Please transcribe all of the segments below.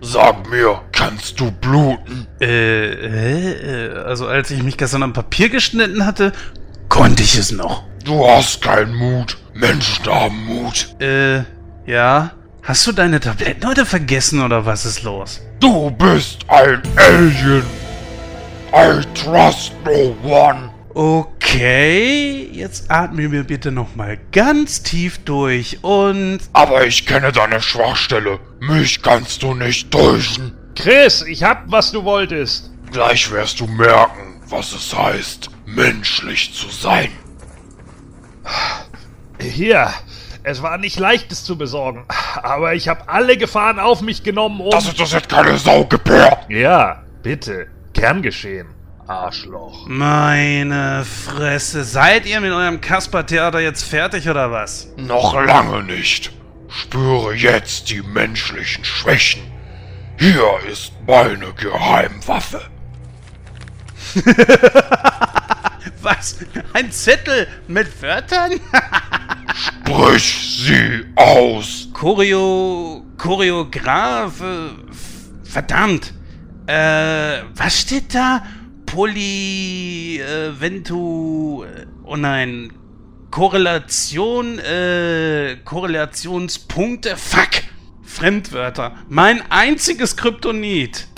Sag mir, kannst du bluten? Äh, äh, also als ich mich gestern am Papier geschnitten hatte, konnte ich es noch. Du hast keinen Mut. Menschen haben Mut. Äh, ja. Hast du deine Tabletten heute vergessen oder was ist los? Du bist ein Alien. I trust no one. Okay, jetzt atme mir bitte nochmal ganz tief durch und... Aber ich kenne deine Schwachstelle. Mich kannst du nicht täuschen. Chris, ich hab, was du wolltest. Gleich wirst du merken, was es heißt, menschlich zu sein. Hier, es war nicht leicht, es zu besorgen. Aber ich habe alle Gefahren auf mich genommen, um... Das interessiert keine Sau, Gebär. Ja, bitte. Gern geschehen. Arschloch. Meine Fresse, seid ihr mit eurem Kasper-Theater jetzt fertig oder was? Noch lange nicht. Spüre jetzt die menschlichen Schwächen. Hier ist meine Geheimwaffe. was? Ein Zettel mit Wörtern? Sprich sie aus. Choreo... Choreograf... Verdammt. Äh, was steht da? Poly... Äh, Ventu... äh, Oh nein. Korrelation... Äh, Korrelationspunkte... Fuck. Fremdwörter. Mein einziges Kryptonit.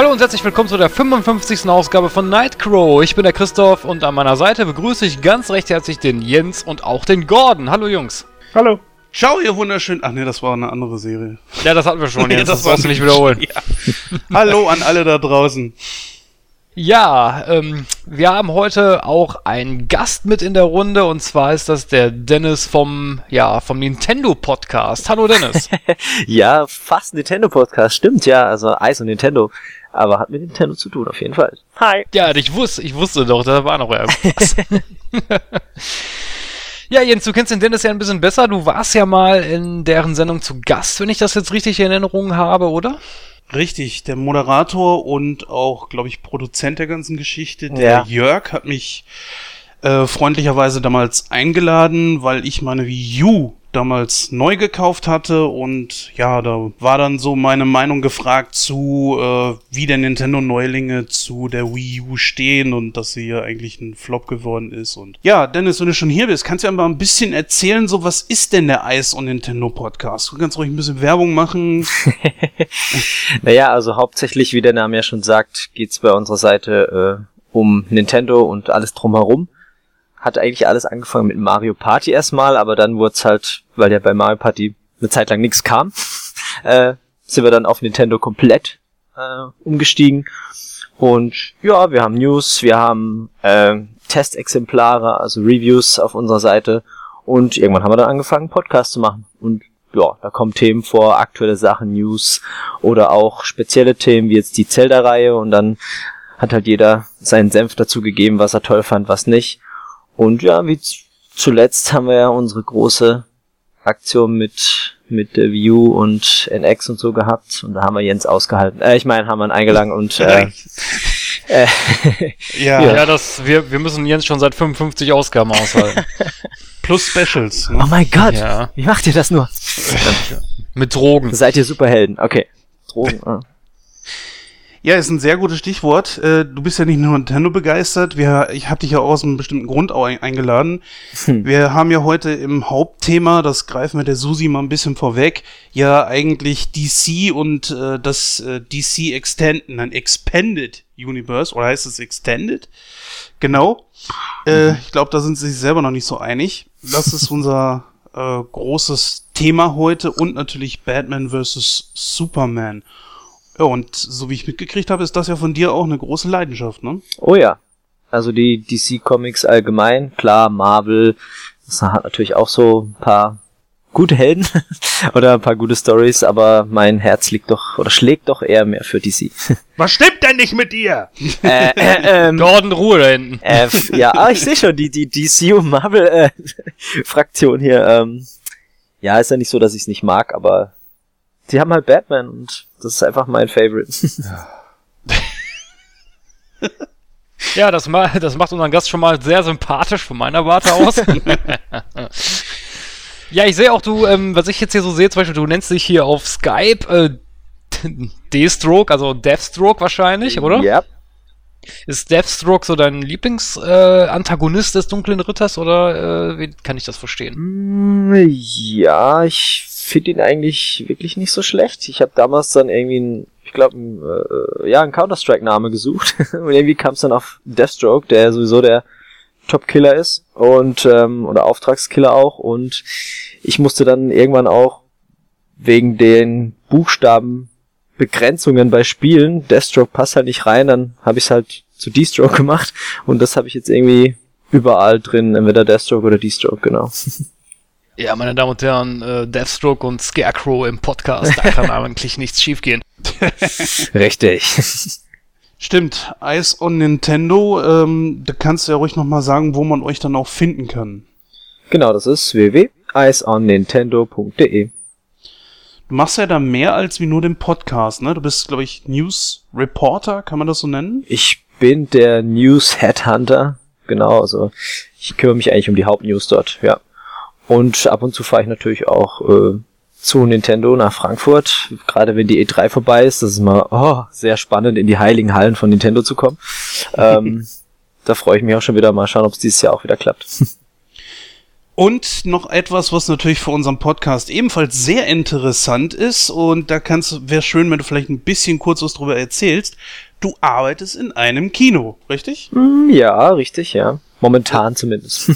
Hallo und herzlich willkommen zu der 55. Ausgabe von Nightcrow. Ich bin der Christoph und an meiner Seite begrüße ich ganz recht herzlich den Jens und auch den Gordon. Hallo Jungs. Hallo. Ciao, ihr wunderschön. Ach nee, das war eine andere Serie. Ja, das hatten wir schon, Jens. Ja, das brauchst du nicht wiederholen. Ja. Hallo an alle da draußen. Ja, ähm, wir haben heute auch einen Gast mit in der Runde und zwar ist das der Dennis vom, ja, vom Nintendo Podcast. Hallo Dennis. Ja, fast Nintendo Podcast, stimmt ja, also Eis und Nintendo, aber hat mit Nintendo zu tun auf jeden Fall. Hi. ja, ich wusste, ich wusste doch, da war noch irgendwas. ja, Jens, du kennst den Dennis ja ein bisschen besser. Du warst ja mal in deren Sendung zu Gast, wenn ich das jetzt richtig in Erinnerung habe, oder? Richtig, der Moderator und auch, glaube ich, Produzent der ganzen Geschichte, der Ja. Jörg, hat mich äh, freundlicherweise damals eingeladen, weil ich meine Wii U damals neu gekauft hatte und ja, da war dann so meine Meinung gefragt zu, äh, wie der Nintendo-Neulinge zu der Wii U stehen und dass sie ja eigentlich ein Flop geworden ist und ja, Dennis, wenn du schon hier bist, kannst du ja mal ein bisschen erzählen, so was ist denn der Eis und Nintendo Podcast? Du kannst ruhig ein bisschen Werbung machen. Naja, also hauptsächlich, wie der Name ja schon sagt, geht's bei unserer Seite äh, um Nintendo und alles drumherum. Hat eigentlich alles angefangen mit Mario Party erstmal, aber dann wurde es halt, weil ja bei Mario Party eine Zeit lang nichts kam, äh, sind wir dann auf Nintendo komplett äh, umgestiegen. Und ja, wir haben News, wir haben äh, Testexemplare, also Reviews auf unserer Seite. Und irgendwann haben wir dann angefangen, einen Podcast zu machen. Und ja, da kommen Themen vor, aktuelle Sachen, News oder auch spezielle Themen, wie jetzt die Zelda-Reihe. Und dann hat halt jeder seinen Senf dazu gegeben, was er toll fand, was nicht. Und ja, wie zuletzt haben wir ja unsere große Aktion mit mit der Wii U und NX und so gehabt und da haben wir Jens ausgehalten. Äh, ich meine, haben wir ihn eingeladen und äh, äh, ja, Ja, das, wir, wir müssen Jens schon seit 55 Ausgaben aushalten. plus Specials. oh Ne? mein Gott, Ja. wie macht ihr das nur? Mit Drogen. Seid ihr Superhelden? Okay. Drogen. ah. Ja, ist ein sehr gutes Stichwort. Äh, Du bist ja nicht nur Nintendo begeistert. Wir, ich habe dich ja auch aus einem bestimmten Grund auch ein- eingeladen. Hm. Wir haben ja heute im Hauptthema, das greifen wir der Susi mal ein bisschen vorweg, ja eigentlich DC und äh, das äh, DC Extended, nein, Expanded Universe, oder heißt es Extended? Genau. Äh, ich glaube, da sind sie sich selber noch nicht so einig. Das ist unser äh, großes Thema heute und natürlich Batman vs. Superman. Ja, und so wie ich mitgekriegt habe, ist das ja von dir auch eine große Leidenschaft, ne? Oh ja. Also die DC Comics allgemein, klar, Marvel, das hat natürlich auch so ein paar gute Helden oder ein paar gute Stories, aber mein Herz liegt doch oder schlägt doch eher mehr für DC. Was stimmt denn nicht mit dir? äh, äh, ähm, Gordon, Ruhe da hinten. äh, ja, ah, ich sehe schon die die DC und Marvel äh, Fraktion hier. Ähm, ja, ist ja nicht so, dass ich es nicht mag, aber die haben halt Batman und das ist einfach mein Favorite. Ja, das, ma das macht unseren Gast schon mal sehr sympathisch von meiner Warte aus. ja, ich sehe auch, du, ähm, was ich jetzt hier so sehe, zum Beispiel, du nennst dich hier auf Skype äh, D-Stroke, also Deathstroke wahrscheinlich, oder? Ja. Ist Deathstroke so dein Lieblingsantagonist äh, des Dunklen Ritters oder äh, wie kann ich das verstehen? Mm, Ja, ich finde ihn eigentlich wirklich nicht so schlecht. Ich habe damals dann irgendwie ein, ich glaube, äh, ja, einen Counter-Strike-Name gesucht. und irgendwie kam es dann auf Deathstroke, der sowieso der Top-Killer ist und ähm, oder Auftragskiller auch. Und ich musste dann irgendwann auch wegen den Buchstabenbegrenzungen bei Spielen, Deathstroke passt halt nicht rein, dann habe ich es halt zu D-Stroke gemacht und das habe ich jetzt irgendwie überall drin, entweder Deathstroke oder D-Stroke, genau. Ja, meine Damen und Herren, äh, Deathstroke und Scarecrow im Podcast, da kann eigentlich nichts schiefgehen. Richtig. Stimmt, Eis on Nintendo, ähm, da kannst du ja ruhig nochmal sagen, wo man euch dann auch finden kann. genau, das ist www.iconnintendo.de. Du machst ja da mehr als wie nur den Podcast, ne? Du bist, glaube ich, News Reporter, kann man das so nennen? Ich bin der News Headhunter. Genau, also ich kümmere mich eigentlich um die Hauptnews dort, ja. Und ab und zu fahre ich natürlich auch äh, zu Nintendo nach Frankfurt, gerade wenn die E3 vorbei ist. Das ist immer oh, sehr spannend, in die heiligen Hallen von Nintendo zu kommen. ähm, da freue ich mich auch schon wieder mal schauen, ob es dieses Jahr auch wieder klappt. Und noch etwas, was natürlich für unseren Podcast ebenfalls sehr interessant ist, und da kannst wäre schön, wenn du vielleicht ein bisschen kurz was drüber erzählst. Du arbeitest in einem Kino, richtig? Hm, ja, richtig, ja. Momentan zumindest.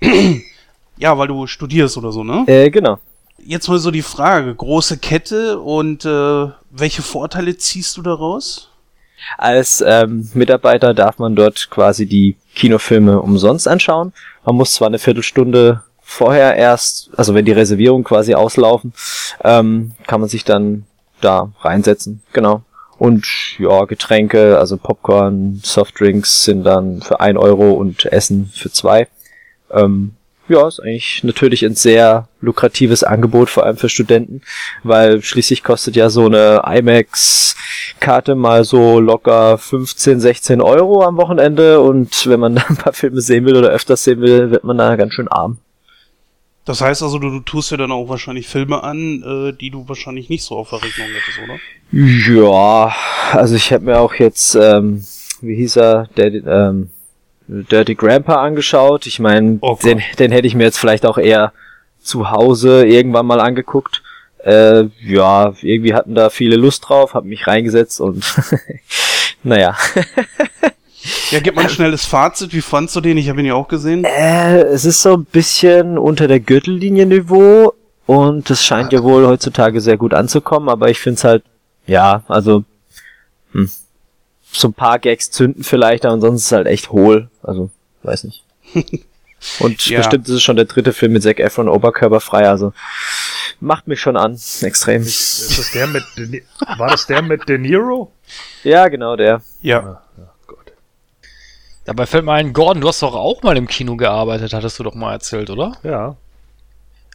Ja, weil du studierst oder so, ne? äh, genau. Jetzt mal so die Frage, große Kette und äh, welche Vorteile ziehst du daraus? Als ähm, Mitarbeiter darf man dort quasi die Kinofilme umsonst anschauen. Man muss zwar eine Viertelstunde vorher erst, also wenn die Reservierungen quasi auslaufen, ähm, kann man sich dann da reinsetzen. Genau. Und ja, Getränke, also Popcorn, Softdrinks sind dann für ein Euro und Essen für zwei. Ähm, ja, ist eigentlich natürlich ein sehr lukratives Angebot, vor allem für Studenten, weil schließlich kostet ja so eine IMAX-Karte mal so locker 15, 16 Euro am Wochenende und wenn man da ein paar Filme sehen will oder öfters sehen will, wird man da ganz schön arm. Das heißt also, du, du tust dir dann auch wahrscheinlich Filme an, äh, die du wahrscheinlich nicht so auf der Rechnung hättest, oder? Ja, also ich habe mir auch jetzt, ähm, wie hieß er, der, ähm, Dirty Grandpa angeschaut. Ich meine, Oh den, den hätte ich mir jetzt vielleicht auch eher zu Hause irgendwann mal angeguckt. Äh, ja, irgendwie hatten da viele Lust drauf, hab mich reingesetzt und naja. Ja, gib mal ein schnelles Fazit. Wie fandst du den? Ich habe ihn ja auch gesehen. Äh, es ist so ein bisschen unter der Gürtellinie-Niveau und es scheint ja wohl heutzutage sehr gut anzukommen, aber ich finde es halt, ja, also hm, so ein paar Gags zünden vielleicht, aber ansonsten ist es halt echt hohl. Also, weiß nicht. Und Ja. bestimmt ist es schon der dritte Film mit Zac Efron oberkörperfrei, also macht mich schon an, extrem. Ist das der mit De war das der mit De Niro? Ja, genau, der. Ja. Gott. Dabei fällt mir ein, Gordon, du hast doch auch mal im Kino gearbeitet, hattest du doch mal erzählt, oder? Ja.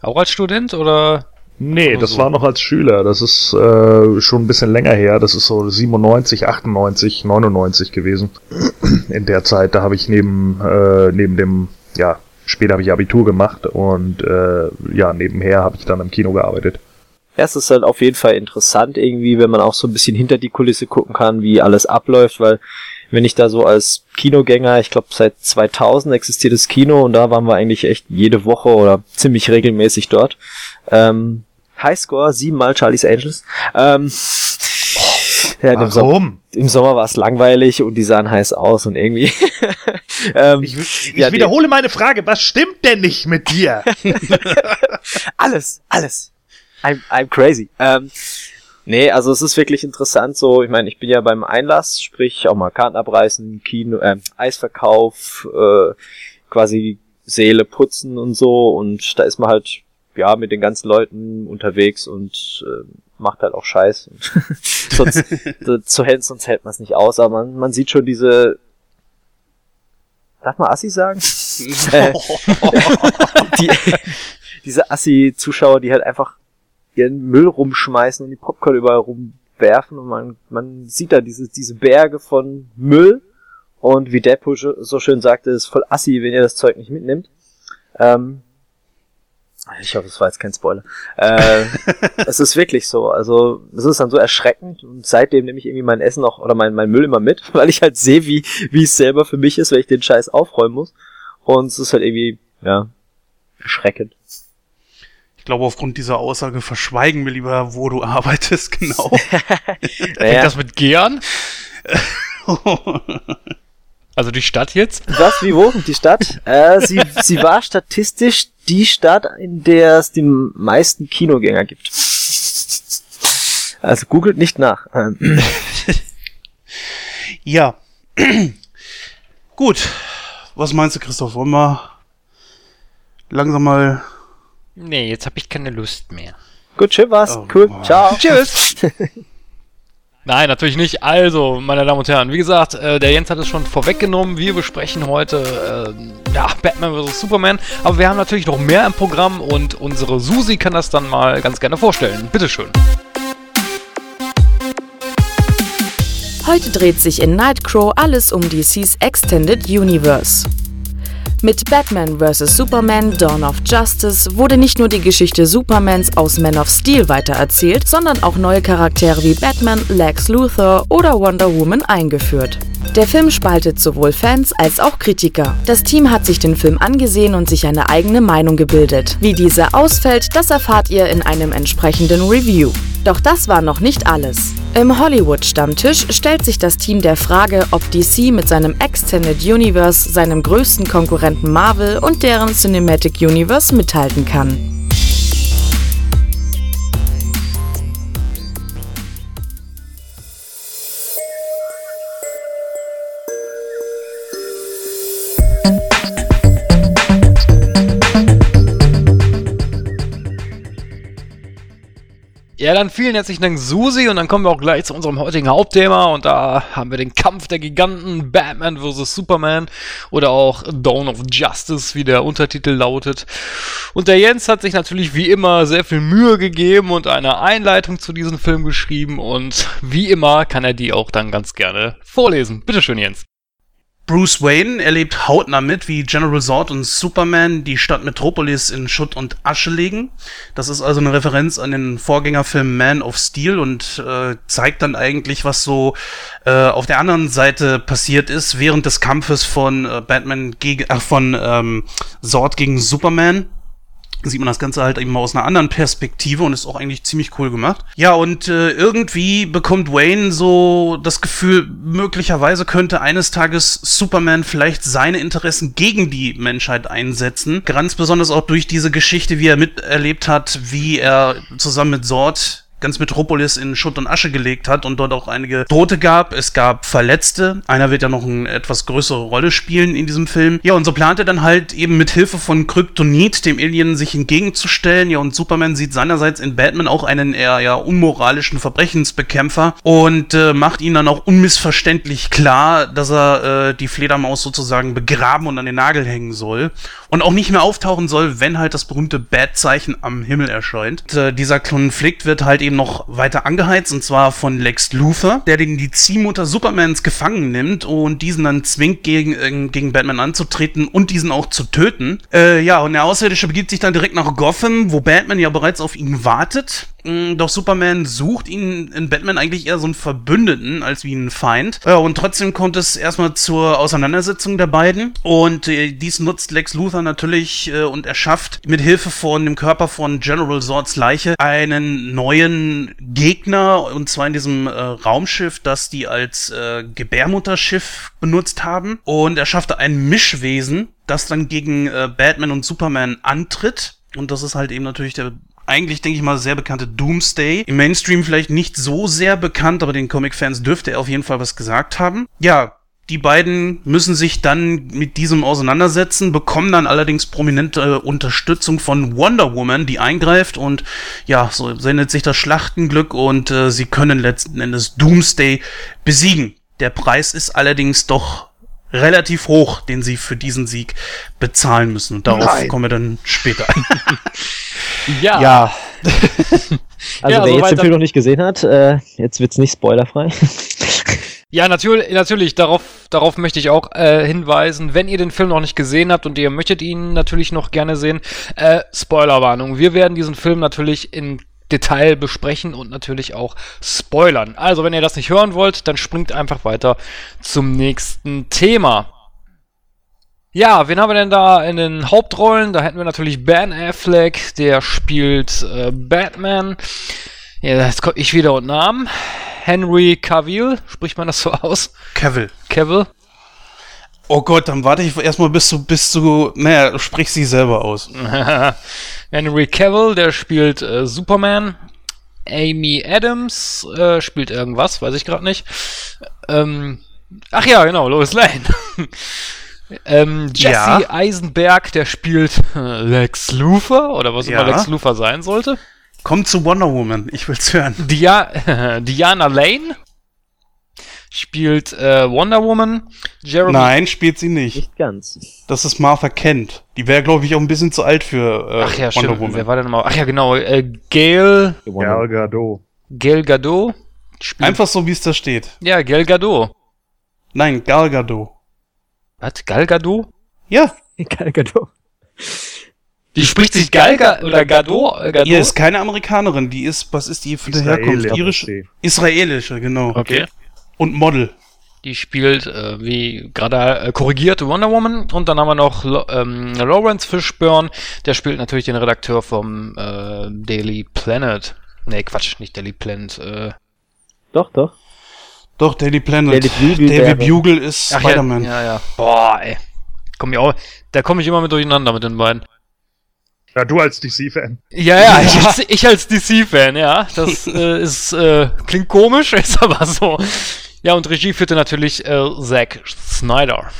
Auch als Student oder? Nee, das so. war noch als Schüler. Das ist äh, schon ein bisschen länger her. Das ist so 97, 98, 99 gewesen. In der Zeit, da habe ich neben, äh, neben dem, ja, später habe ich Abitur gemacht und äh, ja, nebenher habe ich dann im Kino gearbeitet. Ja, es ist halt auf jeden Fall interessant irgendwie, wenn man auch so ein bisschen hinter die Kulisse gucken kann, wie alles abläuft, weil wenn ich da so als Kinogänger, ich glaube seit 2000 existiert das Kino und da waren wir eigentlich echt jede Woche oder ziemlich regelmäßig dort. Ähm, Highscore, siebenmal Charlie's Angels. Ähm, ja, im, Sommer, Warum? im Sommer war es langweilig und die sahen heiß aus und irgendwie. ähm, Ich, ich Ja, wiederhole meine Frage. Was stimmt denn nicht mit dir? alles, alles. I'm, I'm crazy. Ähm, Nee, also es ist wirklich interessant so. Ich meine, ich bin ja beim Einlass, sprich auch mal Karten abreißen, Kino, äh, Eisverkauf, äh, quasi Seele putzen und so. Und da ist man halt ja mit den ganzen Leuten unterwegs und äh, macht halt auch Scheiß. sonst, zu hält, sonst hält man es nicht aus. Aber man, man sieht schon diese Darf man Assi sagen? äh, die, diese Assi-Zuschauer, die halt einfach ihren Müll rumschmeißen und die Popcorn überall rumwerfen und man, man sieht da diese, diese Berge von Müll und wie Deadpool so schön sagte, ist voll Assi, wenn ihr das Zeug nicht mitnimmt. Ähm, ich hoffe, es war jetzt kein Spoiler. Äh, es ist wirklich so. Also, es ist dann so erschreckend und seitdem nehme ich irgendwie mein Essen auch oder mein, mein Müll immer mit, weil ich halt sehe, wie, wie es selber für mich ist, wenn ich den Scheiß aufräumen muss. Und es ist halt irgendwie, ja, erschreckend. Ich glaube, aufgrund dieser Aussage verschweigen wir lieber, wo du arbeitest, genau. naja. Fängt das mit G an? Also die Stadt jetzt? Was, wie, wo? Die Stadt? äh, sie, sie war statistisch die Stadt, in der es die meisten Kinogänger gibt. Also googelt nicht nach. Ja. Gut. Was meinst du, Christoph? Wollen wir langsam mal... Nee, jetzt habe ich keine Lust mehr. Gut, schön war's. Oh, cool. Ciao. Tschüss. Nein, natürlich nicht. Also, meine Damen und Herren, wie gesagt, äh, der Jens hat es schon vorweggenommen. Wir besprechen heute äh, ja, Batman vs. Superman. Aber wir haben natürlich noch mehr im Programm und unsere Susi kann das dann mal ganz gerne vorstellen. Bitteschön. Heute dreht sich in Nightcrow alles um DC's Extended Universe. Mit Batman vs. Superman Dawn of Justice wurde nicht nur die Geschichte Supermans aus Man of Steel weitererzählt, sondern auch neue Charaktere wie Batman, Lex Luthor oder Wonder Woman eingeführt. Der Film spaltet sowohl Fans als auch Kritiker. Das Team hat sich den Film angesehen und sich eine eigene Meinung gebildet. Wie diese ausfällt, das erfahrt ihr in einem entsprechenden Review. Doch das war noch nicht alles. Im Hollywood-Stammtisch stellt sich das Team der Frage, ob DC mit seinem Extended Universe seinem größten Konkurrenten Marvel und deren Cinematic Universe mithalten kann. Ja, dann vielen herzlichen Dank, Susi. Und dann kommen wir auch gleich zu unserem heutigen Hauptthema. Und da haben wir den Kampf der Giganten, Batman vs. Superman. Oder auch Dawn of Justice, wie der Untertitel lautet. Und der Jens hat sich natürlich wie immer sehr viel Mühe gegeben und eine Einleitung zu diesem Film geschrieben. Und wie immer kann er die auch dann ganz gerne vorlesen. Bitteschön, Jens. Bruce Wayne erlebt hautnah mit, wie General Zod und Superman die Stadt Metropolis in Schutt und Asche legen. Das ist also eine Referenz an den Vorgängerfilm Man of Steel und äh, zeigt dann eigentlich, was so äh, auf der anderen Seite passiert ist während des Kampfes von äh, Batman gegen, äh, von ähm, Zod gegen Superman sieht man das Ganze halt eben aus einer anderen Perspektive und ist auch eigentlich ziemlich cool gemacht. Ja, und äh, irgendwie bekommt Wayne so das Gefühl, möglicherweise könnte eines Tages Superman vielleicht seine Interessen gegen die Menschheit einsetzen. Ganz besonders auch durch diese Geschichte, wie er miterlebt hat, wie er zusammen mit Sord ganz Metropolis in Schutt und Asche gelegt hat und dort auch einige Tote gab. Es gab Verletzte. Einer wird ja noch eine etwas größere Rolle spielen in diesem Film. Ja, und so plant er dann halt eben mit Hilfe von Kryptonit dem Alien sich entgegenzustellen. Ja, und Superman sieht seinerseits in Batman auch einen eher ja unmoralischen Verbrechensbekämpfer und äh, macht ihn dann auch unmissverständlich klar, dass er äh, die Fledermaus sozusagen begraben und an den Nagel hängen soll und auch nicht mehr auftauchen soll, wenn halt das berühmte Bad-Zeichen am Himmel erscheint. Und, äh, dieser Konflikt wird halt eben noch weiter angeheizt und zwar von Lex Luthor, der den die Ziehmutter Supermans gefangen nimmt und diesen dann zwingt, gegen, äh, gegen Batman anzutreten und diesen auch zu töten. Äh, ja, und der Außerirdische begibt sich dann direkt nach Gotham, wo Batman ja bereits auf ihn wartet. Doch Superman sucht ihn in Batman eigentlich eher so einen Verbündeten als wie einen Feind. Ja, und trotzdem kommt es erstmal zur Auseinandersetzung der beiden. Und äh, dies nutzt Lex Luthor natürlich äh, und erschafft mit Hilfe von dem Körper von General Zords Leiche einen neuen Gegner, und zwar in diesem äh, Raumschiff, das die als äh, Gebärmutterschiff benutzt haben. Und er schaffte ein Mischwesen, das dann gegen äh, Batman und Superman antritt. Und das ist halt eben natürlich der eigentlich, denke ich mal, sehr bekannte Doomsday. Im Mainstream vielleicht nicht so sehr bekannt, aber den Comic-Fans dürfte er auf jeden Fall was gesagt haben. Ja, die beiden müssen sich dann mit diesem auseinandersetzen, bekommen dann allerdings prominente Unterstützung von Wonder Woman, die eingreift und ja, so sendet sich das Schlachtenglück und äh, sie können letzten Endes Doomsday besiegen. Der Preis ist allerdings doch relativ hoch, den sie für diesen Sieg bezahlen müssen. Und darauf Nein. kommen wir dann später. Ja. Ja. Also Ja, wer jetzt den Film noch nicht gesehen hat, äh, jetzt wird's nicht spoilerfrei. Ja, natürlich, natürlich, darauf, darauf möchte ich auch äh, hinweisen. Wenn ihr den Film noch nicht gesehen habt und ihr möchtet ihn natürlich noch gerne sehen, äh, Spoilerwarnung. Wir werden diesen Film natürlich in Detail besprechen und natürlich auch spoilern. Also, wenn ihr das nicht hören wollt, dann springt einfach weiter zum nächsten Thema. Ja, wen haben wir denn da in den Hauptrollen? Da hätten wir natürlich Ben Affleck, der spielt äh, Batman. Ja, jetzt komme ich wieder und Namen. Henry Cavill, spricht man das so aus? Cavill. Cavill? Oh Gott, dann warte ich erstmal bis du, bis du, naja, sprich sie selber aus. Henry Cavill, der spielt äh, Superman. Amy Adams äh, spielt irgendwas, weiß ich gerade nicht. Ähm, ach ja, genau, Lois Lane. ähm, Jesse Ja. Eisenberg, der spielt äh, Lex Luthor, oder was Ja. immer Lex Luthor sein sollte. Komm zu Wonder Woman, ich will's hören. Dia Diana Lane spielt äh, Wonder Woman. Jeremy Nein, spielt sie nicht. Nicht ganz. Das ist Martha Kent. Die wäre, glaube ich, auch ein bisschen zu alt für äh, Ach ja, Wonder stimmt. Wer Woman. war denn mal? Ach ja, genau. Äh, Gail, Gal Gadot. Gail Gadot spielt. Einfach so, wie es da steht. Ja, Gail Gadot. Nein, Gal Gadot. Was? Gal Gadot? Ja, Gal Gadot. Die spricht sich Gal Ga oder Gadot? Äh, Gadot? ihr ist keine Amerikanerin. Die ist, was ist die für eine Herkunft? Israelisch. Irische, israelische, genau. Okay. Und Model. Die spielt, äh, wie gerade äh, korrigiert, Wonder Woman. Und dann haben wir noch Lo ähm, Lawrence Fishburne. Der spielt natürlich den Redakteur vom äh, Daily Planet. Nee, Quatsch, nicht Daily Planet. Äh, Doch, doch. Doch, Daily Planet. Daily Bugle Daily Bugle ist Spider-Man. Ja, ja, ja. Boah, ey. Komm ich auch, da komme ich immer mit durcheinander mit den beiden. Ja, du als DC-Fan. Ja, ja, ich als, ich als DC-Fan, ja. Das äh, ist, äh, klingt komisch, ist aber so. Ja, und Regie führte natürlich äh, Zack Snyder.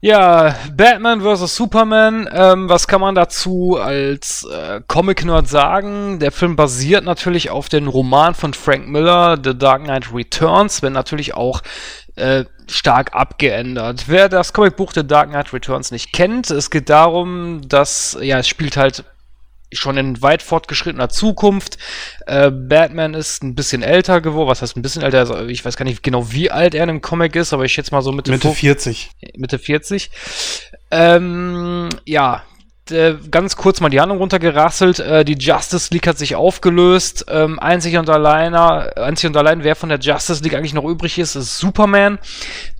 Ja, Batman vs. Superman, ähm, was kann man dazu als äh, Comic-Nerd sagen? Der Film basiert natürlich auf dem Roman von Frank Miller, The Dark Knight Returns, wenn natürlich auch äh, stark abgeändert. Wer das Comicbuch The Dark Knight Returns nicht kennt, es geht darum, dass, ja, es spielt halt schon in weit fortgeschrittener Zukunft. Äh, Batman ist ein bisschen älter geworden. Was heißt ein bisschen älter? Also ich weiß gar nicht genau, wie alt er in dem Comic ist, aber ich schätze mal so Mitte, Mitte fünf- 40. Mitte 40. Ähm, ja, d- ganz kurz mal die Handlung runtergerasselt. Äh, die Justice League hat sich aufgelöst. Ähm, einzig und alleine, einzig und allein, wer von der Justice League eigentlich noch übrig ist, ist Superman.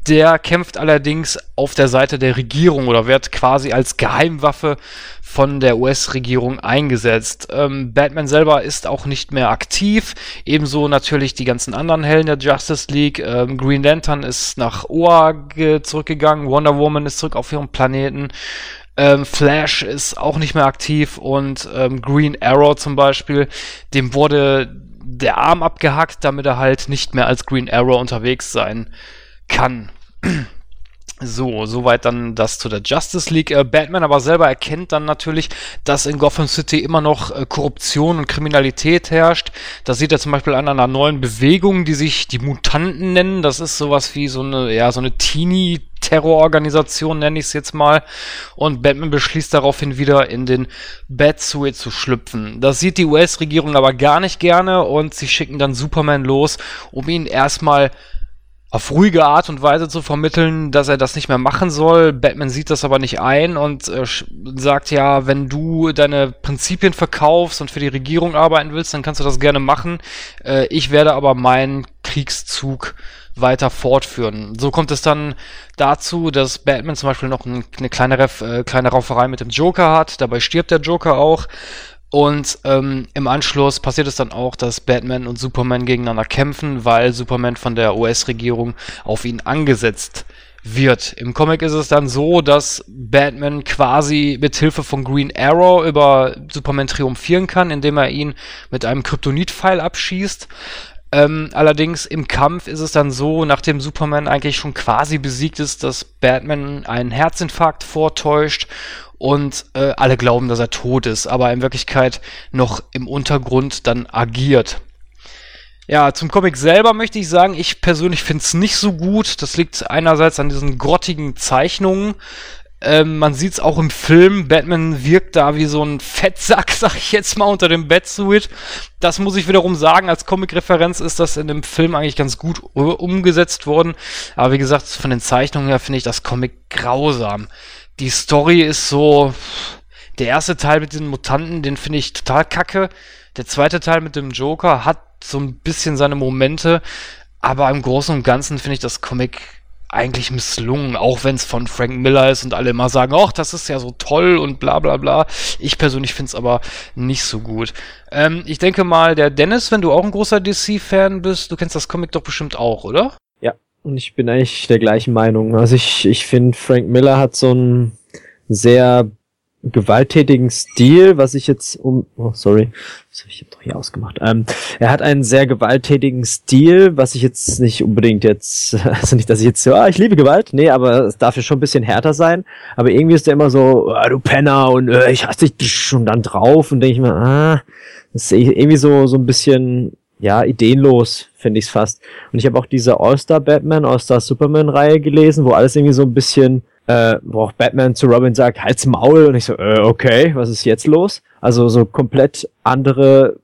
Der kämpft allerdings auf der Seite der Regierung oder wird quasi als Geheimwaffe von der US-Regierung eingesetzt. Ähm, Batman selber ist auch nicht mehr aktiv, ebenso natürlich die ganzen anderen Helden der Justice League. Ähm, Green Lantern ist nach Oa ge- zurückgegangen, Wonder Woman ist zurück auf ihrem Planeten. Ähm, Flash ist auch nicht mehr aktiv und ähm, Green Arrow zum Beispiel, dem wurde der Arm abgehackt, damit er halt nicht mehr als Green Arrow unterwegs sein kann. So, soweit dann das zu der Justice League. Äh, Batman aber selber erkennt dann natürlich, dass in Gotham City immer noch äh, Korruption und Kriminalität herrscht. Das sieht er zum Beispiel an einer neuen Bewegung, die sich die Mutanten nennen. Das ist sowas wie so eine, ja, so eine Teenie- Terrororganisation, nenne ich es jetzt mal. Und Batman beschließt daraufhin wieder in den Batsuit zu schlüpfen. Das sieht die US-Regierung aber gar nicht gerne und sie schicken dann Superman los, um ihn erstmal auf ruhige Art und Weise zu vermitteln, dass er das nicht mehr machen soll. Batman sieht das aber nicht ein und äh, sagt ja, wenn du deine Prinzipien verkaufst und für die Regierung arbeiten willst, dann kannst du das gerne machen. Äh, ich werde aber meinen Kriegszug weiter fortführen. So kommt es dann dazu, dass Batman zum Beispiel noch ein, eine kleine, äh, kleine Rauferei mit dem Joker hat. Dabei stirbt der Joker auch. Und ähm, im Anschluss passiert es dann auch, dass Batman und Superman gegeneinander kämpfen, weil Superman von der US-Regierung auf ihn angesetzt wird. Im Comic ist es dann so, dass Batman quasi mit Hilfe von Green Arrow über Superman triumphieren kann, indem er ihn mit einem Kryptonit-Pfeil abschießt. Ähm, allerdings im Kampf ist es dann so, nachdem Superman eigentlich schon quasi besiegt ist, dass Batman einen Herzinfarkt vortäuscht und äh, alle glauben, dass er tot ist, aber in Wirklichkeit noch im Untergrund dann agiert. Ja, zum Comic selber möchte ich sagen, ich persönlich finde es nicht so gut. Das liegt einerseits an diesen grottigen Zeichnungen. Ähm, man sieht es auch im Film. Batman wirkt da wie so ein Fettsack, sag ich jetzt mal, unter dem Batsuit. Das muss ich wiederum sagen. Als Comic-Referenz ist das in dem Film eigentlich ganz gut umgesetzt worden. Aber wie gesagt, von den Zeichnungen her finde ich das Comic grausam. Die Story ist so. Der erste Teil mit den Mutanten, den finde ich total kacke. Der zweite Teil mit dem Joker hat so ein bisschen seine Momente, aber im Großen und Ganzen finde ich das Comic eigentlich misslungen, auch wenn es von Frank Miller ist und alle immer sagen, ach, das ist ja so toll und bla bla bla. Ich persönlich finde es aber nicht so gut. Ähm, ich denke mal, der Dennis, wenn du auch ein großer DC-Fan bist, du kennst das Comic doch bestimmt auch, oder? Ja, und ich bin eigentlich der gleichen Meinung. Also ich, ich finde, Frank Miller hat so ein sehr gewalttätigen Stil, was ich jetzt um, oh sorry, ich habe doch hier ausgemacht. Ähm, er hat einen sehr gewalttätigen Stil, was ich jetzt nicht unbedingt jetzt, also nicht, dass ich jetzt so, ah, ich liebe Gewalt, nee, aber es darf ja schon ein bisschen härter sein. Aber irgendwie ist er immer so, ah, du Penner und äh, ich hasse dich schon dann drauf und denke ich mir, ah, das ist irgendwie so so ein bisschen ja, ideenlos, finde ich es fast. Und ich habe auch diese All-Star Batman, All-Star Superman Reihe gelesen, wo alles irgendwie so ein bisschen äh, wo auch Batman zu Robin sagt, halt's Maul und ich so, äh, okay, was ist jetzt los? Also so komplett andere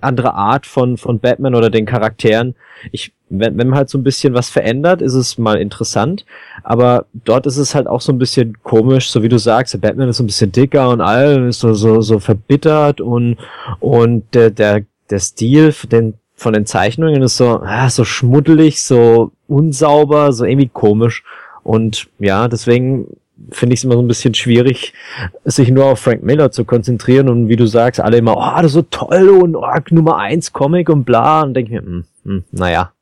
andere Art von von Batman oder den Charakteren. Ich wenn, wenn man halt so ein bisschen was verändert, ist es mal interessant, aber dort ist es halt auch so ein bisschen komisch, so wie du sagst, der Batman ist so ein bisschen dicker und all ist so so so verbittert und und der der der Stil den von den Zeichnungen ist so ah, so schmuddelig, so unsauber, so irgendwie komisch und ja, deswegen finde ich es immer so ein bisschen schwierig, sich nur auf Frank Miller zu konzentrieren und wie du sagst, alle immer, oh, das ist so toll und oh, Nummer eins Comic und bla und denke mir, hm, hm, naja.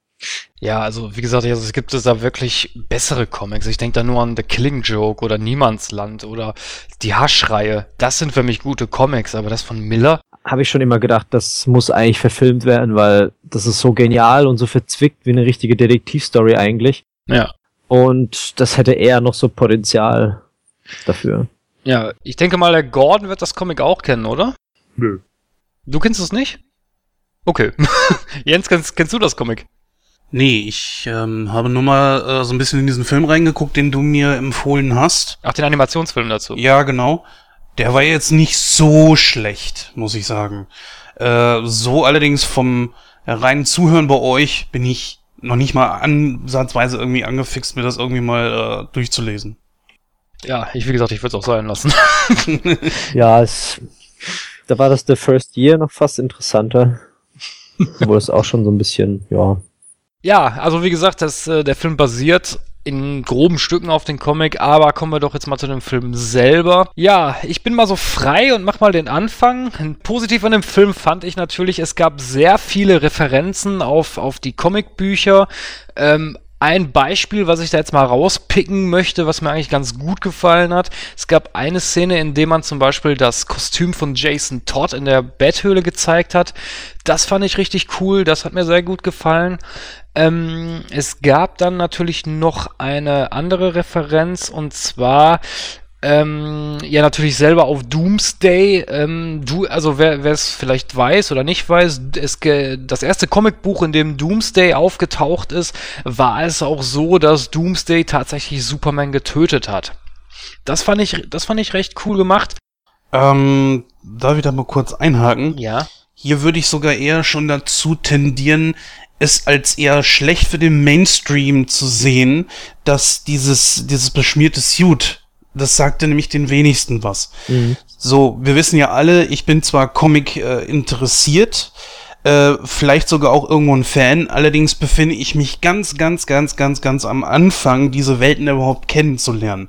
Ja, also wie gesagt, also es gibt es da wirklich bessere Comics. Ich denke da nur an The Killing Joke oder Niemandsland oder die Haschreihe. Das sind für mich gute Comics, aber das von Miller. Habe ich schon immer gedacht, das muss eigentlich verfilmt werden, weil das ist so genial und so verzwickt wie eine richtige Detektivstory eigentlich. Ja. Und das hätte eher noch so Potenzial dafür. Ja, ich denke mal, der Gordon wird das Comic auch kennen, oder? Nö. Du kennst es nicht? Okay. Jens, kennst, kennst du das Comic? Nee, ich ähm, habe nur mal äh, so ein bisschen in diesen Film reingeguckt, den du mir empfohlen hast. Ach, den Animationsfilm dazu. Ja, genau. Der war jetzt nicht so schlecht, muss ich sagen. Äh, so allerdings vom reinen Zuhören bei euch bin ich noch nicht mal ansatzweise irgendwie angefixt, mir das irgendwie mal äh, durchzulesen. Ja, ich, wie gesagt, ich würde es auch sein lassen. ja, es, da war das The First Year noch fast interessanter. wo es auch schon so ein bisschen, ja. Ja, also wie gesagt, das, äh, der Film basiert in groben Stücken auf den Comic, aber kommen wir doch jetzt mal zu dem Film selber. Ja, ich bin mal so frei und mach mal den Anfang. Positiv an dem Film fand ich natürlich, es gab sehr viele Referenzen auf, auf die Comicbücher. Ähm, ein Beispiel, was ich da jetzt mal rauspicken möchte, was mir eigentlich ganz gut gefallen hat. Es gab eine Szene, in der man zum Beispiel das Kostüm von Jason Todd in der Betthöhle gezeigt hat. Das fand ich richtig cool, das hat mir sehr gut gefallen. Ähm, es gab dann natürlich noch eine andere Referenz und zwar ähm, ja natürlich selber auf Doomsday. Ähm, du, also wer es vielleicht weiß oder nicht weiß, es, das erste Comicbuch, in dem Doomsday aufgetaucht ist, war es auch so, dass Doomsday tatsächlich Superman getötet hat. Das fand ich, das fand ich recht cool gemacht. Ähm, darf ich da mal kurz einhaken? Ja. Hier würde ich sogar eher schon dazu tendieren, es als eher schlecht für den Mainstream zu sehen, dass dieses, dieses beschmierte Suit, das sagte nämlich den wenigsten was. Mhm. So, wir wissen ja alle, ich bin zwar Comic äh, interessiert, äh, vielleicht sogar auch irgendwo ein Fan, allerdings befinde ich mich ganz, ganz, ganz, ganz, ganz am Anfang, diese Welten überhaupt kennenzulernen.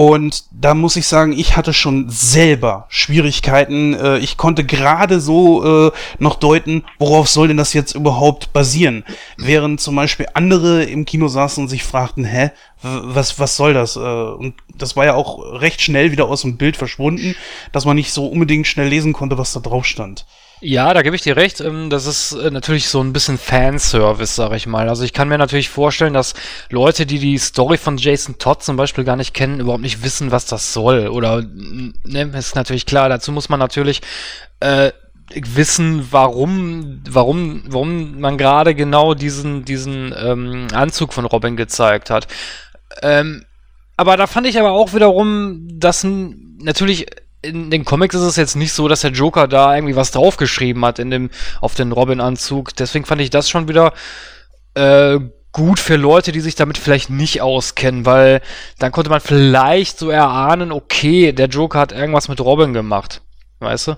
Und da muss ich sagen, ich hatte schon selber Schwierigkeiten. Äh, ich konnte gerade so äh, noch deuten, worauf soll denn das jetzt überhaupt basieren? Während zum Beispiel andere im Kino saßen und sich fragten, hä, was, was soll das? Äh, und das war ja auch recht schnell wieder aus dem Bild verschwunden, dass man nicht so unbedingt schnell lesen konnte, was da drauf stand. Ja, da gebe ich dir recht. Ähm, das ist äh, natürlich so ein bisschen Fanservice, sag ich mal. Also ich kann mir natürlich vorstellen, dass Leute, die die Story von Jason Todd zum Beispiel gar nicht kennen, überhaupt nicht wissen, was das soll. Oder, ne, ist natürlich klar. Dazu muss man natürlich äh, wissen, warum, warum, warum man gerade genau diesen, diesen ähm, Anzug von Robin gezeigt hat. Ähm, aber da fand ich aber auch wiederum, dass natürlich in den Comics ist es jetzt nicht so, dass der Joker da irgendwie was draufgeschrieben hat in dem, auf den Robin-Anzug. Deswegen fand ich das schon wieder äh, gut für Leute, die sich damit vielleicht nicht auskennen, weil dann konnte man vielleicht so erahnen, okay, der Joker hat irgendwas mit Robin gemacht. Weißt du?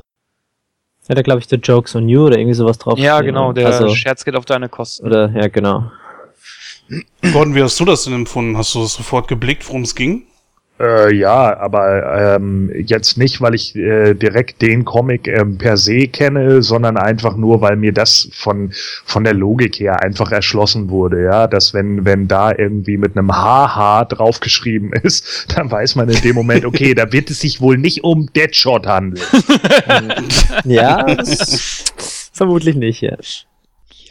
Ja, da glaube ich, der Jokes on You oder irgendwie sowas drauf. Ja, genau, der also, Scherz geht auf deine Kosten. Oder, ja, genau. Gordon, wie hast du das denn empfunden? Hast du sofort geblickt, worum es ging? Äh, ja, aber ähm, jetzt nicht, weil ich äh, direkt den Comic ähm, per se kenne, sondern einfach nur, weil mir das von von der Logik her einfach erschlossen wurde, ja, dass wenn wenn da irgendwie mit einem HH draufgeschrieben ist, dann weiß man in dem Moment, okay, da wird es sich wohl nicht um Deadshot handeln. ja, vermutlich nicht, ja.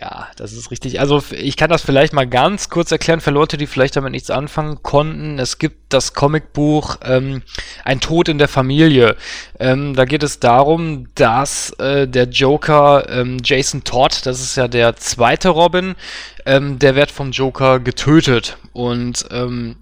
Ja, das ist richtig. Also ich kann das vielleicht mal ganz kurz erklären für Leute, die vielleicht damit nichts anfangen konnten. Es gibt das Comicbuch ähm, Ein Tod in der Familie. Ähm, da geht es darum, dass äh, der Joker ähm, Jason Todd, das ist ja der zweite Robin, ähm, der wird vom Joker getötet. Und ähm,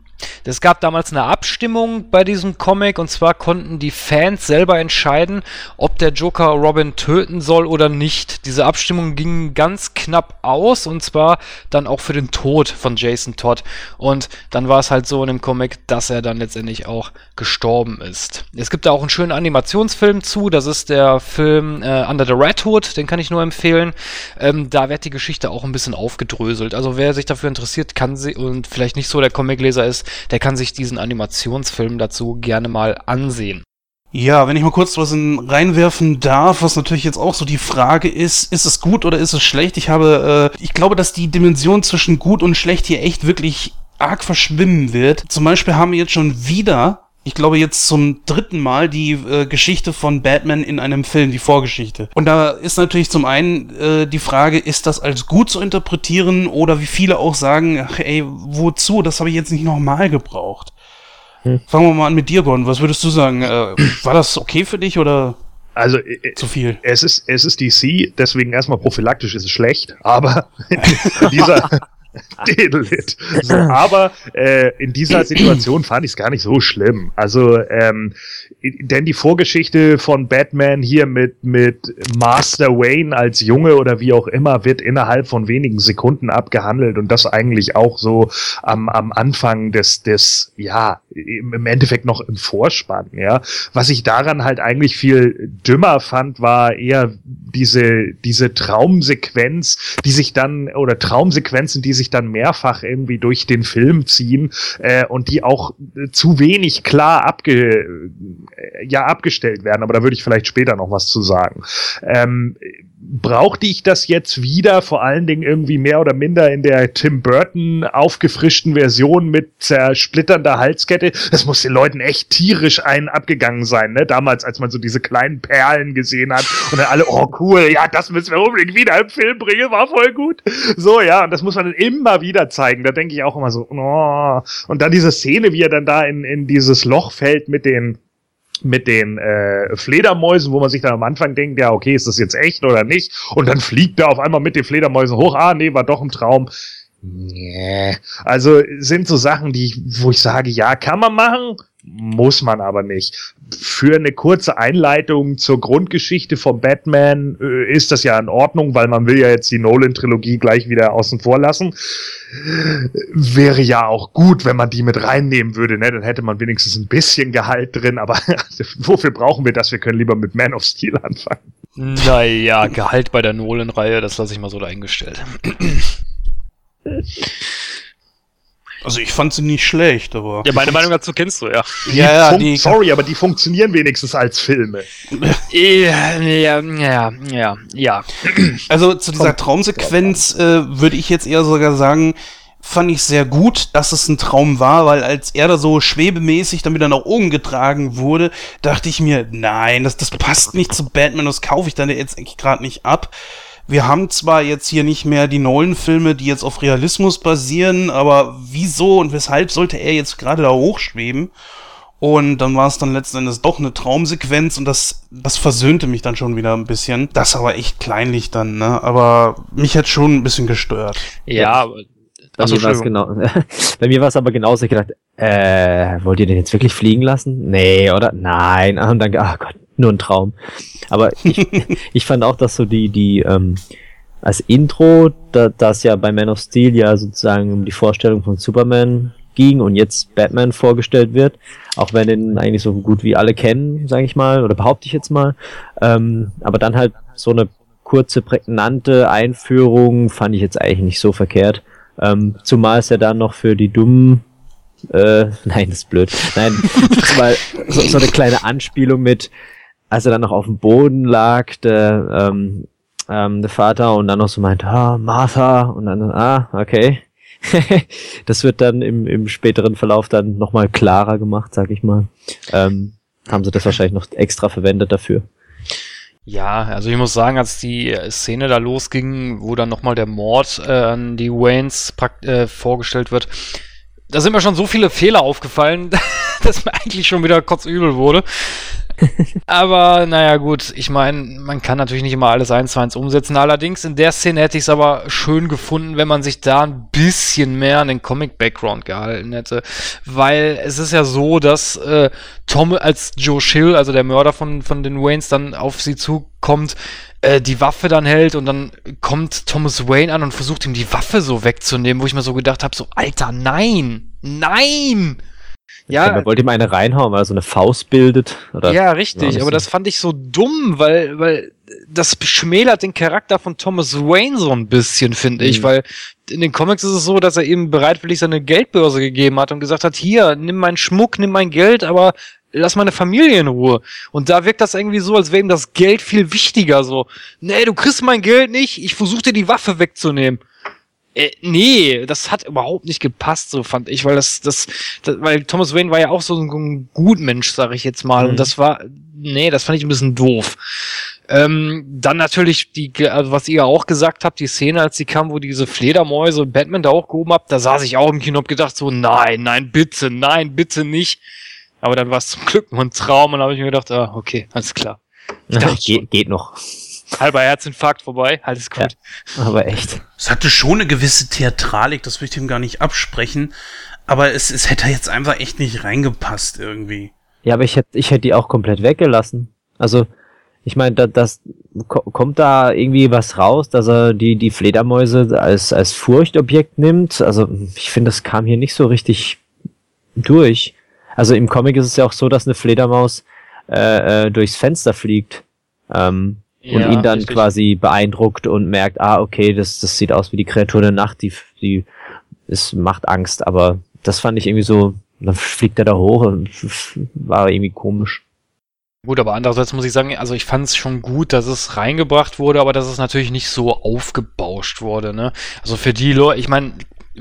es gab damals eine Abstimmung bei diesem Comic und zwar konnten die Fans selber entscheiden, ob der Joker Robin töten soll oder nicht. Diese Abstimmung ging ganz knapp aus und zwar dann auch für den Tod von Jason Todd. Und dann war es halt so in dem Comic, dass er dann letztendlich auch gestorben ist. Es gibt da auch einen schönen Animationsfilm zu, das ist der Film äh, Under the Red Hood, den kann ich nur empfehlen. Ähm, da wird die Geschichte auch ein bisschen aufgedröselt. Also wer sich dafür interessiert, kann sie und vielleicht nicht so der Comicleser ist, der kann sich diesen Animationsfilm dazu gerne mal ansehen. Ja, wenn ich mal kurz was in, reinwerfen darf, was natürlich jetzt auch so die Frage ist, ist es gut oder ist es schlecht? Ich habe, äh, ich glaube, dass die Dimension zwischen gut und schlecht hier echt wirklich arg verschwimmen wird. Zum Beispiel haben wir jetzt schon wieder ich glaube jetzt zum dritten Mal die äh, Geschichte von Batman in einem Film, die Vorgeschichte. Und da ist natürlich zum einen äh, die Frage, ist das als gut zu interpretieren oder wie viele auch sagen, ach ey, wozu? Das habe ich jetzt nicht nochmal gebraucht. Hm. Fangen wir mal an mit dir, Gordon. Was würdest du sagen? Äh, war das okay für dich oder? Also äh, zu viel. Es ist es ist DC, deswegen erstmal prophylaktisch ist es schlecht, aber in dieser Dedelit. So, aber äh, in dieser Situation fand ich es gar nicht so schlimm. Also, ähm, denn die Vorgeschichte von Batman hier mit, mit Master Wayne als Junge oder wie auch immer wird innerhalb von wenigen Sekunden abgehandelt und das eigentlich auch so am, am Anfang des, des, ja, im Endeffekt noch im Vorspann, ja. Was ich daran halt eigentlich viel dümmer fand, war eher diese, diese Traumsequenz, die sich dann, oder Traumsequenzen, die sich dann mehrfach irgendwie durch den Film ziehen äh, und die auch zu wenig klar abge, äh, ja, abgestellt werden. Aber da würde ich vielleicht später noch was zu sagen. Ähm, brauchte ich das jetzt wieder, vor allen Dingen irgendwie mehr oder minder in der Tim Burton aufgefrischten Version mit zersplitternder Halskette. Das muss den Leuten echt tierisch einen abgegangen sein, ne? Damals, als man so diese kleinen Perlen gesehen hat und dann alle, oh cool, ja, das müssen wir unbedingt wieder im Film bringen, war voll gut. So, ja, und das muss man dann immer wieder zeigen. Da denke ich auch immer so, oh. Und dann diese Szene, wie er dann da in, in dieses Loch fällt mit den mit den äh, Fledermäusen, wo man sich dann am Anfang denkt, ja, okay, ist das jetzt echt oder nicht? Und dann fliegt er auf einmal mit den Fledermäusen hoch, ah, nee, war doch ein Traum. Nee. Also sind so Sachen, die, wo ich sage, ja, kann man machen, muss man aber nicht. Für eine kurze Einleitung zur Grundgeschichte von Batman äh, ist das ja in Ordnung, weil man will ja jetzt die Nolan-Trilogie gleich wieder außen vor lassen. Wäre ja auch gut, wenn man die mit reinnehmen würde, ne? Dann hätte man wenigstens ein bisschen Gehalt drin, aber wofür brauchen wir das? Wir können lieber mit Man of Steel anfangen. Naja, Gehalt bei der Nolan-Reihe, das lasse ich mal so dahingestellt. Also ich fand sie nicht schlecht, aber. Ja, meine Meinung dazu kennst du, ja. ja, ja, die, Sorry, aber die funktionieren wenigstens als Filme. Ja, ja, ja, ja, ja. Also zu dieser Traumsequenz äh, würde ich jetzt eher sogar sagen, fand ich sehr gut, dass es ein Traum war, weil als er da so schwebemäßig dann wieder nach oben getragen wurde, dachte ich mir, nein, das, das passt nicht zu Batman, das kaufe ich dann jetzt eigentlich gerade nicht ab. Wir haben zwar jetzt hier nicht mehr die Nolan-Filme, die jetzt auf Realismus basieren, aber wieso und weshalb sollte er jetzt gerade da hochschweben? Und dann war es dann letzten Endes doch eine Traumsequenz und das, das versöhnte mich dann schon wieder ein bisschen. Das aber echt kleinlich dann, ne? Aber mich hat schon ein bisschen gestört. Ja, aber Bei mir war es genau. Bei mir war es aber genauso. Ich gedacht, äh, wollt ihr den jetzt wirklich fliegen lassen? Nee, oder? Nein. Und dann, ach Gott, nur ein Traum. Aber ich, ich fand auch, dass so die, die, ähm, als Intro, da das ja bei Man of Steel ja sozusagen um die Vorstellung von Superman ging und jetzt Batman vorgestellt wird, auch wenn den eigentlich so gut wie alle kennen, sage ich mal, oder behaupte ich jetzt mal. Ähm, aber dann halt so eine kurze, prägnante Einführung fand ich jetzt eigentlich nicht so verkehrt. Ähm, zumal es ja dann noch für die dummen äh, nein, das ist blöd. Nein, zumal so, so eine kleine Anspielung mit, als er dann noch auf dem Boden lag, der, ähm, ähm, der Vater und dann noch so meint, ah, Martha, und dann, ah, okay. das wird dann im, im späteren Verlauf dann nochmal klarer gemacht, sag ich mal. Ähm, haben sie das wahrscheinlich noch extra verwendet dafür. Ja, also ich muss sagen, als die Szene da losging, wo dann nochmal der Mord äh, an die Waynes äh, vorgestellt wird, da sind mir schon so viele Fehler aufgefallen, dass mir eigentlich schon wieder kotzübel wurde. aber naja, gut, ich meine, man kann natürlich nicht immer alles eins zu eins umsetzen. Allerdings in der Szene hätte ich es aber schön gefunden, wenn man sich da ein bisschen mehr an den Comic-Background gehalten hätte. Weil es ist ja so, dass äh, Tom als Joe Schill, also der Mörder von, von den Waynes, dann auf sie zukommt, äh, die Waffe dann hält und dann kommt Thomas Wayne an und versucht ihm die Waffe so wegzunehmen, wo ich mir so gedacht habe, so, Alter, nein! Nein! Ja, man wollte ihm eine reinhauen, weil er so eine Faust bildet. Oder? Ja, richtig, Ja, aber das- fand ich so dumm, weil, weil das schmälert den Charakter von Thomas Wayne so ein bisschen, finde ich, Mhm. weil in den Comics ist es so, dass er ihm bereitwillig seine Geldbörse gegeben hat und gesagt hat, hier, nimm meinen Schmuck, nimm mein Geld, aber lass meine Familie in Ruhe. Und da wirkt das irgendwie so, als wäre ihm das Geld viel wichtiger, so, nee, du kriegst mein Geld nicht, ich versuche dir die Waffe wegzunehmen. Äh, nee, das hat überhaupt nicht gepasst, so fand ich, weil das, das, das weil Thomas Wayne war ja auch so ein Gutmensch, sag ich jetzt mal, Mhm. und das war, nee, das fand ich ein bisschen doof. Ähm, dann natürlich die, also was ihr auch gesagt habt, die Szene, als sie kam, wo diese Fledermäuse und Batman da auch gehoben habt, da saß ich auch im Kino und hab gedacht so, nein, nein, bitte, nein, bitte nicht. Aber dann war es zum Glück nur ein Traum und habe ich mir gedacht, ah, okay, alles klar. Ich dachte schon, geht, noch. halber Herzinfarkt vorbei, alles gut. Aber echt. Es hatte schon eine gewisse Theatralik, das will ich dem gar nicht absprechen, aber es, es hätte jetzt einfach echt nicht reingepasst irgendwie. Ja, aber ich hätte ich hätte die auch komplett weggelassen. Also, ich meine, da, das ko- kommt da irgendwie was raus, dass er die die Fledermäuse als als Furchtobjekt nimmt. Also, ich finde, das kam hier nicht so richtig durch. Also im Comic ist es ja auch so, dass eine Fledermaus äh, äh, durchs Fenster fliegt ähm, und Ja, ihn dann richtig. quasi beeindruckt und merkt, ah, okay, das das sieht aus wie die Kreatur der Nacht, die die es macht Angst. Aber das fand ich irgendwie so. Dann fliegt er da hoch und war irgendwie komisch. Gut, aber andererseits muss ich sagen, also ich fand es schon gut, dass es reingebracht wurde, aber dass es natürlich nicht so aufgebauscht wurde, ne? Also für die Leute, ich meine,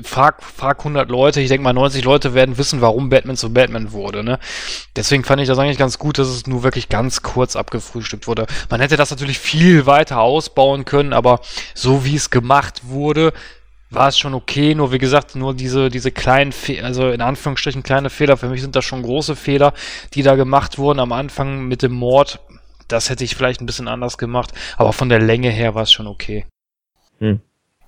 frag, frag 100 Leute, ich denke mal 90 Leute werden wissen, warum Batman zu Batman wurde, ne? Deswegen fand ich das eigentlich ganz gut, dass es nur wirklich ganz kurz abgefrühstückt wurde. Man hätte das natürlich viel weiter ausbauen können, aber so wie es gemacht wurde, war es schon okay, nur wie gesagt, nur diese, diese kleinen, Fe also in Anführungsstrichen kleine Fehler, für mich sind das schon große Fehler, die da gemacht wurden am Anfang mit dem Mord. Das hätte ich vielleicht ein bisschen anders gemacht, aber von der Länge her war es schon okay.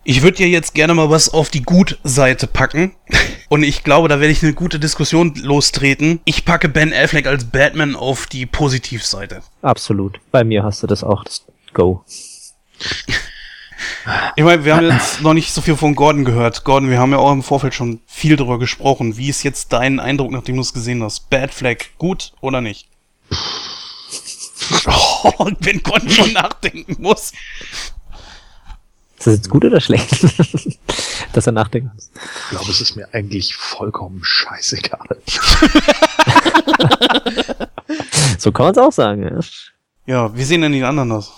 Ich würde ja jetzt gerne mal was auf die Gut-Seite packen. Und ich glaube, da werde ich eine gute Diskussion lostreten. Ich packe Ben Affleck als Batman auf die Positivseite. Absolut. Bei mir hast du das auch, das Go. Ich meine, wir haben jetzt noch nicht so viel von Gordon gehört. Gordon, wir haben ja auch im Vorfeld schon viel drüber gesprochen. Wie ist jetzt dein Eindruck, nachdem du es gesehen hast? Batfleck gut oder nicht? Oh, wenn Gordon schon nachdenken muss. Ist das jetzt gut oder schlecht? dass er nachdenken muss. Ich glaube, es ist mir eigentlich vollkommen scheißegal. So kann man es auch sagen, ja. Ja, wie sehen denn die anderen das?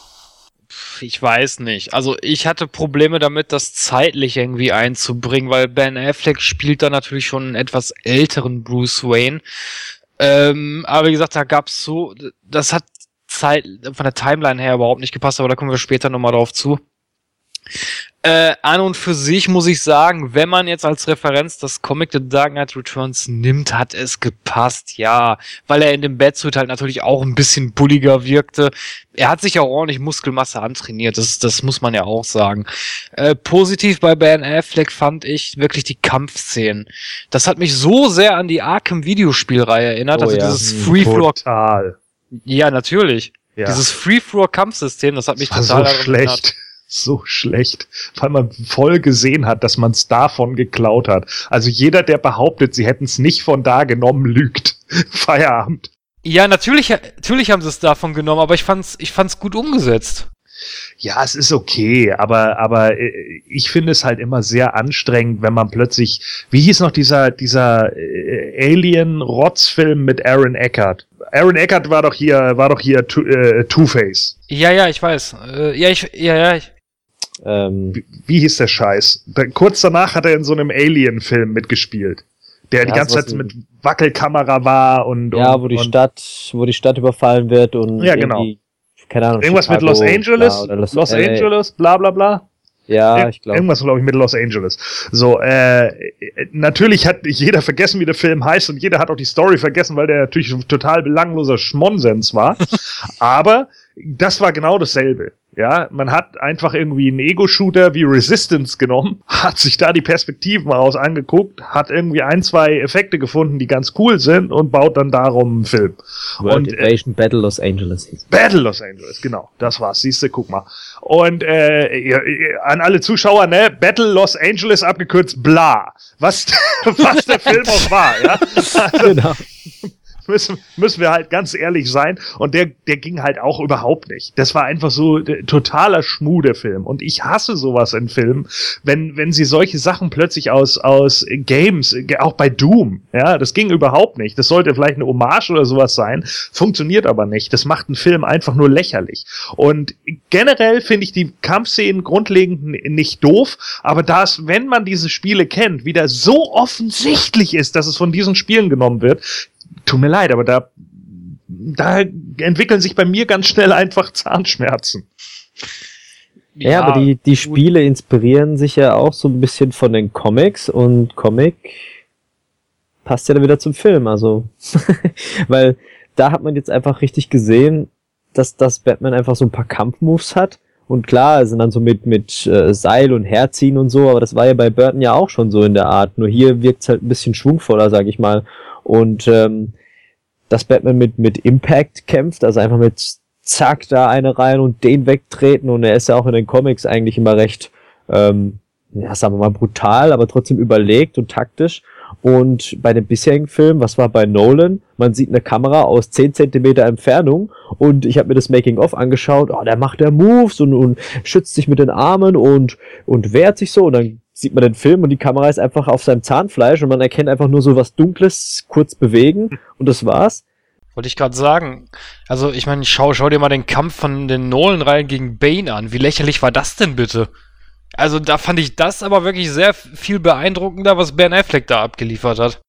Ich weiß nicht. Also ich hatte Probleme damit, das zeitlich irgendwie einzubringen, weil Ben Affleck spielt da natürlich schon einen etwas älteren Bruce Wayne. Ähm, aber wie gesagt, da gab's so, das hat Zeit von der Timeline her überhaupt nicht gepasst, aber da kommen wir später nochmal drauf zu. Äh, an und für sich muss ich sagen, wenn man jetzt als Referenz das Comic The Dark Knight Returns nimmt, hat es gepasst, ja. Weil er in dem Batsuit halt natürlich auch ein bisschen bulliger wirkte. Er hat sich ja auch ordentlich Muskelmasse antrainiert, das, das muss man ja auch sagen. Äh, positiv bei Ben Affleck fand ich wirklich die Kampfszenen. Das hat mich so sehr an die Arkham Videospielreihe erinnert, Oh also ja. dieses Free Floor, Total. ja natürlich. Ja. Dieses Free Floor Kampfsystem, das hat mich das war total so daran erinnert. So schlecht, weil man voll gesehen hat, dass man es davon geklaut hat. Also jeder, der behauptet, sie hätten es nicht von da genommen, lügt. Feierabend. Ja, natürlich, natürlich haben sie es davon genommen, aber ich fand's, ich fand's gut umgesetzt. Ja, es ist okay, aber aber äh, ich finde es halt immer sehr anstrengend, wenn man plötzlich, wie hieß noch dieser dieser äh, Alien-Rotzfilm mit Aaron Eckhart? Aaron Eckhart war doch hier war doch hier Two- äh, Two-Face. Ja, ja, ich weiß. Äh, ja, ich, ja, ja, ich, Ähm, Wie, wie hieß der Scheiß? Da, kurz danach hat er in so einem Alien-Film mitgespielt, der die Ja, ganze sowas Zeit mit Wackelkamera war und ja, und, wo die und Stadt, wo die Stadt überfallen wird und Ja, genau. keine Ahnung, irgendwas mit Chicago, Los Angeles, bla, Los, Los. Angeles, bla bla bla. Ja, ich glaube. Irgendwas, glaube ich, mit Los Angeles. So, äh, natürlich hat jeder vergessen, wie der Film heißt und jeder hat auch die Story vergessen, weil der natürlich ein total belangloser Schmonsens war. Aber das war genau dasselbe. Ja, man hat einfach irgendwie einen Ego-Shooter wie Resistance genommen, hat sich da die Perspektiven raus angeguckt, hat irgendwie ein, zwei Effekte gefunden, die ganz cool sind und baut dann darum einen Film. World und, äh, Invasion Battle Los Angeles. Battle Los Angeles, genau, das war's. Siehste, guck mal. Und äh, ihr, ihr, an alle Zuschauer, ne, Battle Los Angeles abgekürzt, bla. Was, was der Film auch war, ja. Also, Genau. müssen, müssen wir halt ganz ehrlich sein. Und der, der ging halt auch überhaupt nicht. Das war einfach so äh, totaler Schmuh, der Film. Und ich hasse sowas in Filmen, wenn, wenn sie solche Sachen plötzlich aus, aus Games, äh, auch bei Doom, ja, das ging überhaupt nicht. Das sollte vielleicht eine Hommage oder sowas sein, funktioniert aber nicht. Das macht einen Film einfach nur lächerlich. Und generell finde ich die Kampfszenen grundlegend nicht doof, aber da es, wenn man diese Spiele kennt, wieder so offensichtlich ist, dass es von diesen Spielen genommen wird, tut mir leid, aber da, da entwickeln sich bei mir ganz schnell einfach Zahnschmerzen. Ja, aber die, die Spiele inspirieren sich ja auch so ein bisschen von den Comics und Comic passt ja dann wieder zum Film, also. Weil da hat man jetzt einfach richtig gesehen, dass das Batman einfach so ein paar Kampfmoves hat. Und klar, sind dann so mit, mit äh, Seil und Herziehen und so, aber das war ja bei Burton ja auch schon so in der Art. Nur hier wirkt's halt ein bisschen schwungvoller, sag ich mal. Und ähm, dass Batman mit, mit Impact kämpft, also einfach mit zack, da eine rein und den wegtreten und er ist ja auch in den Comics eigentlich immer recht, ähm, ja, sagen wir mal brutal, aber trotzdem überlegt und taktisch. Und bei dem bisherigen Film, was war bei Nolan? Man sieht eine Kamera aus 10 Zentimeter Entfernung und ich habe mir das Making-of angeschaut, oh, der macht der Moves und, und schützt sich mit den Armen und, und wehrt sich so und dann sieht man den Film und die Kamera ist einfach auf seinem Zahnfleisch und man erkennt einfach nur so was Dunkles kurz bewegen und das war's. Wollte ich gerade sagen. Also, ich meine, schau, schau dir mal den Kampf von den Nolan-Reihen gegen Bane an. Wie lächerlich war das denn bitte? Also, da fand ich das aber wirklich sehr viel beeindruckender, was Ben Affleck da abgeliefert hat.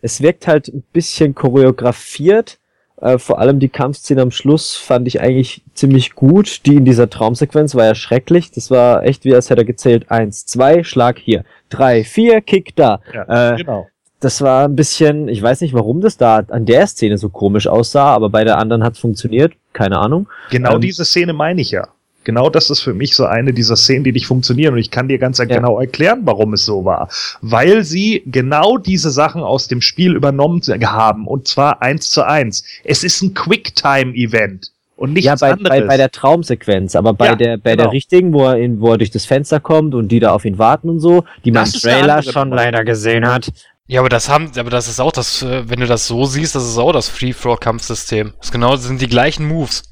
es wirkt halt ein bisschen choreografiert. Äh, vor allem die Kampfszene am Schluss fand ich eigentlich ziemlich gut. Die in dieser Traumsequenz war ja schrecklich. Das war echt wie als hätte er gezählt. Eins, zwei, Schlag hier. Drei, vier, Kick da. Ja, Äh, genau. das war ein bisschen, ich weiß nicht, warum das da an der Szene so komisch aussah, aber bei der anderen hat es funktioniert. Keine Ahnung. Genau ähm, diese Szene meine ich ja. Genau das ist für mich so eine dieser Szenen, die nicht funktionieren. Und ich kann dir ganz genau erklären, warum es so war. Weil sie genau diese Sachen aus dem Spiel übernommen haben. Und zwar eins zu eins. Es ist ein Quicktime-Event. Und nichts ja, bei, anderes. bei, bei der Traumsequenz, aber bei Ja, der bei genau. der richtigen, wo er, in, wo er durch das Fenster kommt und die da auf ihn warten und so, die man Das im ist eine Trailer schon leider gesehen hat. Ja, aber das haben, aber das ist auch das, äh, wenn du das so siehst, das ist auch das Free-Floor-Kampfsystem. Das genau das sind die gleichen Moves.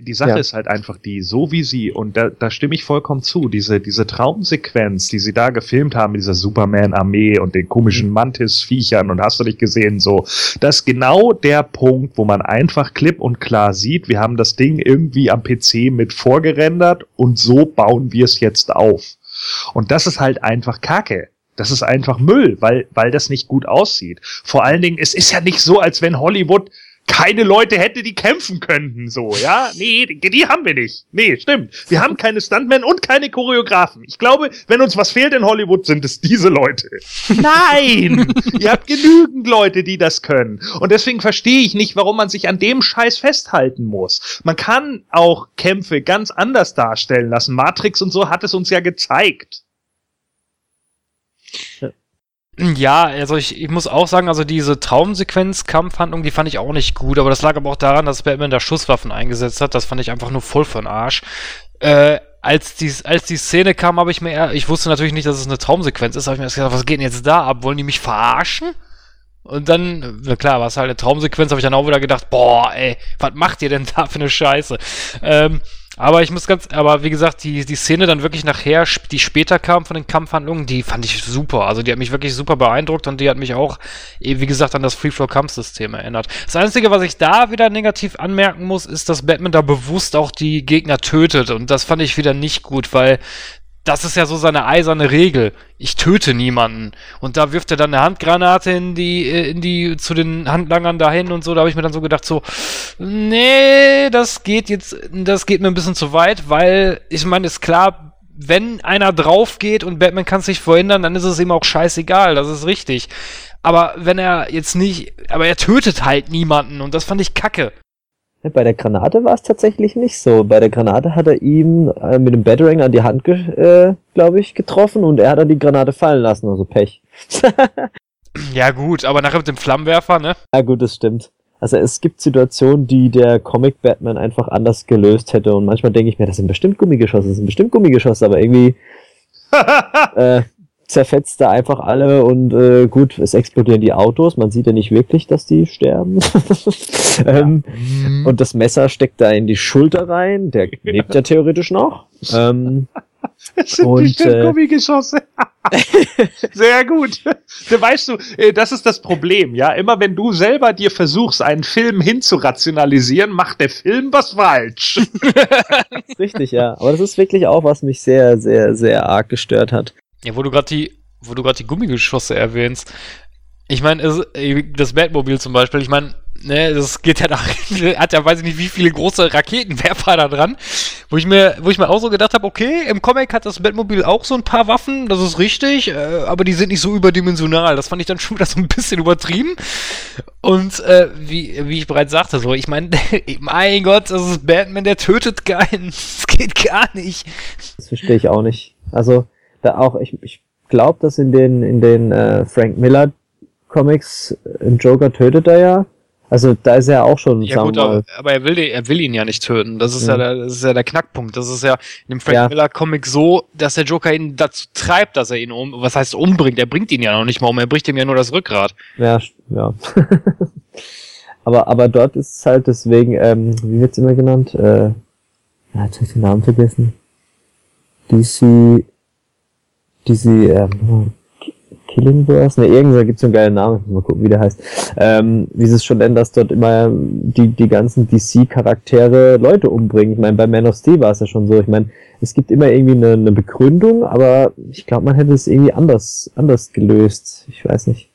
Die Sache Ja. ist halt einfach die, so wie sie, und da, da stimme ich vollkommen zu, diese, diese Traumsequenz, die sie da gefilmt haben mit dieser Superman-Armee und den komischen Mantis-Viechern und hast du nicht gesehen, so, das ist genau der Punkt, wo man einfach klipp und klar sieht, wir haben das Ding irgendwie am PC mit vorgerendert und so bauen wir es jetzt auf. Und das ist halt einfach Kacke. Das ist einfach Müll, weil, weil das nicht gut aussieht. Vor allen Dingen, es ist ja nicht so, als wenn Hollywood keine Leute hätte, die kämpfen könnten, so, ja? Nee, die, die haben wir nicht. Nee, stimmt. Wir haben keine Stuntmen und keine Choreografen. Ich glaube, wenn uns was fehlt in Hollywood, sind es diese Leute. Nein! Ihr habt genügend Leute, die das können. Und deswegen verstehe ich nicht, warum man sich an dem Scheiß festhalten muss. Man kann auch Kämpfe ganz anders darstellen lassen. Matrix und so hat es uns ja gezeigt. Ja, also ich, ich muss auch sagen, also diese Traumsequenz-Kampfhandlung, die fand ich auch nicht gut, aber das lag aber auch daran, dass Batman da Schusswaffen eingesetzt hat. Das fand ich einfach nur voll von Arsch. Äh, als die, als die Szene kam, habe ich mir eher, ich wusste natürlich nicht, dass es eine Traumsequenz ist, habe ich mir erst gedacht, was geht denn jetzt da ab? Wollen die mich verarschen? Und dann, na klar, war es halt eine Traumsequenz, habe ich dann auch wieder gedacht, boah, ey, was macht ihr denn da für eine Scheiße? Ähm, aber ich muss ganz, aber wie gesagt, die, die Szene dann wirklich nachher, die später kam von den Kampfhandlungen, die fand ich super. Also die hat mich wirklich super beeindruckt und die hat mich auch, eh, wie gesagt, an das Free-Flow-Kampfsystem erinnert. Das Einzige, was ich da wieder negativ anmerken muss, ist, dass Batman da bewusst auch die Gegner tötet. Und das fand ich wieder nicht gut, weil das ist ja so seine eiserne Regel. Ich töte niemanden. Und da wirft er dann eine Handgranate in die, äh, in die, zu den Handlangern dahin und so. Da habe ich mir dann so gedacht, so, nee, das geht jetzt, das geht mir ein bisschen zu weit, weil, ich meine, ist klar, wenn einer drauf geht und Batman kann es nicht verhindern, dann ist es ihm auch scheißegal, das ist richtig. Aber wenn er jetzt nicht, aber er tötet halt niemanden und das fand ich kacke. Ja, Bei der Granate war es tatsächlich nicht so. Bei der Granate hat er ihm äh, mit dem Batarang an die Hand, äh, glaube ich, getroffen und er hat dann die Granate fallen lassen, also Pech. Ja gut, aber nachher mit dem Flammenwerfer, ne? ja gut, das stimmt. Also es gibt Situationen, die der Comic Batman einfach anders gelöst hätte und manchmal denke ich mir, das sind bestimmt Gummigeschosse, das sind bestimmt Gummigeschosse, aber irgendwie äh, zerfetzt er einfach alle und äh, gut, es explodieren die Autos, man sieht ja nicht wirklich, dass die sterben. ähm, Und das Messer steckt da in die Schulter rein, der lebt ja theoretisch noch. Ähm, Es sind Und, bestimmt äh, Gummigeschosse. Sehr gut. Da weißt du, äh, das ist das Problem, ja. Immer wenn du selber dir versuchst, einen Film hinzurationalisieren, macht der Film was falsch. richtig, ja. Aber das ist wirklich auch, was mich sehr, sehr, sehr arg gestört hat. Ja, wo du gerade die, wo du gerade die Gummigeschosse erwähnst. Ich meine, das Batmobil zum Beispiel, ich meine, ne, das geht ja nach, hat ja weiß ich nicht, wie viele große Raketenwerfer da dran, wo ich mir, wo ich mir auch so gedacht habe, okay, im Comic hat das Batmobil auch so ein paar Waffen, das ist richtig, äh, aber die sind nicht so überdimensional. Das fand ich dann schon wieder so ein bisschen übertrieben. Und äh, wie, wie ich bereits sagte, so, ich meine, mein Gott, das ist Batman, der tötet keinen. Das geht gar nicht. Das verstehe ich auch nicht. Also, da auch, ich, ich glaube, dass in den, in den äh, Frank Miller Comics äh, im Joker tötet er ja. Also da ist er auch schon, Ja sagen gut, aber, aber er, will, er will ihn ja nicht töten. Das ist ja, Ja. der, das ist ja der Knackpunkt. Das ist ja in dem Frank Ja. Miller Comic so, dass der Joker ihn dazu treibt, dass er ihn um, was heißt umbringt? Er bringt ihn ja noch nicht mal um, er bricht ihm ja nur das Rückgrat. Ja, ja. aber, aber dort ist es halt deswegen, ähm, wie wird's immer genannt? Äh, ja, jetzt hab ich den Namen vergessen. DC, DC, ähm, Killing Burst? Ne, irgendwo gibt's so einen geilen Namen. Mal gucken, wie der heißt. Ähm, wie sie es schon nennen, dass dort immer die, die ganzen DC-Charaktere Leute umbringen. Ich meine, bei Man of Steel war es ja schon so. Ich meine, es gibt immer irgendwie eine, eine Begründung, aber ich glaube, man hätte es irgendwie anders, anders gelöst. Ich weiß nicht.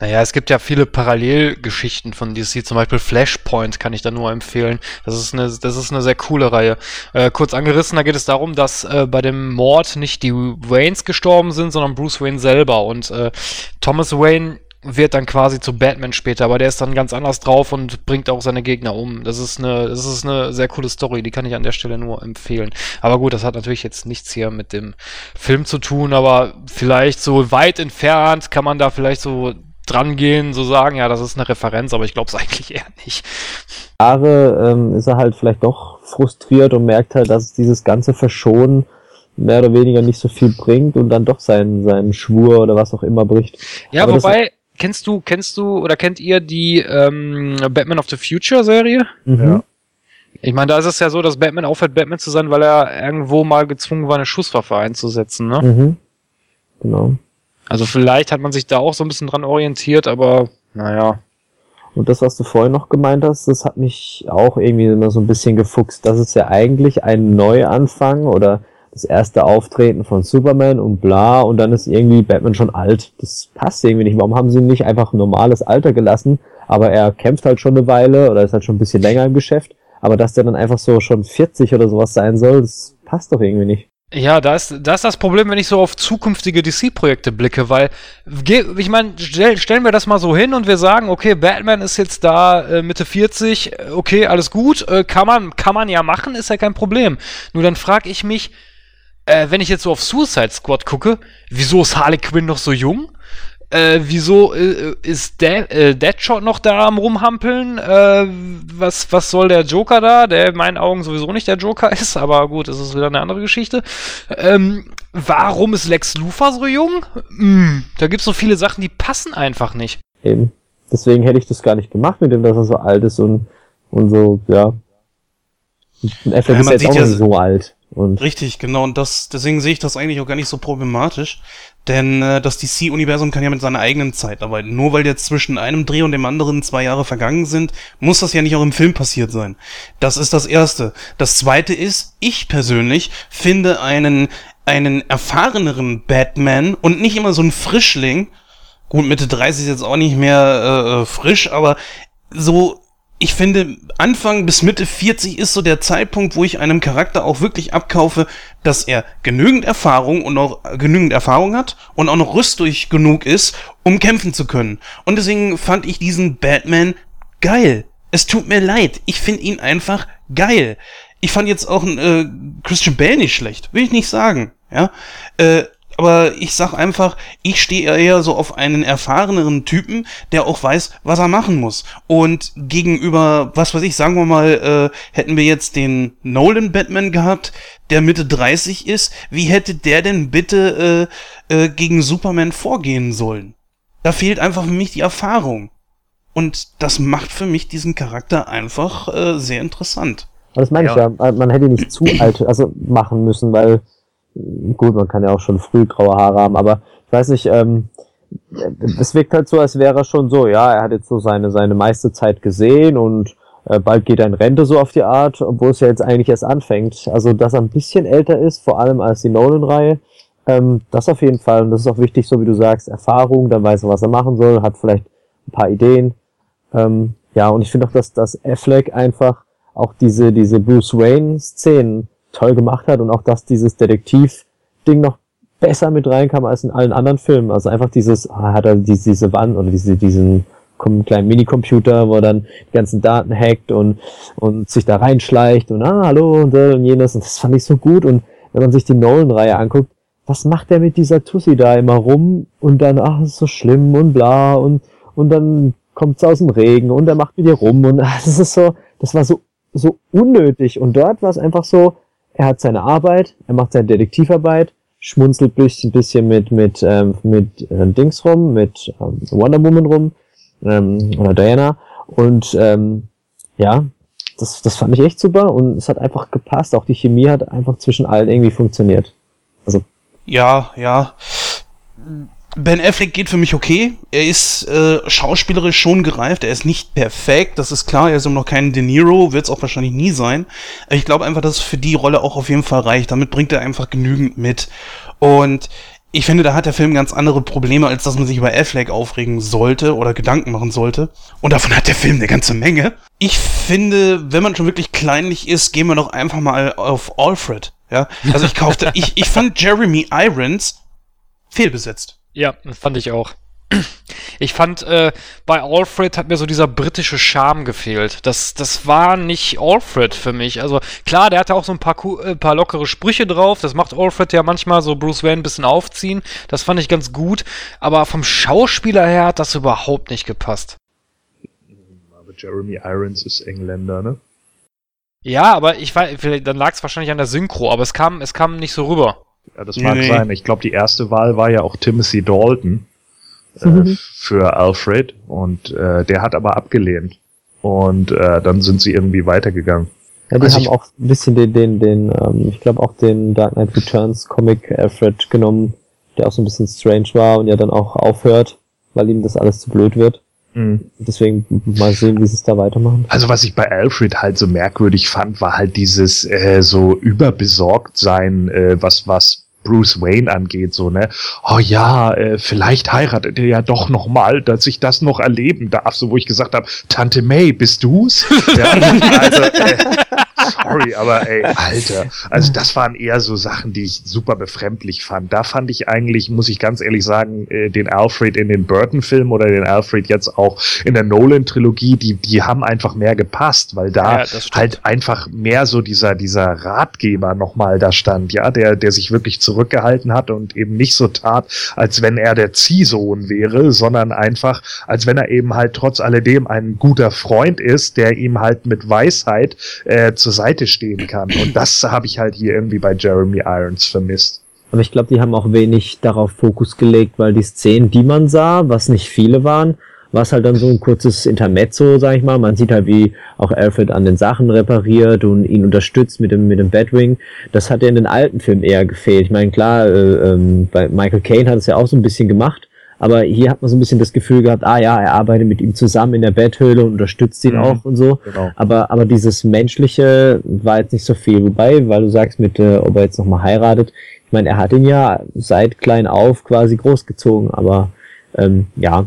Naja, es gibt ja viele Parallelgeschichten von DC, zum Beispiel Flashpoint kann ich da nur empfehlen. Das ist eine, das ist eine sehr coole Reihe. Äh, kurz angerissen, da geht es darum, dass äh, bei dem Mord nicht die Waynes gestorben sind, sondern Bruce Wayne selber. Und äh, Thomas Wayne wird dann quasi zu Batman später, aber der ist dann ganz anders drauf und bringt auch seine Gegner um. Das ist eine, das ist eine sehr coole Story, die kann ich an der Stelle nur empfehlen. Aber gut, das hat natürlich jetzt nichts hier mit dem Film zu tun, aber vielleicht so weit entfernt kann man da vielleicht so dran gehen, so sagen, ja, das ist eine Referenz, aber ich glaube es eigentlich eher nicht. Jahre ähm, ist er halt vielleicht doch frustriert und merkt halt, dass dieses ganze Verschonen mehr oder weniger nicht so viel bringt und dann doch seinen, seinen Schwur oder was auch immer bricht. Ja, Aber wobei, kennst du, kennst du oder kennt ihr die ähm, Batman of the Future Serie? Mhm. Ja. Ich meine, da ist es ja so, dass Batman aufhört, Batman zu sein, weil er irgendwo mal gezwungen war, eine Schusswaffe einzusetzen, ne? Mhm. Genau. Also vielleicht hat man sich da auch so ein bisschen dran orientiert, aber naja. Und das, was du vorhin noch gemeint hast, das hat mich auch irgendwie immer so ein bisschen gefuchst. Das ist ja eigentlich ein Neuanfang oder das erste Auftreten von Superman und bla und dann ist irgendwie Batman schon alt. Das passt irgendwie nicht. Warum haben sie nicht einfach ein normales Alter gelassen? Aber er kämpft halt schon eine Weile oder ist halt schon ein bisschen länger im Geschäft. Aber dass der dann einfach so schon 40 oder sowas sein soll, das passt doch irgendwie nicht. Ja, da ist, da ist das Problem, wenn ich so auf zukünftige DC-Projekte blicke, weil, ich meine, stell, stellen wir das mal so hin und wir sagen, okay, Batman ist jetzt da äh, Mitte 40, äh, okay, alles gut, äh, kann man, kann man ja machen, ist ja kein Problem. Nur dann frage ich mich, äh, wenn ich jetzt so auf Suicide Squad gucke, wieso ist Harley Quinn noch so jung? Äh, wieso äh, ist De äh, Deadshot noch da am rumhampeln? Äh, was, was soll der Joker da? Der in meinen Augen sowieso nicht der Joker ist, aber gut, das ist wieder eine andere Geschichte. Ähm, warum ist Lex Luthor so jung? Hm, da gibt's so viele Sachen, die passen einfach nicht. Eben. Deswegen hätte ich das gar nicht gemacht mit dem, dass er so alt ist und, und so, ja. Und Affleck Ja, ist man jetzt sieht auch ja so alt. Und Richtig, genau. Und das, deswegen sehe ich das eigentlich auch gar nicht so problematisch. Denn äh, das DC-Universum kann ja mit seiner eigenen Zeit arbeiten. Nur weil jetzt zwischen einem Dreh und dem anderen zwei Jahre vergangen sind, muss das ja nicht auch im Film passiert sein. Das ist das Erste. Das Zweite ist, ich persönlich finde einen, einen erfahreneren Batman und nicht immer so ein Frischling. Gut, Mitte 30 ist jetzt auch nicht mehr äh, frisch, aber so ich finde, Anfang bis Mitte 40 ist so der Zeitpunkt, wo ich einem Charakter auch wirklich abkaufe, dass er genügend Erfahrung und auch genügend Erfahrung hat und auch noch rüstig genug ist, um kämpfen zu können. Und deswegen fand ich diesen Batman geil. Es tut mir leid. Ich finde ihn einfach geil. Ich fand jetzt auch äh, Christian Bale nicht schlecht. Will ich nicht sagen. Ja. Äh, aber ich sag einfach, ich stehe eher so auf einen erfahreneren Typen, der auch weiß, was er machen muss. Und gegenüber, was weiß ich, sagen wir mal, äh, hätten wir jetzt den Nolan Batman gehabt, der Mitte 30 ist, wie hätte der denn bitte äh, äh, gegen Superman vorgehen sollen? Da fehlt einfach für mich die Erfahrung. Und das macht für mich diesen Charakter einfach äh, sehr interessant. Aber das meine Ja. ich ja, man hätte ihn nicht zu alt also machen müssen, weil gut, man kann ja auch schon früh graue Haare haben, aber ich weiß nicht, ähm, es wirkt halt so, als wäre er schon so, ja, er hat jetzt so seine, seine meiste Zeit gesehen und äh, bald geht er in Rente so auf die Art, obwohl es ja jetzt eigentlich erst anfängt. Also, dass er ein bisschen älter ist, vor allem als die Nolan-Reihe, ähm, das auf jeden Fall. Und das ist auch wichtig, so wie du sagst, Erfahrung, dann weiß er, was er machen soll, hat vielleicht ein paar Ideen. Ähm, ja, und ich finde auch, dass, dass Affleck einfach auch diese, diese Bruce Wayne-Szenen toll gemacht hat und auch, dass dieses Detektiv-Ding noch besser mit reinkam als in allen anderen Filmen. Also einfach dieses, ah, hat er diese, diese Wand oder diese, diesen kleinen Minicomputer, wo er dann die ganzen Daten hackt und, und sich da reinschleicht und ah, hallo und, äh, und jenes. Und das fand ich so gut. Und wenn man sich die Nolan-Reihe anguckt, was macht der mit dieser Tussi da immer rum und dann, ach, ist so schlimm und bla und, und dann kommt's aus dem Regen und er macht mit ihr rum und ach, das ist so, das war so, so unnötig. Und dort war es einfach so, er hat seine Arbeit, er macht seine Detektivarbeit, schmunzelt ein bisschen mit, mit, ähm, mit äh, Dings rum, mit ähm, Wonder Woman rum, ähm, oder Diana. Und ähm, ja, das, das fand ich echt super und es hat einfach gepasst. Auch die Chemie hat einfach zwischen allen irgendwie funktioniert. Also, Ja, ja. Ben Affleck geht für mich okay. Er ist äh, schauspielerisch schon gereift. Er ist nicht perfekt, das ist klar. Er ist immer noch kein De Niro, wird es auch wahrscheinlich nie sein. Ich glaube einfach, dass es für die Rolle auch auf jeden Fall reicht. Damit bringt er einfach genügend mit. Und ich finde, da hat der Film ganz andere Probleme, als dass man sich über Affleck aufregen sollte oder Gedanken machen sollte. Und davon hat der Film eine ganze Menge. Ich finde, wenn man schon wirklich kleinlich ist, gehen wir doch einfach mal auf Alfred. Ja, also ich kaufte, ich, ich fand Jeremy Irons fehlbesetzt. Ja, das fand ich auch. Ich fand, äh, bei Alfred hat mir so dieser britische Charme gefehlt. Das, das war nicht Alfred für mich. Also klar, der hatte auch so ein paar, äh, paar lockere Sprüche drauf. Das macht Alfred ja manchmal so Bruce Wayne ein bisschen aufziehen. Das fand ich ganz gut. Aber vom Schauspieler her hat das überhaupt nicht gepasst. Aber Jeremy Irons ist Engländer, ne? Ja, aber ich weiß, dann lag es wahrscheinlich an der Synchro, aber es kam, es kam nicht so rüber. Ja, das mag Nee. sein. Ich glaube, die erste Wahl war ja auch Timothy Dalton äh, für Alfred und äh, der hat aber abgelehnt. Und äh, dann sind sie irgendwie weitergegangen. Ja, die Also haben ich- auch ein bisschen den, den, den, ähm, ich glaube auch den Dark Knight Returns Comic Alfred genommen, der auch so ein bisschen strange war und ja dann auch aufhört, weil ihm das alles zu blöd wird. Mhm. Deswegen mal sehen, wie sie es da weitermachen. Also was ich bei Alfred halt so merkwürdig fand, war halt dieses äh, so überbesorgt sein, äh, was was Bruce Wayne angeht, so ne. Oh ja, äh, vielleicht heiratet er ja doch noch mal, dass ich das noch erleben darf, so wo ich gesagt habe, Tante May, bist du's? ja, also, äh, sorry, aber ey, Alter, also das waren eher so Sachen, die ich super befremdlich fand. Da fand ich eigentlich, muss ich ganz ehrlich sagen, äh, den Alfred in den Burton-Film oder den Alfred jetzt auch in der Nolan-Trilogie, die, die haben einfach mehr gepasst, weil da Ja, halt einfach mehr so dieser, dieser Ratgeber nochmal da stand, ja, der, der sich wirklich zurückgehalten hat und eben nicht so tat, als wenn er der Ziehsohn wäre, sondern einfach, als wenn er eben halt trotz alledem ein guter Freund ist, der ihm halt mit Weisheit äh, zur Seite stehen kann. Und das habe ich halt hier irgendwie bei Jeremy Irons vermisst. Aber ich glaube, die haben auch wenig darauf Fokus gelegt, weil die Szenen, die man sah, was nicht viele waren, war es halt dann so ein kurzes Intermezzo, sag ich mal. Man sieht halt, wie auch Alfred an den Sachen repariert und ihn unterstützt mit dem, mit dem Batwing. Das hat ja in den alten Filmen eher gefehlt. Ich meine, klar, äh, ähm, bei Michael Caine hat es ja auch so ein bisschen gemacht. Aber hier hat man so ein bisschen das Gefühl gehabt, ah ja, er arbeitet mit ihm zusammen in der Betthöhle und unterstützt ihn Mhm. auch und so. Genau. Aber, aber dieses Menschliche war jetzt nicht so viel. Wobei, weil du sagst, mit, äh, ob er jetzt nochmal heiratet, ich meine, er hat ihn ja seit klein auf quasi großgezogen, aber ähm, ja,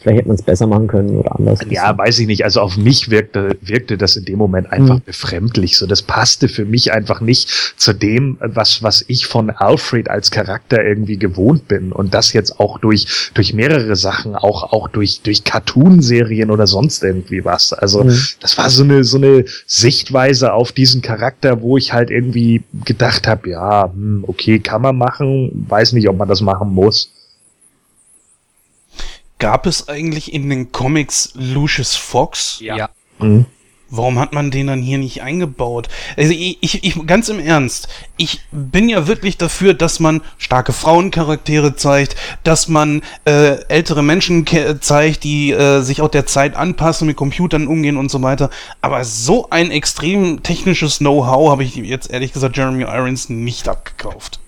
vielleicht hätte man es besser machen können oder anders. Ja, weiß ich nicht. Also auf mich wirkte, wirkte das in dem Moment einfach Mhm. befremdlich. So, das passte für mich einfach nicht zu dem, was, was ich von Alfred als Charakter irgendwie gewohnt bin. Und das jetzt auch durch, durch mehrere Sachen, auch, auch durch, durch Cartoon-Serien oder sonst irgendwie was. Also, Mhm. das war so eine, so eine Sichtweise auf diesen Charakter, wo ich halt irgendwie gedacht habe, ja, hm, okay, kann man machen, weiß nicht, ob man das machen muss. Gab es eigentlich in den Comics Lucius Fox? Ja. Mhm. Warum hat man den dann hier nicht eingebaut? Also ich, ich, ich ganz im Ernst, ich bin ja wirklich dafür, dass man starke Frauencharaktere zeigt, dass man äh, ältere Menschen zeigt, die äh, sich auch der Zeit anpassen, mit Computern umgehen und so weiter. Aber so ein extrem technisches Know-how habe ich jetzt ehrlich gesagt Jeremy Irons nicht abgekauft.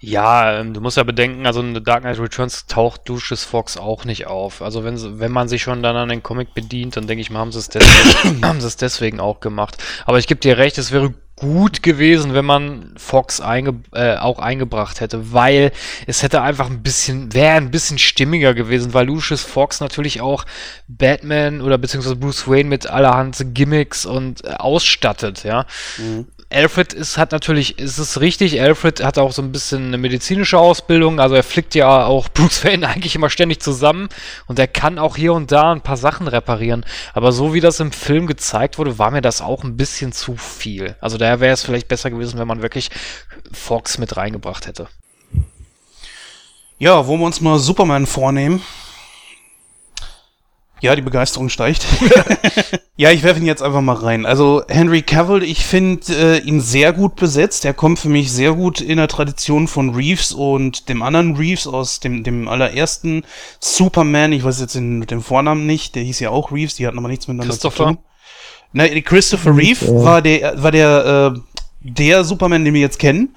Ja, ähm, du musst ja bedenken, also in The Dark Knight Returns taucht Lucius Fox auch nicht auf. Also wenn, wenn man sich schon dann an den Comic bedient, dann denke ich mal, haben sie es deswegen, haben sie es deswegen auch gemacht. Aber ich gebe dir recht, es wäre gut gewesen, wenn man Fox einge äh, auch eingebracht hätte, weil es hätte einfach ein bisschen, wäre ein bisschen stimmiger gewesen, weil Lucius Fox natürlich auch Batman oder beziehungsweise Bruce Wayne mit allerhand Gimmicks und äh, ausstattet, ja. Alfred ist, hat natürlich, ist es richtig, Alfred hat auch so ein bisschen eine medizinische Ausbildung, also er flickt ja auch Bruce Wayne eigentlich immer ständig zusammen und er kann auch hier und da ein paar Sachen reparieren. Aber so wie das im Film gezeigt wurde, war mir das auch ein bisschen zu viel. Also daher wäre es vielleicht besser gewesen, wenn man wirklich Fox mit reingebracht hätte. Ja, wo wir uns mal Superman vornehmen. Ja, die Begeisterung steigt. ja, ich werfe ihn jetzt einfach mal rein. Also Henry Cavill, ich finde äh, ihn sehr gut besetzt. Er kommt für mich sehr gut in der Tradition von Reeves und dem anderen Reeves aus dem, dem allerersten Superman. Ich weiß jetzt den, den Vornamen nicht. Der hieß ja auch Reeves. Die hatten aber nichts miteinander zu Christopher? tun. Nein, Christopher Reeve war der, war der, äh, der Superman, den wir jetzt kennen.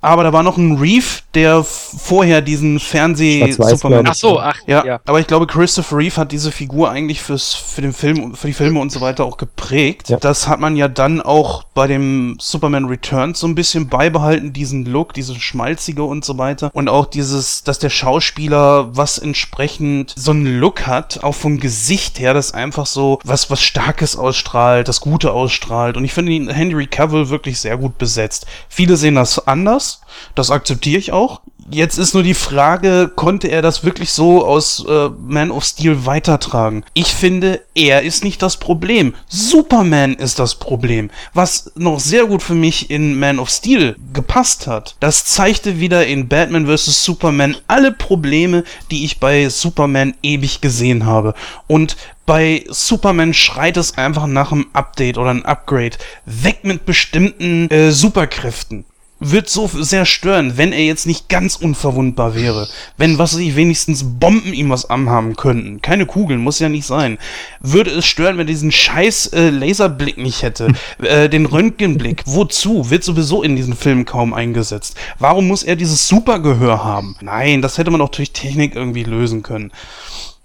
Aber da war noch ein Reeve, der vorher diesen Fernseh-Superman. Ach so, ach, Ja, ja. aber ich glaube, Christopher Reeve hat diese Figur eigentlich fürs, für den Film, für die Filme und so weiter auch geprägt. Ja. Das hat man ja dann auch bei dem Superman Returns so ein bisschen beibehalten, diesen Look, dieses Schmalzige und so weiter. Und auch dieses, dass der Schauspieler was entsprechend so einen Look hat, auch vom Gesicht her, das einfach so was, was Starkes ausstrahlt, das Gute ausstrahlt. Und ich finde ihn Henry Cavill wirklich sehr gut besetzt. Viele sehen das anders. Das akzeptiere ich auch. Jetzt ist nur die Frage, konnte er das wirklich so aus äh, Man of Steel weitertragen? Ich finde, er ist nicht das Problem. Superman ist das Problem. Was noch sehr gut für mich in Man of Steel gepasst hat, das zeigte wieder in Batman vs. Superman alle Probleme, die ich bei Superman ewig gesehen habe. Und bei Superman schreit es einfach nach einem Update oder einem Upgrade. Weg mit bestimmten äh, Superkräften. Wird so sehr stören, wenn er jetzt nicht ganz unverwundbar wäre. Wenn, was weiß ich, wenigstens Bomben ihm was anhaben könnten. Keine Kugeln, muss ja nicht sein. Würde es stören, wenn er diesen scheiß äh, Laserblick nicht hätte. äh, den Röntgenblick. Wozu? Wird sowieso in diesen Filmen kaum eingesetzt. Warum muss er dieses Supergehör haben? Nein, das hätte man auch durch Technik irgendwie lösen können.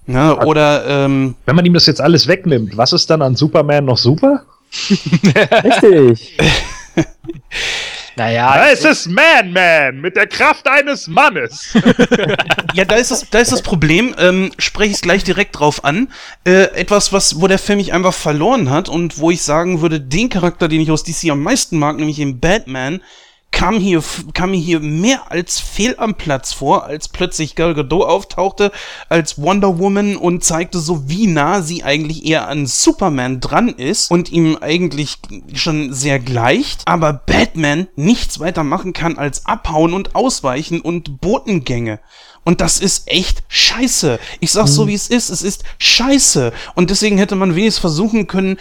Ne? Oder, ähm, Wenn man ihm das jetzt alles wegnimmt, was ist dann an Superman noch super? Richtig. Naja, Da ist es Man-Man mit der Kraft eines Mannes. Ja, da ist das, da ist das Problem, ähm, spreche ich es gleich direkt drauf an. Äh, etwas, was, wo der Film mich einfach verloren hat und wo ich sagen würde, den Charakter, den ich aus DC am meisten mag, nämlich in Batman, kam hier, kam mir hier mehr als fehl am Platz vor, als plötzlich Gal Gadot auftauchte als Wonder Woman und zeigte so, wie nah sie eigentlich eher an Superman dran ist und ihm eigentlich schon sehr gleicht, aber Batman nichts weiter machen kann als abhauen und ausweichen und Botengänge. Und das ist echt scheiße. Ich sag's so, wie es ist. Es ist scheiße. Und deswegen hätte man wenigstens versuchen können,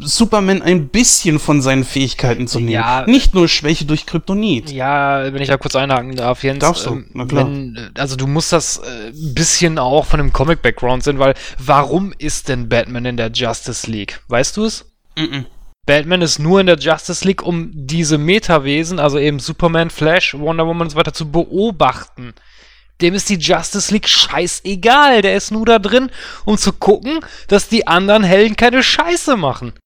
Superman ein bisschen von seinen Fähigkeiten zu nehmen. Ja. Nicht nur Schwäche durch Kryptonit. Ja, wenn ich da kurz einhaken darf, Jens. Darfst du, ähm, na klar. Wenn, äh, also du musst das äh, ein bisschen auch von dem Comic-Background sehen, weil warum ist denn Batman in der Justice League? Weißt du es? Mhm. Batman ist nur in der Justice League, um diese Metawesen, also eben Superman, Flash, Wonder Woman und so weiter, zu beobachten. Dem ist die Justice League scheißegal. Der ist nur da drin, um zu gucken, dass die anderen Helden keine Scheiße machen.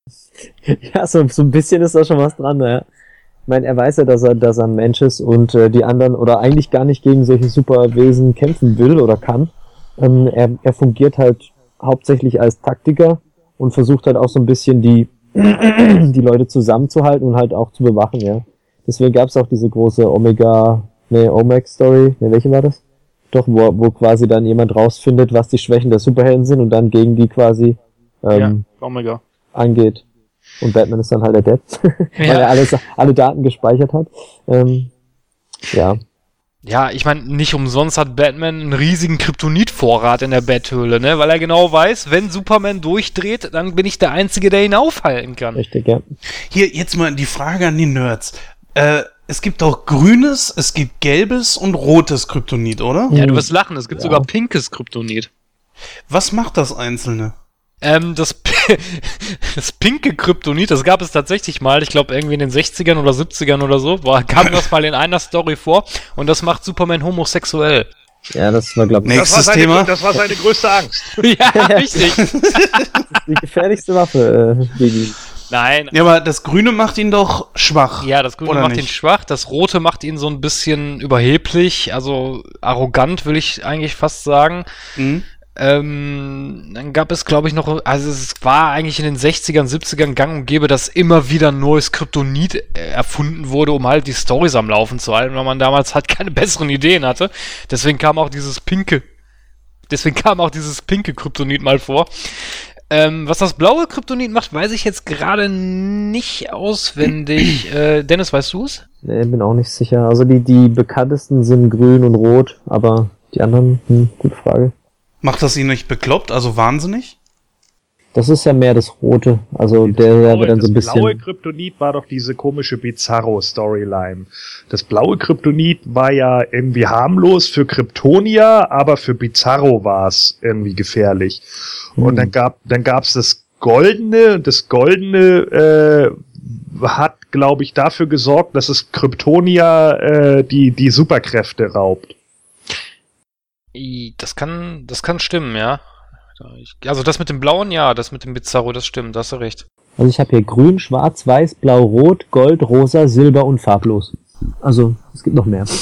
Ja, so, so ein bisschen ist da schon was dran, ja. Ich meine, er weiß ja, dass er, dass er ein Mensch ist und äh, die anderen oder eigentlich gar nicht gegen solche Superwesen kämpfen will oder kann. Ähm, er, er fungiert halt hauptsächlich als Taktiker und versucht halt auch so ein bisschen die, die Leute zusammenzuhalten und halt auch zu bewachen, ja. Deswegen gab es auch diese große Omega, nee, Omex-Story, nee, welche war das? Doch, wo, wo quasi dann jemand rausfindet, was die Schwächen der Superhelden sind und dann gegen die quasi ähm, Omega. angeht. Und Batman ist dann halt der Depp, weil Ja. er alles, alle Daten gespeichert hat. Ähm, ja, Ja, ich meine, nicht umsonst hat Batman einen riesigen Kryptonitvorrat in der Betthöhle, ne? Weil er genau weiß, wenn Superman durchdreht, dann bin ich der Einzige, der ihn aufhalten kann. richtig, ja. Hier jetzt mal die Frage an die Nerds. Äh, es gibt auch grünes, es gibt gelbes und rotes Kryptonit, oder? Ja, du wirst lachen, es gibt Ja. sogar pinkes Kryptonit. Was macht das Einzelne? Ähm, das, das pinke Kryptonit, das gab es tatsächlich mal, ich glaube irgendwie in den 60ern oder 70ern oder so, war, kam das mal in einer Story vor und das macht Superman homosexuell. Ja, das war, glaube ich. Das war, Nächstes seine, Thema. das war seine größte Angst. ja, richtig. die gefährlichste Waffe äh. Nein, Ja, aber das Grüne macht ihn doch schwach. Ja, das Grüne macht ihn nicht? schwach, das Rote macht ihn so ein bisschen überheblich, also arrogant, will ich eigentlich fast sagen. Mhm. Ähm, dann gab es, glaube ich, noch, also es war eigentlich in den 60ern, 70ern gang und gäbe, dass immer wieder ein neues Kryptonit äh, erfunden wurde, um halt die Storys am Laufen zu halten, weil man damals halt keine besseren Ideen hatte. Deswegen kam auch dieses pinke, deswegen kam auch dieses pinke Kryptonit mal vor. Ähm, was das blaue Kryptonit macht, weiß ich jetzt gerade nicht auswendig. äh, Dennis, weißt du es? Nee, bin auch nicht sicher. Also die, die bekanntesten sind grün und rot, aber die anderen, hm, gute Frage. Macht das ihn nicht bekloppt, also wahnsinnig? Das ist ja mehr das Rote. Also der, der wird dann so ein das blaue bisschen. Kryptonit war doch diese komische Bizarro-Storyline. Das blaue Kryptonit war ja irgendwie harmlos für Kryptonier, aber für Bizarro war es irgendwie gefährlich. Und dann gab dann gab's das Goldene. und Das Goldene äh, hat, glaube ich, dafür gesorgt, dass es Kryptonier äh, die die Superkräfte raubt. Das kann, das kann stimmen, ja. Da ich- Also das mit dem blauen, ja, das mit dem Bizarro, das stimmt, da hast du recht. Also ich habe hier grün, schwarz, weiß, blau, rot, gold, rosa, silber und farblos. Also es gibt noch mehr.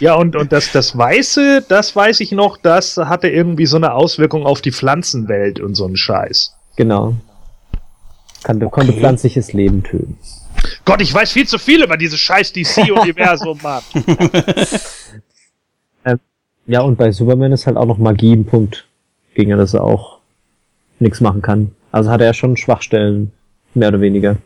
Ja, und, und das, das Weiße, das weiß ich noch, das hatte irgendwie so eine Auswirkung auf die Pflanzenwelt und so einen Scheiß. Genau. Kann, Konnte pflanzliches Leben töten. Gott, ich weiß viel zu viel über dieses scheiß DC-Universum, Mann. Ja, und bei Superman ist halt auch noch Magie ein Punkt, gegen das er auch nichts machen kann. Also hat er ja schon Schwachstellen, mehr oder weniger.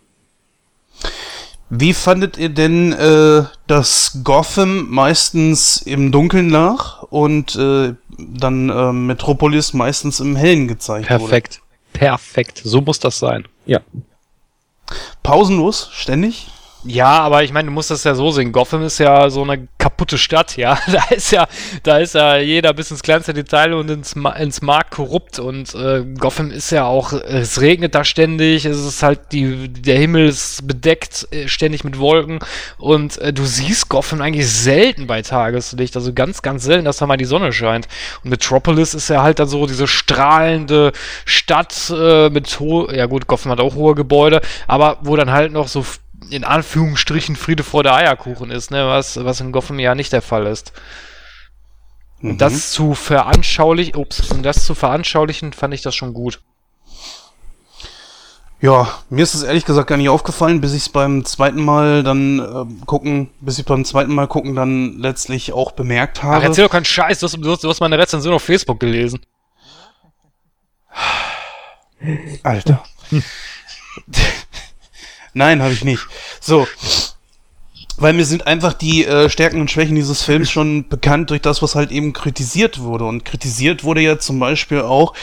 Wie fandet ihr denn, äh, dass Gotham meistens im Dunkeln lag und äh, dann äh, Metropolis meistens im Hellen gezeigt wurde? Perfekt. Perfekt. So muss das sein. Ja. Pausenlos, ständig? Ja, aber ich meine, du musst das ja so sehen. Gotham ist ja so eine kaputte Stadt, ja. Da ist ja, da ist ja jeder bis ins kleinste Detail und ins, ins Mark korrupt und äh, Gotham ist ja auch, es regnet da ständig, es ist halt die, der Himmel ist bedeckt äh, ständig mit Wolken und äh, du siehst Gotham eigentlich selten bei Tageslicht, also ganz, ganz selten, dass da mal die Sonne scheint. Und Metropolis ist ja halt dann so diese strahlende Stadt äh, mit ho ja gut, Gotham hat auch hohe Gebäude, aber wo dann halt noch so in Anführungsstrichen Friede vor der Eierkuchen ist, ne, was, was in Gotham ja nicht der Fall ist. Mhm. Und das zu veranschaulichen, ups, um das zu veranschaulichen, fand ich das schon gut. Ja, mir ist es ehrlich gesagt gar nicht aufgefallen, bis ich es beim zweiten Mal dann äh, gucken, bis ich beim zweiten Mal gucken dann letztlich auch bemerkt Ach, habe. erzähl doch keinen Scheiß, du hast, du hast, du hast meine Rezension auf Facebook gelesen. Alter. Nein, habe ich nicht. So. Weil mir sind einfach die äh, Stärken und Schwächen dieses Films schon bekannt durch das, was halt eben kritisiert wurde. Und kritisiert wurde ja zum Beispiel auch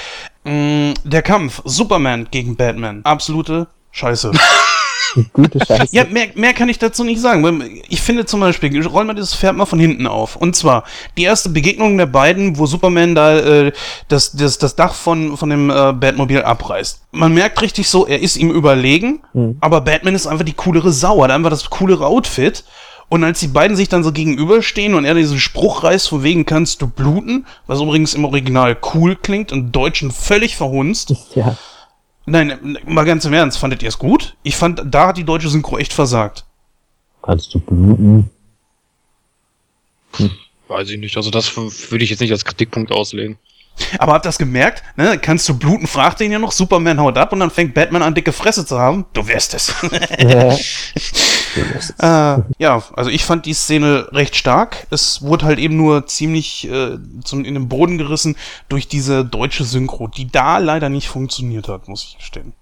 mh, der Kampf Superman gegen Batman. Absolute Scheiße. Gute Scheiße. Ja, mehr, mehr kann ich dazu nicht sagen. Ich finde zum Beispiel, rollen wir dieses Pferd mal von hinten auf. Und zwar die erste Begegnung der beiden, wo Superman da äh, das, das, das Dach von, von dem äh, Batmobil abreißt. Man merkt richtig so, er ist ihm überlegen, Mhm. aber Batman ist einfach die coolere Sau, hat einfach das coolere Outfit. Und als die beiden sich dann so gegenüberstehen und er diesen Spruch reißt, von wegen kannst du bluten, was übrigens im Original cool klingt und Deutschen völlig verhunzt. Ja. Nein, mal ganz im Ernst, fandet ihr es gut? Ich fand, da hat die deutsche Synchro echt versagt. Kannst du bluten? Weiß ich nicht, also das würde ich jetzt nicht als Kritikpunkt auslegen. Aber habt ihr das gemerkt? Ne? Kannst du bluten? Fragt ihn ja noch. Superman haut ab und dann fängt Batman an, dicke Fresse zu haben. Du wirst es. Ja. äh, ja, also ich fand die Szene recht stark. Es wurde halt eben nur ziemlich äh, zum, in den Boden gerissen durch diese deutsche Synchro, die da leider nicht funktioniert hat, muss ich gestehen.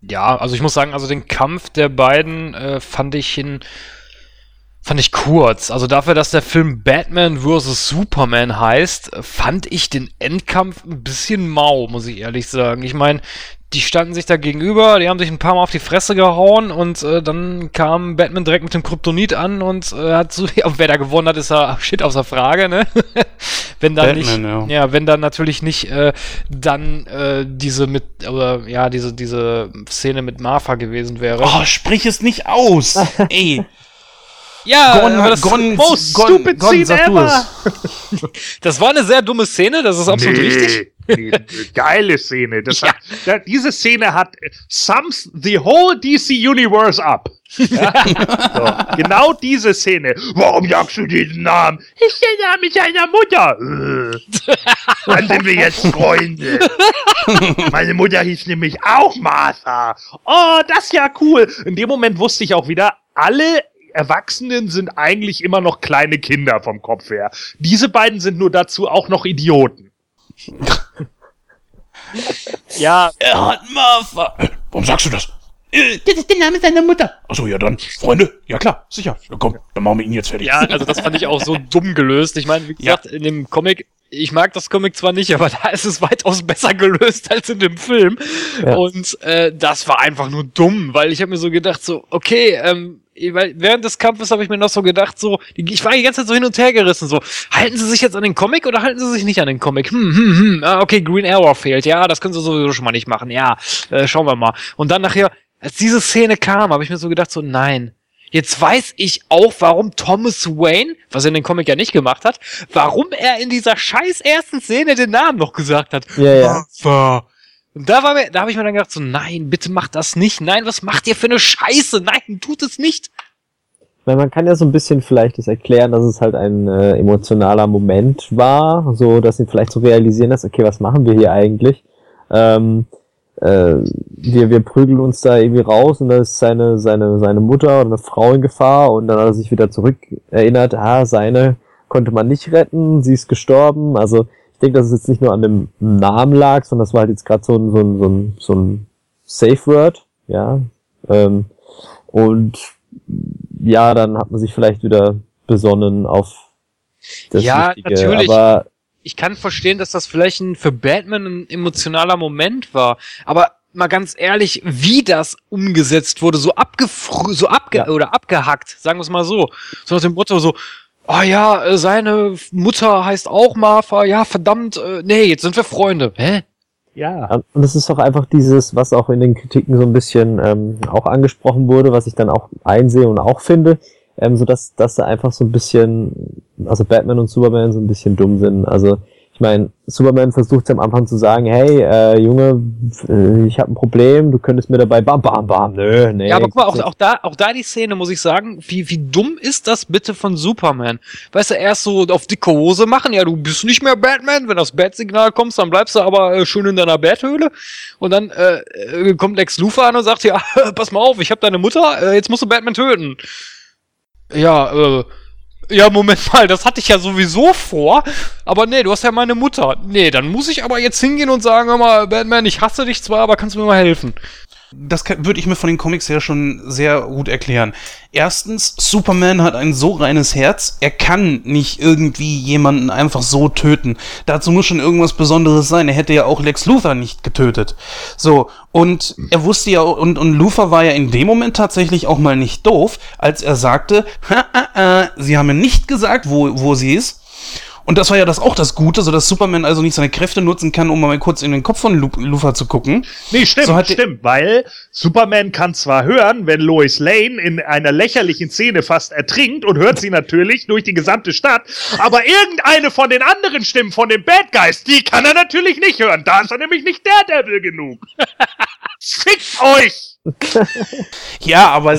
Ja, also ich muss sagen, also den Kampf der beiden äh, fand ich in fand ich kurz. Also dafür, dass der Film Batman vs. Superman heißt, fand ich den Endkampf ein bisschen mau, muss ich ehrlich sagen. Ich meine, die standen sich da gegenüber, die haben sich ein paar Mal auf die Fresse gehauen und äh, dann kam Batman direkt mit dem Kryptonit an und äh, hat so, ja, wer da gewonnen hat, ist ja shit außer Frage, ne? wenn dann Batman, nicht, ja. ja, wenn dann natürlich nicht äh, dann äh, diese mit, oder ja, diese, diese Szene mit Martha gewesen wäre. Oh, sprich es nicht aus! Ey, ja, Gon, aber das, Gon, most Gon, stupid Gon, scene ever. das war eine sehr dumme Szene, das ist absolut richtig. Nee, geile Szene. Das Ja. hat, da, diese Szene hat sums the whole DC Universe up. Ja? so, genau diese Szene. Warum sagst du diesen Namen? Ist der Name seiner Mutter. Äh. Dann sind wir jetzt Freunde. Meine Mutter hieß nämlich auch Martha. Oh, das ist ja cool. In dem Moment wusste ich auch wieder, alle Erwachsenen sind eigentlich immer noch kleine Kinder vom Kopf her. Diese beiden sind nur dazu auch noch Idioten. Ja, Er hat Martha. Warum sagst du das? Äh, Das ist der Name seiner Mutter. Achso, ja dann. Freunde? Ja klar, sicher. Ja, komm, dann machen wir ihn jetzt fertig. ja, also das fand ich auch so dumm gelöst. Ich meine, wie Ja. gesagt, in dem Comic, ich mag das Comic zwar nicht, aber da ist es weitaus besser gelöst als in dem Film. Ja. Und äh, das war einfach nur dumm, weil ich habe mir so gedacht, so, okay, ähm, weil während des Kampfes habe ich mir noch so gedacht, so, ich war die ganze Zeit so hin und her gerissen, so, halten sie sich jetzt an den Comic oder halten sie sich nicht an den Comic? Hm, hm, hm, ah, okay, Green Arrow fehlt, ja, das können sie sowieso schon mal nicht machen, ja, äh, schauen wir mal. Und dann nachher, als diese Szene kam, habe ich mir so gedacht, so, nein, Jetzt weiß ich auch, warum Thomas Wayne, was er in den Comic ja nicht gemacht hat, warum er in dieser scheiß ersten Szene den Namen noch gesagt hat. Ja, ja. Martha. Und da war mir, da habe ich mir dann gedacht, so, nein, bitte macht das nicht. Nein, was macht ihr für eine Scheiße? Nein, tut es nicht. Weil man kann ja so ein bisschen vielleicht das erklären, dass es halt ein äh, emotionaler Moment war, so dass sie vielleicht so realisieren, dass, okay, was machen wir hier eigentlich? Ähm, äh, wir, wir prügeln uns da irgendwie raus und da ist seine, seine, seine Mutter oder eine Frau in Gefahr und dann hat er sich wieder zurück erinnert, ah, seine konnte man nicht retten, sie ist gestorben. Also denke, dass es jetzt nicht nur an dem Namen lag, sondern das war halt jetzt gerade so ein, so ein, so ein, so ein Safe Word, ja. Ähm, und ja, dann hat man sich vielleicht wieder besonnen auf das Ja, Wichtige. natürlich. Aber Ich kann verstehen, dass das vielleicht ein, für Batman ein emotionaler Moment war. Aber mal ganz ehrlich, wie das umgesetzt wurde, so abgefrü so abge Ja. oder abgehackt, sagen wir es mal so. So nach dem Motto so, oh ja, äh, seine Mutter heißt auch Martha, ja, verdammt, äh, nee, jetzt sind wir Freunde. Hä? Ja. Und es ist doch einfach dieses, was auch in den Kritiken so ein bisschen ähm, auch angesprochen wurde, was ich dann auch einsehe und auch finde, ähm, so dass, dass da einfach so ein bisschen, also Batman und Superman so ein bisschen dumm sind. Also meine, Superman versucht am Anfang zu sagen, hey, äh, Junge, äh, ich habe ein Problem, du könntest mir dabei bam, bam, bam, nö, nee. Ja, aber guck mal, auch, auch da, auch da die Szene, muss ich sagen, wie, wie dumm ist das bitte von Superman? Weißt du, erst so auf dicke Hose machen, ja, du bist nicht mehr Batman, wenn das Bat-Signal kommst, dann bleibst du aber äh, schön in deiner Bathöhle. Und dann äh, äh, kommt Lex Luthor an und sagt, ja, pass mal auf, ich hab deine Mutter, äh, jetzt musst du Batman töten. Ja, äh, ja, Moment mal, das hatte ich ja sowieso vor, aber nee, du hast ja meine Mutter. Nee, dann muss ich aber jetzt hingehen und sagen, hör mal, Batman, ich hasse dich zwar, aber kannst du mir mal helfen? Das würde ich mir von den Comics her schon sehr gut erklären. Erstens, Superman hat ein so reines Herz, er kann nicht irgendwie jemanden einfach so töten. Dazu muss schon irgendwas Besonderes sein. Er hätte ja auch Lex Luthor nicht getötet. So, und er wusste ja, und, und Luthor war ja in dem Moment tatsächlich auch mal nicht doof, als er sagte, ha, ah, ah, sie haben mir nicht gesagt, wo, wo sie ist. Und das war ja das auch das Gute, so dass Superman also nicht seine Kräfte nutzen kann, um mal kurz in den Kopf von Lu Luthor zu gucken. Nee, stimmt, So stimmt, weil Superman kann zwar hören, wenn Lois Lane in einer lächerlichen Szene fast ertrinkt und hört sie natürlich durch die gesamte Stadt, aber irgendeine von den anderen Stimmen von den Bad Guys, die kann er natürlich nicht hören. Da ist er nämlich nicht Daredevil genug. Fickt euch! Ja, aber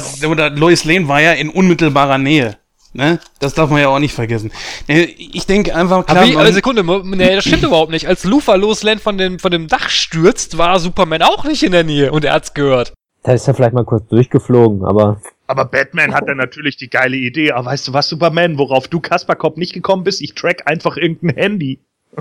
Lois Lane war ja in unmittelbarer Nähe. Ne? Das darf man ja auch nicht vergessen. Ne, Ich denke einfach, klar, Aber wie, man- äh, Sekunde, nee, das stimmt überhaupt nicht. Als Lufa loslernt von dem, von dem Dach stürzt, war Superman auch nicht in der Nähe und er hat's gehört. Da ist er vielleicht mal kurz durchgeflogen, aber Aber Batman hat dann natürlich die geile Idee. Aber weißt du was, Superman, worauf du Kasperkopf nicht gekommen bist? Ich track einfach irgendein Handy.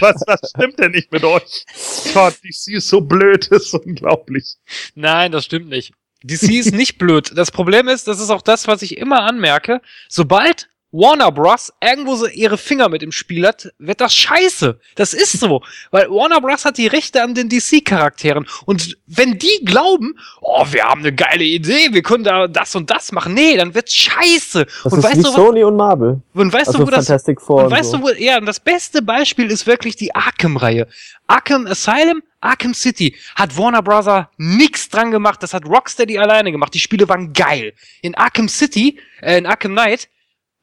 was, was stimmt denn nicht mit euch? Gott, DC ist so blöd, das ist unglaublich. Nein, das stimmt nicht. DC ist nicht blöd. Das Problem ist, das ist auch das, was ich immer anmerke. Sobald Warner Bros. irgendwo so ihre Finger mit im Spiel hat, wird das scheiße. Das ist so. Weil Warner Bros. hat die Rechte an den DC-Charakteren. Und wenn die glauben, oh, wir haben eine geile Idee, wir können da das und das machen, nee, dann wird's scheiße. das und ist weißt wie du, was, Sony und Marvel. und weißt also du, wo das, Fantastic Four und und weißt so. du, wo, ja, und das beste Beispiel ist wirklich die Arkham-Reihe. Arkham Asylum, Arkham City hat Warner Bros. nix dran gemacht. Das hat Rocksteady alleine gemacht. Die Spiele waren geil. In Arkham City, äh, in Arkham Knight,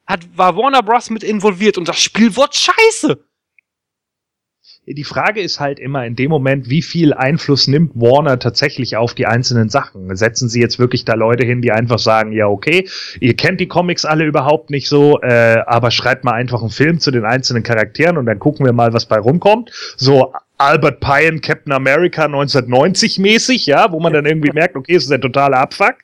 hat, war Warner Bros. mit involviert und das Spiel wurde scheiße. Die Frage ist halt immer in dem Moment, wie viel Einfluss nimmt Warner tatsächlich auf die einzelnen Sachen? Setzen sie jetzt wirklich da Leute hin, die einfach sagen, ja, okay, ihr kennt die Comics alle überhaupt nicht so, äh, aber schreibt mal einfach einen Film zu den einzelnen Charakteren und dann gucken wir mal, was bei rumkommt. So Albert Pine, Captain America 1990 mäßig, ja, wo man dann irgendwie merkt, okay, es ist ein totaler Abfuck.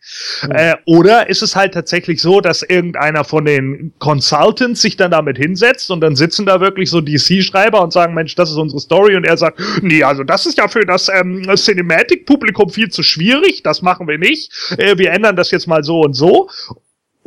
Äh, oder ist es halt tatsächlich so, dass irgendeiner von den Consultants sich dann damit hinsetzt und dann sitzen da wirklich so DC-Schreiber und sagen, Mensch, das ist unsere Story und er sagt, nee, also das ist ja für das ähm, Cinematic-Publikum viel zu schwierig, das machen wir nicht, äh, wir ändern das jetzt mal so und so.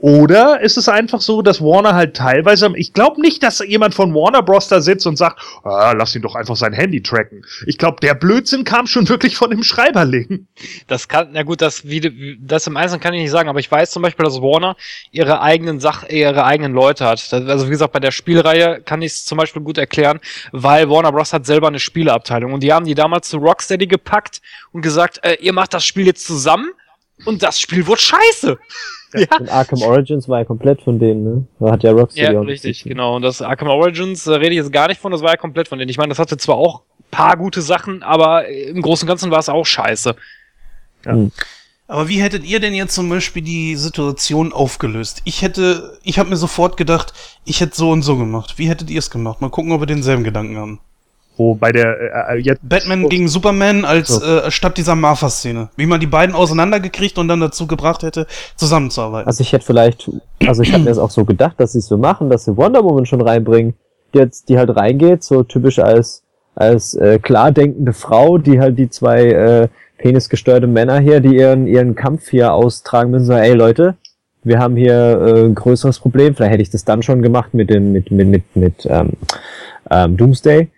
Oder ist es einfach so, dass Warner halt teilweise, ich glaube nicht, dass jemand von Warner Bros. da sitzt und sagt, ah, lass ihn doch einfach sein Handy tracken. Ich glaube, der Blödsinn kam schon wirklich von dem Schreiberling. Das kann, na gut, das, wie, das im Einzelnen kann ich nicht sagen, aber ich weiß zum Beispiel, dass Warner ihre eigenen Sach, ihre eigenen Leute hat. Also wie gesagt, bei der Spielreihe kann ich es zum Beispiel gut erklären, weil Warner Bros. hat selber eine Spieleabteilung und die haben die damals zu Rocksteady gepackt und gesagt, äh, ihr macht das Spiel jetzt zusammen und das Spiel wird scheiße. Ja, Und Arkham Origins war ja komplett von denen, ne? Da hat ja Rocksteady ja auch richtig, genau. Und das Arkham Origins äh, rede ich jetzt gar nicht von, das war ja komplett von denen. Ich meine, das hatte zwar auch paar gute Sachen, aber im Großen und Ganzen war es auch scheiße. Aber wie hättet ihr denn jetzt zum Beispiel die Situation aufgelöst? Ich hätte, ich habe mir sofort gedacht, ich hätte so und so gemacht. Wie hättet ihr es gemacht? Mal gucken, ob wir denselben Gedanken haben. Wo bei der, äh, jetzt, Batman gegen Superman als So. äh, statt dieser Martha-Szene. Wie man die beiden auseinandergekriegt und dann dazu gebracht hätte, zusammenzuarbeiten. Also ich hätte vielleicht, also ich habe mir das auch so gedacht, dass sie es so machen, dass sie Wonder Woman schon reinbringen, die jetzt, die halt reingeht, so typisch als als äh, klar denkende Frau, die halt die zwei äh, penisgesteuerte Männer hier, die ihren ihren Kampf hier austragen müssen, so, ey Leute, wir haben hier äh, ein größeres Problem. Vielleicht hätte ich das dann schon gemacht mit dem mit mit mit mit ähm, ähm, Doomsday.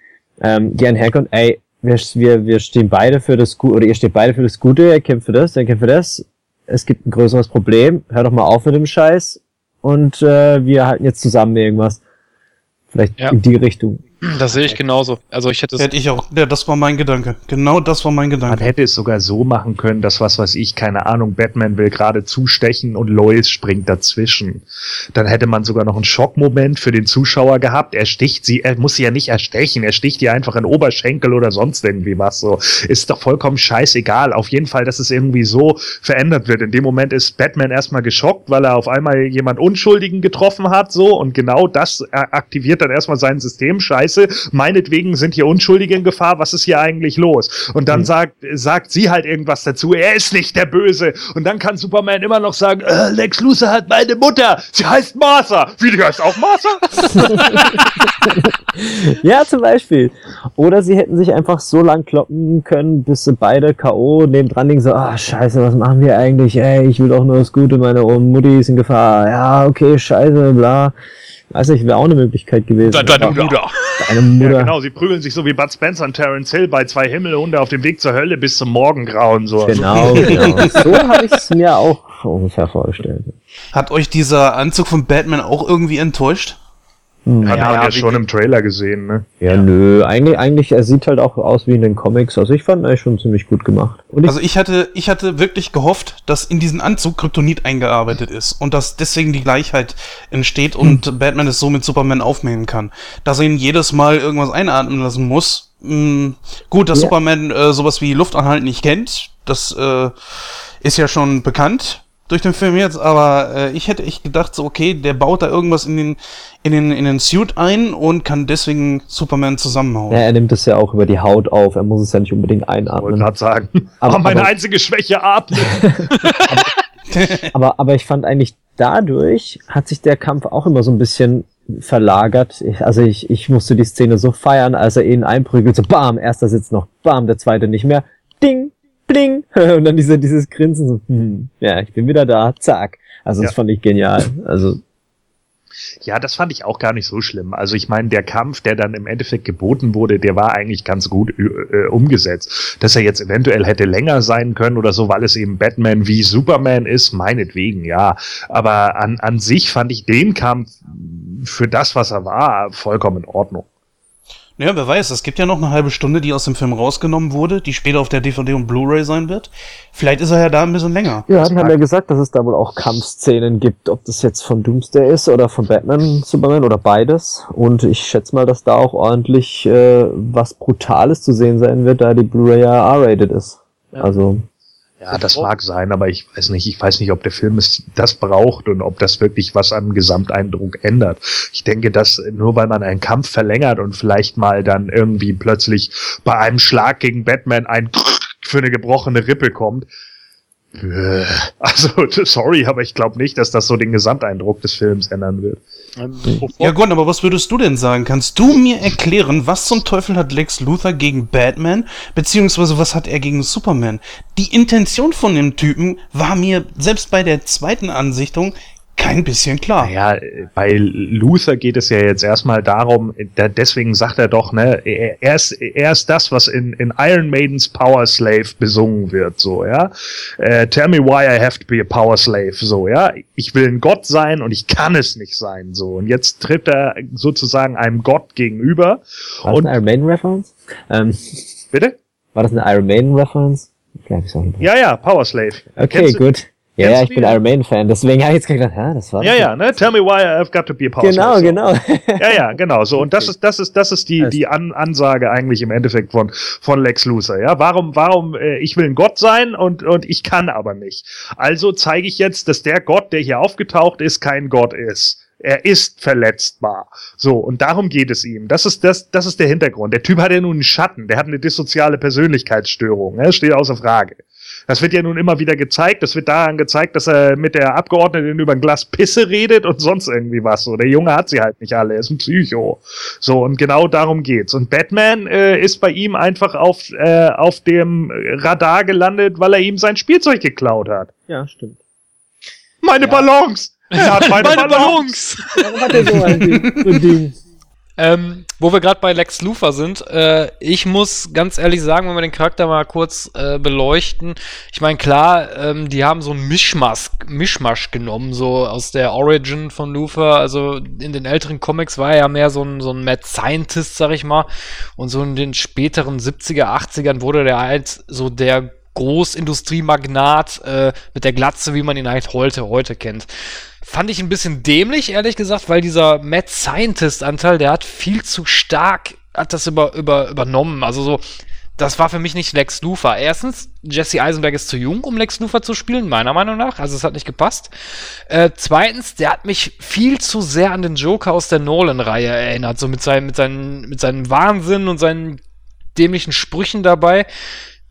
Ähm, die einherkommt, ey, wir, wir, wir stehen beide für das Gute, oder ihr steht beide für das Gute, er kämpft für das, er kämpft für das. Es gibt ein größeres Problem, hör doch mal auf mit dem Scheiß und äh, wir halten jetzt zusammen irgendwas. Vielleicht Ja. in die Richtung. Das sehe ich genauso. Also ich hätte es. Hätte ich auch. Ja, das war mein Gedanke. Genau das war mein Man Gedanke. hätte es sogar so machen können, dass was weiß ich, keine Ahnung, Batman will gerade zustechen und Lois springt dazwischen. Dann hätte man sogar noch einen Schockmoment für den Zuschauer gehabt. Er sticht sie, er muss sie ja nicht erstechen, er sticht ihr einfach in Oberschenkel oder sonst irgendwie was so. Ist doch vollkommen scheißegal. Auf jeden Fall, dass es irgendwie so verändert wird. In dem Moment ist Batman erstmal geschockt, weil er auf einmal jemand Unschuldigen getroffen hat, so und genau das aktiviert dann erstmal sein System. Scheiße, meinetwegen sind hier Unschuldige in Gefahr, was ist hier eigentlich los? Und dann sagt, sagt sie halt irgendwas dazu, er ist nicht der Böse. Und dann kann Superman immer noch sagen, äh, Lex Luthor hat meine Mutter, sie heißt Martha. Wie, die heißt auch Martha? Ja, zum Beispiel. Oder sie hätten sich einfach so lang kloppen können, bis sie beide K.O. nebendran liegen, so, ah, scheiße, was machen wir eigentlich? Ey, ich will doch nur das Gute, meine Mutti ist in Gefahr. Ja, okay, scheiße, bla. Weiß nicht, wäre auch eine Möglichkeit gewesen. Deine Aber Mutter. Deine Mutter. Ja, genau, sie prügeln sich so wie Bud Spencer und Terence Hill bei zwei Himmelhunde auf dem Weg zur Hölle bis zum Morgengrauen. So. Genau, genau. So habe ich es mir auch ungefähr vorgestellt. Hat euch dieser Anzug von Batman auch irgendwie enttäuscht? Hm. Hat Ja, man ja, ja, schon im Trailer gesehen, ne? Ja, nö, eigentlich, eigentlich, er sieht halt auch aus wie in den Comics. Also ich fand ihn eigentlich schon ziemlich gut gemacht. Und ich, Also ich hatte, ich hatte wirklich gehofft, dass in diesen Anzug Kryptonit eingearbeitet ist und dass deswegen die Gleichheit entsteht und Batman es so mit Superman aufnehmen kann. Dass er ihn jedes Mal irgendwas einatmen lassen muss. Mh, gut, dass Ja. Superman äh, sowas wie Luftanhalten nicht kennt, das äh, ist ja schon bekannt durch den Film jetzt, aber äh, ich hätte echt gedacht, so okay, der baut da irgendwas in den, in den, in den Suit ein und kann deswegen Superman zusammenhauen. ja, er nimmt es ja auch über die Haut auf. Er muss es ja nicht unbedingt Wollte einatmen. gerade sagen. Aber- Aber, meine aber- einzige Schwäche atmen. Aber, aber ich fand eigentlich dadurch hat sich der Kampf auch immer so ein bisschen verlagert. Also ich, ich musste die Szene so feiern, als er ihn einprügelt, so bam, erster sitzt noch, bam, der zweite nicht mehr, ding, bling, und dann diese, dieses Grinsen, so, hm, ja, ich bin wieder da, zack. Also das Ja. fand ich genial. Also Ja, das fand ich auch gar nicht so schlimm. Also ich meine, der Kampf, der dann im Endeffekt geboten wurde, der war eigentlich ganz gut äh, umgesetzt. Dass er jetzt eventuell hätte länger sein können oder so, weil es eben Batman wie Superman ist, meinetwegen, ja. Aber an, an sich fand ich den Kampf für das, was er war, vollkommen in Ordnung. Ja, wer weiß, es gibt ja noch eine halbe Stunde, die aus dem Film rausgenommen wurde, die später auf der DVD und Blu-ray sein wird. Vielleicht ist er ja da ein bisschen länger. Ja, die haben ja gesagt, dass es da wohl auch Kampfszenen gibt, ob das jetzt von Doomsday ist oder von Batman, Superman oder beides. Und ich schätze mal, dass da auch ordentlich äh, was Brutales zu sehen sein wird, da die Blu-ray ja R-rated ist. Also, Ja, das mag sein, aber ich weiß nicht, ich weiß nicht, ob der Film es das braucht und ob das wirklich was am Gesamteindruck ändert. Ich denke, dass nur weil man einen Kampf verlängert und vielleicht mal dann irgendwie plötzlich bei einem Schlag gegen Batman ein für eine gebrochene Rippe kommt. äh, Also, sorry, aber ich glaube nicht, dass das so den Gesamteindruck des Films ändern wird. Ja, Gordon, aber was würdest du denn sagen? Kannst du mir erklären, was zum Teufel hat Lex Luthor gegen Batman, beziehungsweise was hat er gegen Superman? Die Intention von dem Typen war mir selbst bei der zweiten Ansichtung kein bisschen klar. Naja, bei Luther geht es ja jetzt erstmal darum, da, deswegen sagt er doch, ne, er, er, ist, er ist das, was in, in Iron Maidens Power Slave besungen wird, so, ja. Äh, tell me why I have to be a Power Slave, so, ja. Ich will ein Gott sein und ich kann es nicht sein, so. Und jetzt tritt er sozusagen einem Gott gegenüber. war Und das eine Iron Maiden Reference? Ähm, bitte? war das eine Iron Maiden Reference? Ja, ja, Power Slave. Okay, Kennst gut. Ja, ja, ich bin? Iron Maiden Fan, deswegen habe ich jetzt gedacht, ja, das war Ja, das ja, ne? Tell me why I've got to be a Power Genau, so. genau. Ja, ja, genau. So und das ist das ist das ist die die An Ansage eigentlich im Endeffekt von von Lex Luthor. Ja, warum warum äh, ich will ein Gott sein und und ich kann aber nicht. Also zeige ich jetzt, dass der Gott, der hier aufgetaucht ist, kein Gott ist. Er ist verletzbar. So, und darum geht es ihm. Das ist, das, das ist der Hintergrund. Der Typ hat ja nun einen Schatten. Der hat eine dissoziale Persönlichkeitsstörung. Ne? Steht außer Frage. Das wird ja nun immer wieder gezeigt. Das wird daran gezeigt, dass er mit der Abgeordneten über ein Glas Pisse redet und sonst irgendwie was. So, der Junge hat sie halt nicht alle. Er ist ein Psycho. So, und genau darum geht's. Und Batman äh, ist bei ihm einfach auf, äh, auf dem Radar gelandet, weil er ihm sein Spielzeug geklaut hat. Ja, stimmt. Meine Ballons! Er hat meine, Meine Ballons! Ballons! Warum hat er so ein Ding? Ähm, wo wir gerade bei Lex Luthor sind, äh, ich muss ganz ehrlich sagen, wenn wir den Charakter mal kurz äh, beleuchten, ich meine, klar, ähm, die haben so einen Mischmasch, Mischmasch genommen, so aus der Origin von Luthor. Also in den älteren Comics war er ja mehr so ein, so ein Mad Scientist, sag ich mal. Und so in den späteren 70er, 80ern wurde der halt so der Großindustriemagnat äh, mit der Glatze, wie man ihn halt heute, heute kennt. Fand ich ein bisschen dämlich, ehrlich gesagt, weil dieser Mad Scientist-Anteil, der hat viel zu stark, hat das über, über, übernommen. Also so, das war für mich nicht Lex Luthor. Erstens, Jesse Eisenberg ist zu jung, um Lex Luthor zu spielen, meiner Meinung nach. Also es hat nicht gepasst. Äh, zweitens, der hat mich viel zu sehr an den Joker aus der Nolan-Reihe erinnert. So mit seinem, mit, seinen, mit seinem Wahnsinn und seinen dämlichen Sprüchen dabei.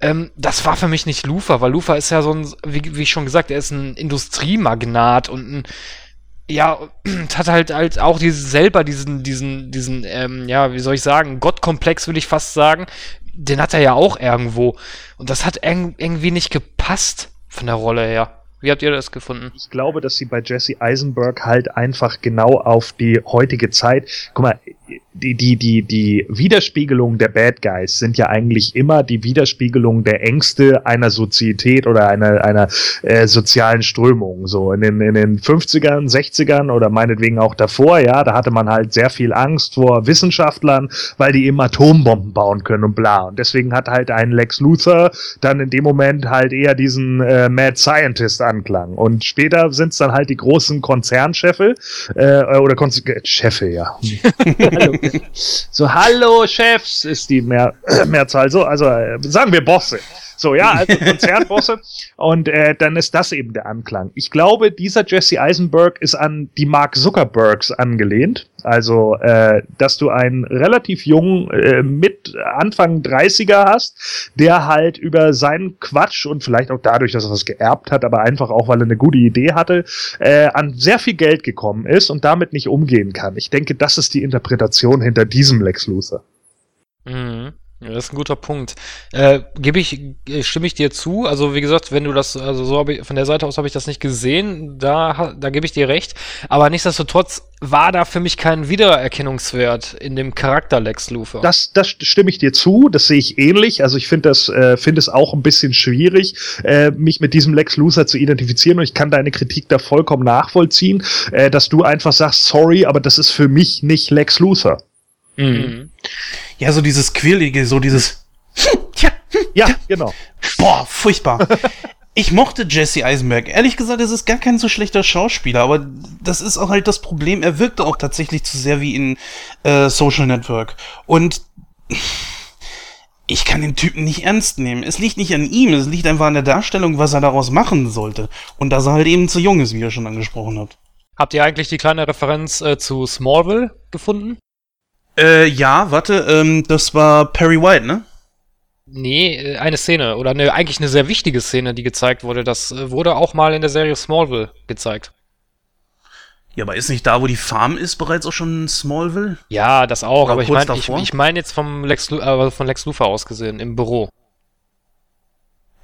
Ähm, das war für mich nicht Lufa, weil Lufa ist ja so ein, wie, wie schon gesagt, er ist ein Industriemagnat und ein, ja, hat halt halt auch diese, selber diesen, diesen, diesen, ähm, ja, wie soll ich sagen, Gottkomplex will ich fast sagen, den hat er ja auch irgendwo. Und das hat irgendwie nicht gepasst von der Rolle her. Wie habt ihr das gefunden? Ich glaube, dass sie bei Jesse Eisenberg halt einfach genau auf die heutige Zeit, guck mal, die, die, die, die Widerspiegelung der Bad Guys sind ja eigentlich immer die Widerspiegelung der Ängste einer Sozietät oder einer, einer äh, sozialen Strömung. So in den, in den 50ern, 60ern oder meinetwegen auch davor, ja, da hatte man halt sehr viel Angst vor Wissenschaftlern, weil die eben Atombomben bauen können und bla. Und deswegen hat halt ein Lex Luthor dann in dem Moment halt eher diesen äh, Mad Scientist anklang. Und später sind es dann halt die großen Konzernchefe äh, oder Kon Chefe, ja. So, hallo Chefs ist die Mehr Mehrzahl. So, also äh, sagen wir Bosse. So, ja, also Konzernbosse. und äh, dann ist das eben der Anklang. Ich glaube, dieser Jesse Eisenberg ist an die Mark Zuckerbergs angelehnt. Also, äh, dass du einen relativ jungen, äh, mit Anfang 30er hast, der halt über seinen Quatsch und vielleicht auch dadurch, dass er was geerbt hat, aber einfach auch, weil er eine gute Idee hatte, äh, an sehr viel Geld gekommen ist und damit nicht umgehen kann. Ich denke, das ist die Interpretation hinter diesem Lex Luthor. Mhm. Ja, das ist ein guter Punkt. Äh, gebe ich, äh, stimme ich dir zu. Also wie gesagt, wenn du das, also so habe ich, von der Seite aus habe ich das nicht gesehen, da, da gebe ich dir recht. Aber nichtsdestotrotz war da für mich kein Wiedererkennungswert in dem Charakter Lex Luthor. Das, das stimme ich dir zu, das sehe ich ähnlich. Also ich finde das, äh, finde es auch ein bisschen schwierig, äh, mich mit diesem Lex Luthor zu identifizieren und ich kann deine Kritik da vollkommen nachvollziehen, äh, dass du einfach sagst, sorry, aber das ist für mich nicht Lex Luthor. Mhm. Ja, so dieses Quirlige, so dieses. Tja, ja, genau. Boah, furchtbar. Ich mochte Jesse Eisenberg. Ehrlich gesagt, es ist gar kein so schlechter Schauspieler, aber das ist auch halt das Problem. Er wirkte auch tatsächlich zu sehr wie in äh, Social Network. Und ich kann den Typen nicht ernst nehmen. Es liegt nicht an ihm, es liegt einfach an der Darstellung, was er daraus machen sollte. Und dass er halt eben zu jung ist, wie ihr schon angesprochen habt. Habt ihr eigentlich die kleine Referenz äh, zu Smallville gefunden? Äh, ja, warte, ähm, das war Perry White, ne? Nee, äh, eine Szene oder eine, eigentlich eine sehr wichtige Szene, die gezeigt wurde. Das äh, wurde auch mal in der Serie Smallville gezeigt. Ja, aber ist nicht da, wo die Farm ist, bereits auch schon Smallville? Ja, das auch, Oder aber ich meine ich, ich mein jetzt vom Lex, äh, von Lex Luthor aus gesehen, im Büro.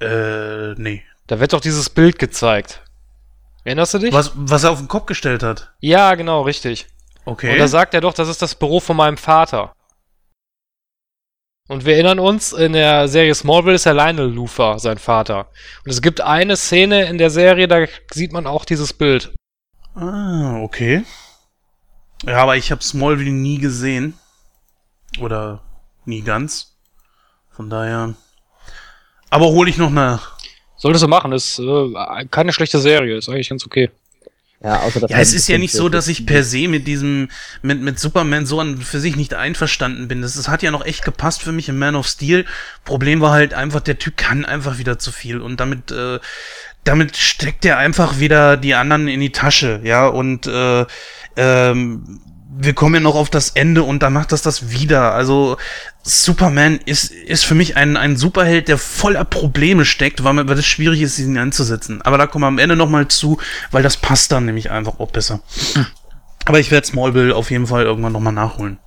Äh, nee. Da wird doch dieses Bild gezeigt. Erinnerst du dich? Was, was er auf den Kopf gestellt hat? Ja, genau, richtig. Okay. Und da sagt er doch, das ist das Büro von meinem Vater. Und wir erinnern uns, in der Serie Smallville ist ja Lionel Luthor sein Vater. Und es gibt eine Szene in der Serie, da sieht man auch dieses Bild. Ah, okay. Ja, aber ich habe Smallville nie gesehen. Oder nie ganz. Von daher. Aber hole ich noch nach. Solltest du machen, ist äh, keine schlechte Serie, ist eigentlich ganz okay. Ja, außer das ja es ist ja nicht so, dass ich per se mit diesem, mit, mit Superman so an für sich nicht einverstanden bin. Das, das hat ja noch echt gepasst für mich im Man of Steel. Problem war halt einfach, der Typ kann einfach wieder zu viel und damit, äh, damit steckt er einfach wieder die anderen in die Tasche, ja, und äh, ähm, wir kommen ja noch auf das Ende und dann macht das das wieder. Also Superman ist, ist für mich ein, ein Superheld, der voller Probleme steckt, weil, weil es schwierig ist, ihn anzusetzen. Aber da kommen wir am Ende nochmal zu, weil das passt dann nämlich einfach auch besser. Aber ich werde Smallville auf jeden Fall irgendwann nochmal nachholen.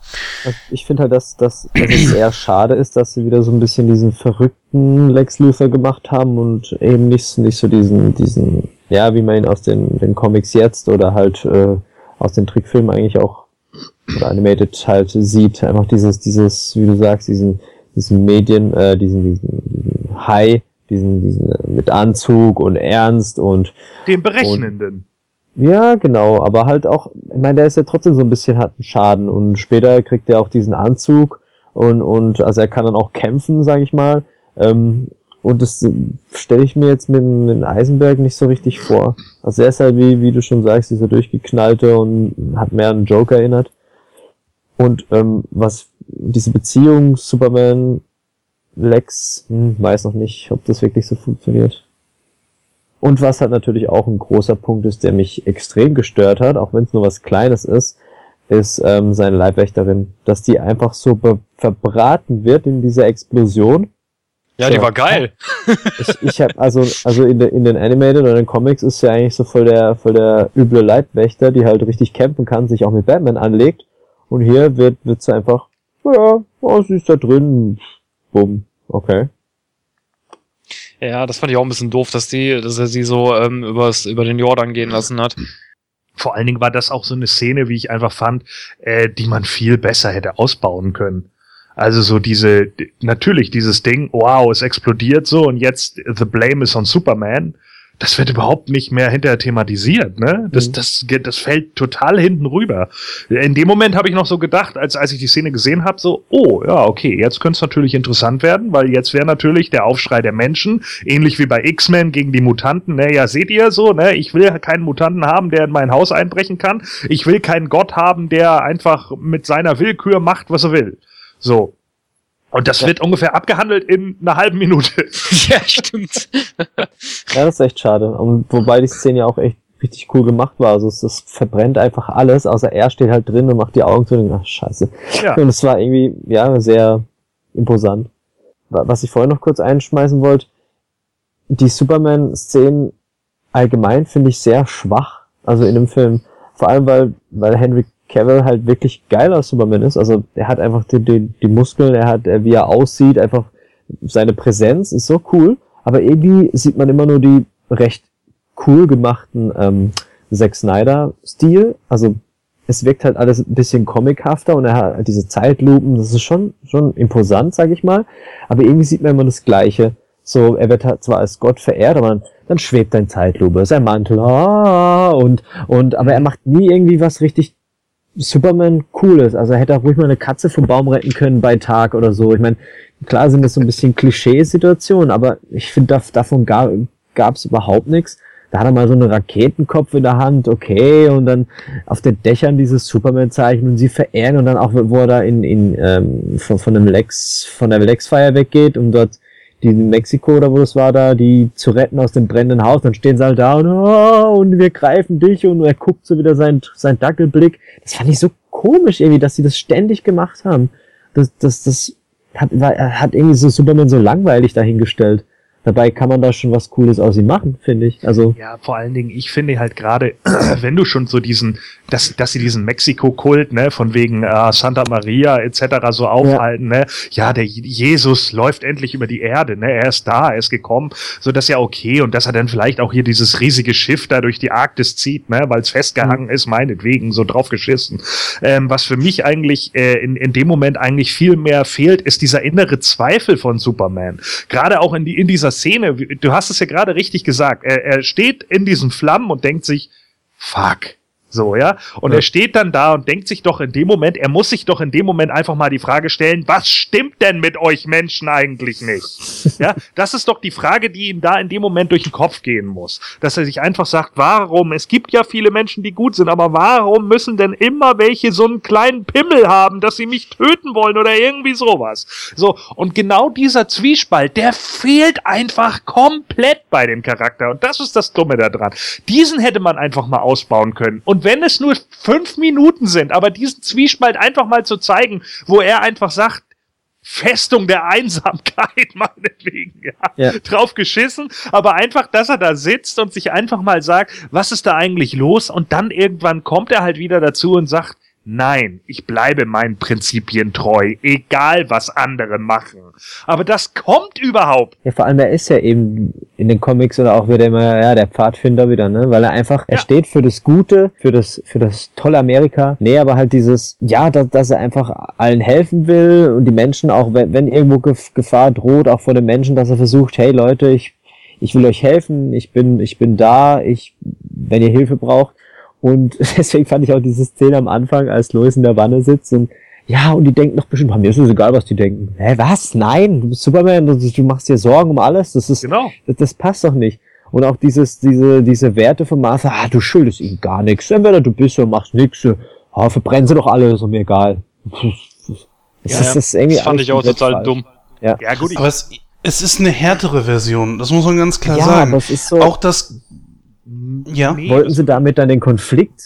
Ich finde halt, dass, dass, dass es eher schade ist, dass sie wieder so ein bisschen diesen verrückten Lex Luthor gemacht haben und eben nicht, nicht so diesen, diesen, ja, wie man ihn aus den, den Comics jetzt oder halt äh, aus den Trickfilmen eigentlich auch oder Animated halt sieht. Einfach dieses, dieses, wie du sagst, diesen, diesen Medien, äh, diesen, diesen, diesen High, diesen, diesen mit Anzug und Ernst und Den Berechnenden. ja, genau, aber halt auch, ich meine, der ist ja trotzdem so ein bisschen hat einen Schaden und später kriegt er auch diesen Anzug und und also er kann dann auch kämpfen, sage ich mal. Ähm, und das stelle ich mir jetzt mit, mit Eisenberg nicht so richtig vor. Also er ist halt wie wie du schon sagst, dieser durchgeknallte und hat mehr an Joker erinnert. Und ähm, was diese Beziehung Superman Lex, hm, weiß noch nicht, ob das wirklich so funktioniert. Und was halt natürlich auch ein großer Punkt ist, der mich extrem gestört hat, auch wenn es nur was Kleines ist, ist ähm, seine Leibwächterin, dass die einfach so verbraten wird in dieser Explosion. Ja, die war geil. Ich, ich habe also also in, der in den Animated oder den Comics ist sie eigentlich so voll der voll der üble Leibwächter, die halt richtig kämpfen kann, sich auch mit Batman anlegt. Und hier wird wird sie einfach, ja, oh, sie ist da drin, bumm, okay. Ja, das fand ich auch ein bisschen doof, dass die, dass er sie so ähm, übers, über den Jordan gehen lassen hat. Vor allen Dingen war das auch so eine Szene, wie ich einfach fand, äh, die man viel besser hätte ausbauen können. Also so diese, natürlich dieses Ding, wow, es explodiert so und jetzt the blame is on Superman. Das wird überhaupt nicht mehr hinterher thematisiert, ne? Das, Mhm. das, das fällt total hinten rüber. In dem Moment habe ich noch so gedacht, als, als ich die Szene gesehen habe, so, oh, ja, okay, jetzt könnte es natürlich interessant werden, weil jetzt wäre natürlich der Aufschrei der Menschen, ähnlich wie bei X-Men gegen die Mutanten, ne, ja, seht ihr so, ne, ich will keinen Mutanten haben, der in mein Haus einbrechen kann. Ich will keinen Gott haben, der einfach mit seiner Willkür macht, was er will. So. Und das wird ungefähr abgehandelt in einer halben Minute. ja, stimmt. Ja, das ist echt schade. Und wobei die Szene ja auch echt richtig cool gemacht war. Also es, es verbrennt einfach alles, außer er steht halt drin und macht die Augen zu und ach scheiße. Ja. Und es war irgendwie, ja, sehr imposant. Wa- Was ich vorhin noch kurz einschmeißen wollte, die Superman-Szenen allgemein finde ich sehr schwach. Also in dem Film. Vor allem, weil, weil Henry Cavill halt wirklich geil als Superman ist. Also er hat einfach die, die, die Muskeln, er hat, äh, wie er aussieht, einfach seine Präsenz ist so cool. Aber irgendwie sieht man immer nur die recht cool gemachten ähm, Zack Snyder-Stil. Also es wirkt halt alles ein bisschen comichafter und er hat halt diese Zeitlupen, das ist schon, schon imposant, sag ich mal. Aber irgendwie sieht man immer das Gleiche. So, er wird halt zwar als Gott verehrt, aber dann, schwebt ein Zeitlupe, sein Mantel, ah, und, und, aber er macht nie irgendwie was richtig Superman cooles. Also er hätte auch ruhig mal eine Katze vom Baum retten können bei Tag oder so. Ich meine, klar sind das so ein bisschen Klischee-Situationen, aber ich finde, da, davon gab es überhaupt nichts. Da hat er mal so einen Raketenkopf in der Hand, okay, und dann auf den Dächern dieses Superman-Zeichen und sie verehren und dann auch, wo er da in, in ähm, von, von dem Lex, von der Lex-Fire weggeht, um dort die in Mexiko oder wo das war da, die zu retten aus dem brennenden Haus, dann stehen sie halt da und, oh, und wir greifen dich und er guckt so wieder sein, sein Dackelblick. Das fand ich so komisch irgendwie, dass sie das ständig gemacht haben. Das, das, das hat, war, hat irgendwie so Superman so langweilig dahingestellt. Dabei kann man da schon was Cooles aus ihm machen, finde ich. Also, Ja, vor allen Dingen, ich finde halt gerade, wenn du schon so diesen, dass, dass sie diesen Mexiko-Kult, ne, von wegen äh, Santa Maria etc. so aufhalten, ne, ja, der Jesus läuft endlich über die Erde, ne, er ist da, er ist gekommen, so das ist ja okay und dass er dann vielleicht auch hier dieses riesige Schiff da durch die Arktis zieht, ne, weil es festgehangen ist, meinetwegen, so drauf geschissen. Ähm, was für mich eigentlich äh, in, in dem Moment eigentlich viel mehr fehlt, ist dieser innere Zweifel von Superman. Gerade auch in, die, in dieser Szene, wie- du hast es ja gerade richtig gesagt, er, er steht in diesen Flammen und denkt sich, fuck. So, ja. Und Ja. er steht dann da und denkt sich doch in dem Moment, er muss sich doch in dem Moment einfach mal die Frage stellen, was stimmt denn mit euch Menschen eigentlich nicht? ja, das ist doch die Frage, die ihm da in dem Moment durch den Kopf gehen muss. Dass er sich einfach sagt, warum? Es gibt ja viele Menschen, die gut sind, aber warum müssen denn immer welche so einen kleinen Pimmel haben, dass sie mich töten wollen oder irgendwie sowas? So. Und genau dieser Zwiespalt, der fehlt einfach komplett bei dem Charakter. Und das ist das Dumme daran. Diesen hätte man einfach mal ausbauen können. Und wenn es nur fünf Minuten sind, aber diesen Zwiespalt einfach mal zu zeigen, wo er einfach sagt, Festung der Einsamkeit, meinetwegen, ja. Ja. Drauf geschissen, aber einfach, dass er da sitzt und sich einfach mal sagt, was ist da eigentlich los? Und dann irgendwann kommt er halt wieder dazu und sagt, Nein, ich bleibe meinen Prinzipien treu, egal was andere machen. Aber das kommt überhaupt. Ja, vor allem, er ist ja eben in den Comics oder auch wieder immer, ja, der Pfadfinder wieder, ne? Weil er einfach, er Ja. steht für das Gute, für das, für das tolle Amerika. Nee, aber halt dieses, ja, dass, dass er einfach allen helfen will und die Menschen auch, wenn, wenn irgendwo Gef- Gefahr droht, auch vor den Menschen, dass er versucht, hey Leute, ich, ich will euch helfen, ich bin, ich bin da, ich, wenn ihr Hilfe braucht. Und deswegen fand ich auch diese Szene am Anfang, als Lois in der Wanne sitzt und ja, und die denken doch bestimmt, mir ist es egal, was die denken. Hä, was? Nein, du bist Superman, du, du machst dir Sorgen um alles. Das ist, Genau. das, das passt doch nicht. Und auch dieses, diese, diese Werte von Martha, ah, du schuldest ihnen gar nichts. Entweder du bist oder machst nichts. Ah, verbrennen sie doch alle, ist mir egal. Das, Ja, ist, ja. das, ist irgendwie Das fand ich auch total falsch. dumm. Ja, gut, ich, Aber es, es ist eine härtere Version, das muss man ganz klar Ja, sagen. aber es ist so, Auch das. Ja. Nee, wollten sie damit dann den Konflikt,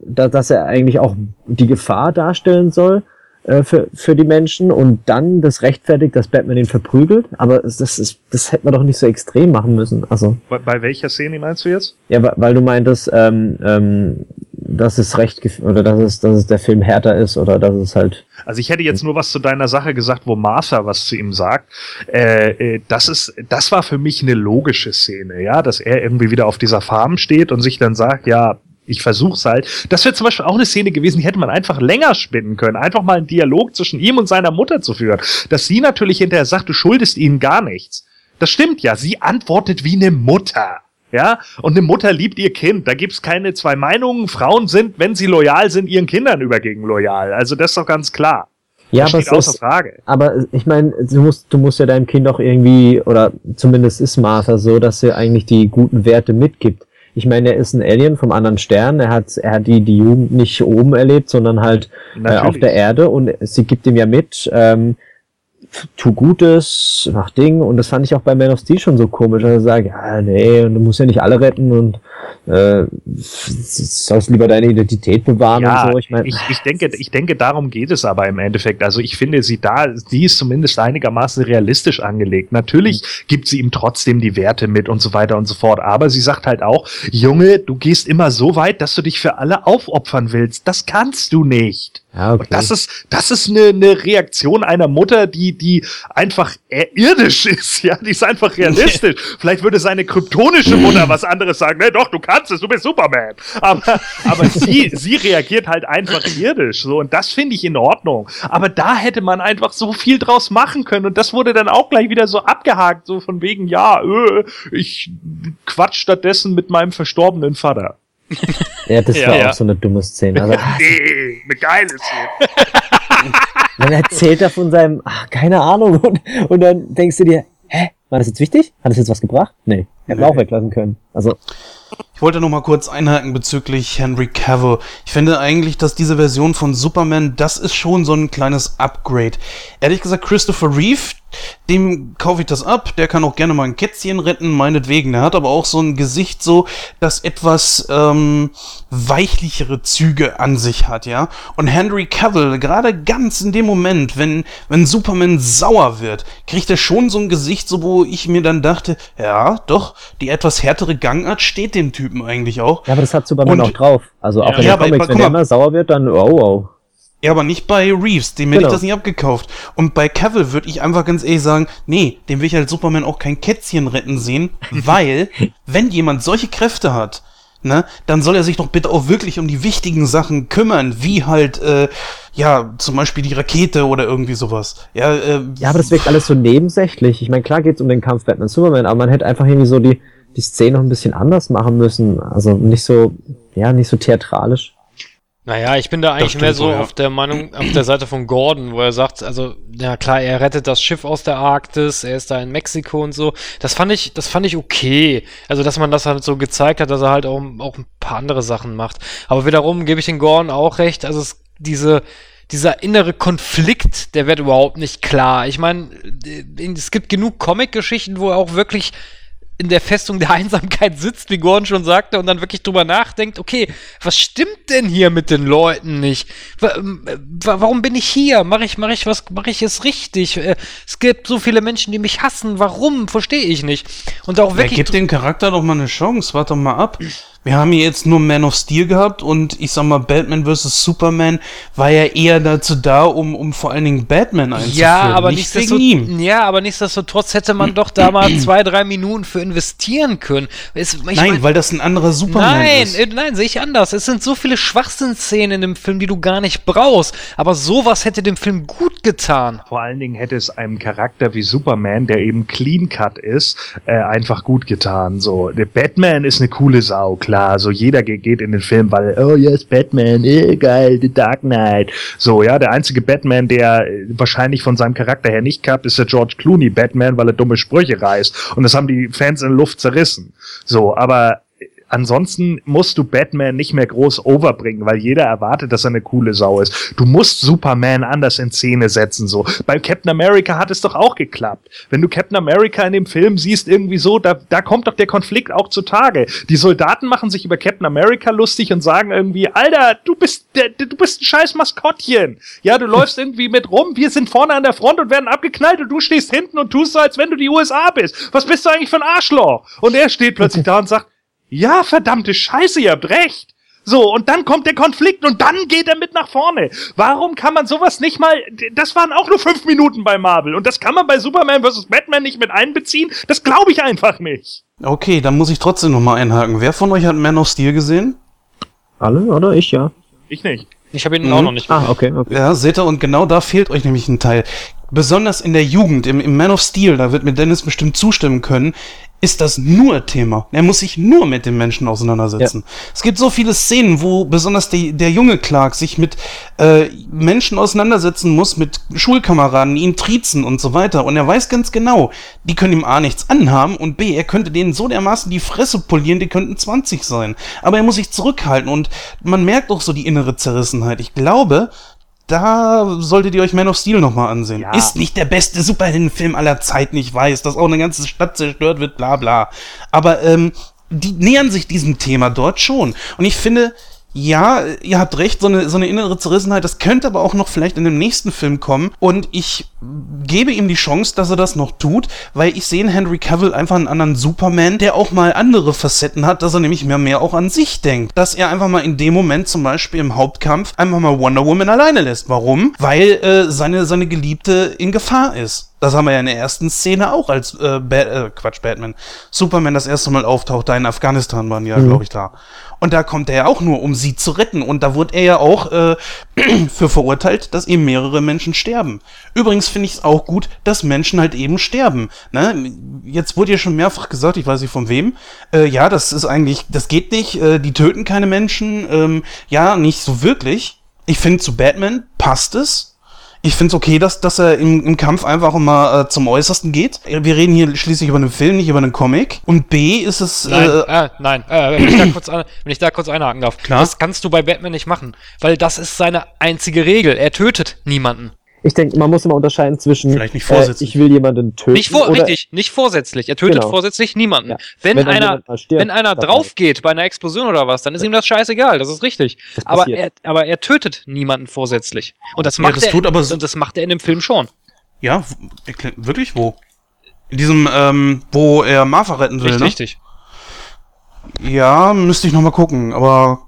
da, dass er eigentlich auch die Gefahr darstellen soll äh, für, für die Menschen und dann das rechtfertigt, dass Batman ihn verprügelt. Aber das ist, das hätte man doch nicht so extrem machen müssen. Also, bei, bei welcher Szene meinst du jetzt? ja, weil, weil du meintest, ähm, ähm, dass es recht oder dass es, dass es der Film härter ist oder dass es halt Also ich hätte jetzt nur was zu deiner Sache gesagt, wo Martha was zu ihm sagt. Äh, äh, das ist, das war für mich eine logische Szene, ja, dass er irgendwie wieder auf dieser Farm steht und sich dann sagt, ja, ich versuch's halt. Das wäre zum Beispiel auch eine Szene gewesen, die hätte man einfach länger spinnen können. Einfach mal einen Dialog zwischen ihm und seiner Mutter zu führen. Dass sie natürlich hinterher sagt, du schuldest ihnen gar nichts. Das stimmt ja. Sie antwortet wie eine Mutter. Ja, und eine Mutter liebt ihr Kind. Da gibt's keine zwei Meinungen. Frauen sind, wenn sie loyal sind, ihren Kindern übergegen loyal. Also das ist doch ganz klar. ja, das aber steht außer ist, Frage. aber ich meine, du musst, du musst ja deinem Kind auch irgendwie, oder zumindest ist Martha so, dass sie eigentlich die guten Werte mitgibt. Ich meine, er ist ein Alien vom anderen Stern. Er hat, er hat die, die Jugend nicht oben erlebt, sondern halt äh, auf der Erde und sie gibt ihm ja mit, ähm, tu Gutes, mach Ding und das fand ich auch bei Man of Steel schon so komisch, dass er sagt, ja, nee, du musst ja nicht alle retten und äh, sollst lieber deine Identität bewahren Ja, und so. Ich meine, ich, ich denke, ich denke, darum geht es aber im Endeffekt. Also ich finde sie da, sie ist zumindest einigermaßen realistisch angelegt. Natürlich gibt sie ihm trotzdem die Werte mit und so weiter und so fort. Aber sie sagt halt auch, Junge, du gehst immer so weit, dass du dich für alle aufopfern willst. Das kannst du nicht. ja, okay. Und das ist, das ist eine, eine Reaktion einer Mutter, die, die einfach eher irdisch ist, ja, die ist einfach realistisch. Vielleicht würde seine kryptonische Mutter was anderes sagen, ne, doch, du kannst es, du bist Superman. Aber, aber sie, sie reagiert halt einfach irdisch, so, und das finde ich in Ordnung. Aber da hätte man einfach so viel draus machen können, und das wurde dann auch gleich wieder so abgehakt, so von wegen, ja, äh, ich quatsch stattdessen mit meinem verstorbenen Vater. ja, das Ja, war ja. auch so eine dumme Szene. Also, Nee, eine geile Szene. dann erzählt er von seinem, ach, keine Ahnung, und, und dann denkst du dir, hä, war das jetzt wichtig? Hat das jetzt was gebracht? Nee, hätten wir auch weglassen können. Also, Ich wollte noch mal kurz einhaken bezüglich Henry Cavill. Ich finde eigentlich, dass diese Version von Superman, das ist schon so ein kleines Upgrade. Ehrlich gesagt, Christopher Reeve, dem kaufe ich das ab. Der kann auch gerne mal ein Kätzchen retten, meinetwegen. Der hat aber auch so ein Gesicht so, das etwas ähm, weichlichere Züge an sich hat, ja. Und Henry Cavill, gerade ganz in dem Moment, wenn, wenn Superman sauer wird, kriegt er schon so ein Gesicht, so wo ich mir dann dachte, ja, doch, die etwas härtere Gangart steht dem Typen eigentlich auch. ja, aber das hat Superman Und- auch drauf. Also auch Ja, in ja, aber- Comics, aber wenn er immer sauer wird, dann, oh, oh. Ja, aber nicht bei Reeves, dem hätte Genau. ich das nicht abgekauft. Und bei Cavill würde ich einfach ganz ehrlich sagen, nee, dem will ich als Superman auch kein Kätzchen retten sehen, weil, wenn jemand solche Kräfte hat, ne, dann soll er sich doch bitte auch wirklich um die wichtigen Sachen kümmern, wie halt, äh, ja, zum Beispiel die Rakete oder irgendwie sowas. Ja, äh, Ja, aber das wirkt alles so nebensächlich. Ich meine, klar geht's um den Kampf Batman-Superman, aber man hätte einfach irgendwie so die, die Szene noch ein bisschen anders machen müssen. Also nicht so, ja, nicht so theatralisch. Naja, ich bin da eigentlich mehr so ja. auf der Meinung, auf der Seite von Gordon, wo er sagt, also, ja klar, er rettet das Schiff aus der Arktis, er ist da in Mexiko und so. Das fand ich, das fand ich okay. Also, dass man das halt so gezeigt hat, dass er halt auch, auch ein paar andere Sachen macht. Aber wiederum gebe ich den Gordon auch recht, also es, diese, dieser innere Konflikt, der wird überhaupt nicht klar. Ich meine, es gibt genug Comic-Geschichten, wo er auch wirklich in der Festung der Einsamkeit sitzt, wie Gordon schon sagte, und dann wirklich drüber nachdenkt, okay, was stimmt denn hier mit den Leuten nicht? Ähm, wa- Warum bin ich hier? Mache ich, mache ich was, mache ich es richtig? Äh, Es gibt so viele Menschen, die mich hassen. Warum? Verstehe ich nicht. Und auch ja, wirklich. gib dem Charakter doch mal eine Chance, warte mal ab. Wir haben hier jetzt nur Man of Steel gehabt und ich sag mal, Batman vs. Superman war ja eher dazu da, um, um vor allen Dingen Batman einzuführen. Ja, aber nicht nichtsdestotrotz, wegen ihm. ja, aber nichtsdestotrotz hätte man doch da mal zwei, drei Minuten für investieren können. Es, Nein, mein- weil das ein anderer Superman Nein, ist. äh, nein, sehe ich anders. Es sind so viele Schwachsinnsszenen in dem Film, die du gar nicht brauchst. Aber sowas hätte dem Film gut getan. Vor allen Dingen hätte es einem Charakter wie Superman, der eben clean cut ist, äh, einfach gut getan. So, der Batman ist eine coole Sau, klar. So jeder ge- geht in den Film, weil oh yes Batman, eh, geil, The Dark Knight. So ja, der einzige Batman, der äh, wahrscheinlich von seinem Charakter her nicht kappt, ist der George Clooney Batman, weil er dumme Sprüche reißt. Und das haben die Fans in Luft zerrissen. So, aber ansonsten musst du Batman nicht mehr groß overbringen, weil jeder erwartet, dass er eine coole Sau ist. Du musst Superman anders in Szene setzen, so. Bei Captain America hat es doch auch geklappt. Wenn du Captain America in dem Film siehst, irgendwie so, da, da kommt doch der Konflikt auch zutage. Die Soldaten machen sich über Captain America lustig und sagen irgendwie, Alter, du bist, der, du bist ein scheiß Maskottchen. Ja, du läufst irgendwie mit rum, wir sind vorne an der Front und werden abgeknallt und du stehst hinten und tust so, als wenn du die USA bist. Was bist du eigentlich für ein Arschloch? Und er steht plötzlich da und sagt, ja, verdammte Scheiße, ihr habt recht. So, und dann kommt der Konflikt und dann geht er mit nach vorne. Warum kann man sowas nicht mal, das waren auch nur fünf Minuten bei Marvel und das kann man bei Superman vs. Batman nicht mit einbeziehen? Das glaube ich einfach nicht. Okay, dann muss ich trotzdem nochmal einhaken. Wer von euch hat Man of Steel gesehen? Alle, oder? Ich ja. Ich nicht. Ich habe ihn Mhm. auch noch nicht Ah, okay, okay. Ja, seht ihr, und genau da fehlt euch nämlich ein Teil. Besonders in der Jugend, im, im Man of Steel, da wird mir Dennis bestimmt zustimmen können, ist das nur Thema. Er muss sich nur mit den Menschen auseinandersetzen. Es gibt so viele Szenen, wo besonders die, der junge Clark sich mit äh, Menschen auseinandersetzen muss, mit Schulkameraden, ihn triezen und so weiter. Und er weiß ganz genau, die können ihm A nichts anhaben und B, er könnte denen so dermaßen die Fresse polieren, die könnten 20 sein. Aber er muss sich zurückhalten und man merkt auch so die innere Zerrissenheit. Ich glaube, da solltet ihr euch Man of Steel nochmal ansehen. Ja. Ist nicht der beste Superheldenfilm aller Zeiten, ich weiß, dass auch eine ganze Stadt zerstört wird, bla bla. Aber ähm, die nähern sich diesem Thema dort schon. Und ich finde, ja, ihr habt recht, so eine, so eine innere Zerrissenheit, das könnte aber auch noch vielleicht in dem nächsten Film kommen. Und ich gebe ihm die Chance, dass er das noch tut, weil ich sehe in Henry Cavill einfach einen anderen Superman, der auch mal andere Facetten hat, dass er nämlich mehr, mehr auch an sich denkt. Dass er einfach mal in dem Moment zum Beispiel im Hauptkampf einfach mal Wonder Woman alleine lässt. Warum? Weil äh, seine, seine Geliebte in Gefahr ist. Das haben wir ja in der ersten Szene auch, als äh, Bat äh, Quatsch, Batman, Superman das erste Mal auftaucht, da in Afghanistan waren ja, glaube ich, da. Und da kommt er ja auch nur, um sie zu retten. Und da wurde er ja auch äh, für verurteilt, dass eben mehrere Menschen sterben. Übrigens finde ich es auch gut, dass Menschen halt eben sterben. Ne? Jetzt wurde ja schon mehrfach gesagt, ich weiß nicht von wem, äh, ja, das ist eigentlich, das geht nicht, äh, die töten keine Menschen. Ähm, ja, nicht so wirklich. Ich finde, zu Batman passt es. Ich finde es okay, dass, dass er im, im Kampf einfach mal äh, zum Äußersten geht. Wir reden hier schließlich über einen Film, nicht über einen Comic. Und B ist es. Nein, Äh, äh, nein, äh, wenn, ich da kurz an, wenn ich da kurz einhaken darf. Klar. Das kannst du bei Batman nicht machen, weil das ist seine einzige Regel. Er tötet niemanden. Ich denke, man muss immer unterscheiden zwischen, Vielleicht nicht vorsätzlich. Äh, ich will jemanden töten. Nicht vor, oder richtig, nicht vorsätzlich. Er tötet Genau. vorsätzlich niemanden. Ja. Wenn, Wenn einer, stirbt, wenn einer drauf geht bei einer Explosion oder was, dann ist ihm das scheißegal. Das ist richtig. Das Aber er, aber er tötet niemanden vorsätzlich. Und das Ja, macht das er. tut aber so- und das macht er in dem Film schon. ja, wirklich wo? In diesem, ähm, wo er Martha retten will, Richtig, ne? richtig. Ja, müsste ich nochmal gucken, aber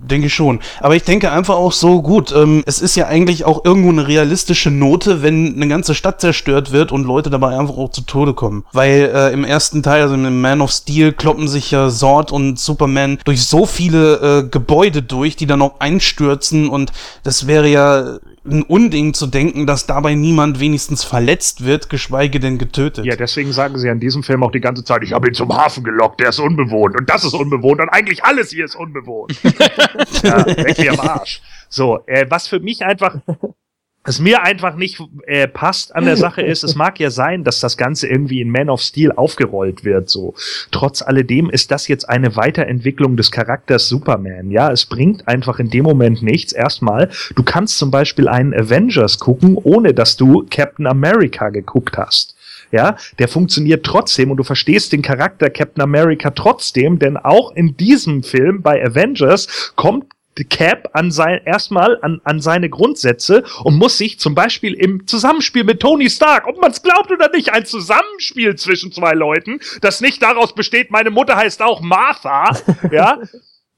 denke ich schon. Aber ich denke einfach auch so, gut, ähm, es ist ja eigentlich auch irgendwo eine realistische Note, wenn eine ganze Stadt zerstört wird und Leute dabei einfach auch zu Tode kommen. Weil äh, im ersten Teil, also im Man of Steel, kloppen sich ja Sword und Superman durch so viele äh, Gebäude durch, die dann auch einstürzen und das wäre ja ein Unding zu denken, dass dabei niemand wenigstens verletzt wird, geschweige denn getötet. Ja, deswegen sagen sie an diesem Film auch die ganze Zeit, ich habe ihn zum Hafen gelockt, der ist unbewohnt und das ist unbewohnt und eigentlich alles hier ist unbewohnt. ja, weg wie am Arsch. So, äh, was für mich einfach, was mir einfach nicht äh, passt an der Sache ist, es mag ja sein, dass das Ganze irgendwie in Man of Steel aufgerollt wird, so. Trotz alledem ist das jetzt eine Weiterentwicklung des Charakters Superman, ja. Es bringt einfach in dem Moment nichts. Erstmal, du kannst zum Beispiel einen Avengers gucken, ohne dass du Captain America geguckt hast. Ja, der funktioniert trotzdem und du verstehst den Charakter Captain America trotzdem, denn auch in diesem Film bei Avengers kommt Cap an sein, erstmal an, an seine Grundsätze und muss sich zum Beispiel im Zusammenspiel mit Tony Stark, ob man es glaubt oder nicht, ein Zusammenspiel zwischen zwei Leuten, das nicht daraus besteht, meine Mutter heißt auch Martha, ja,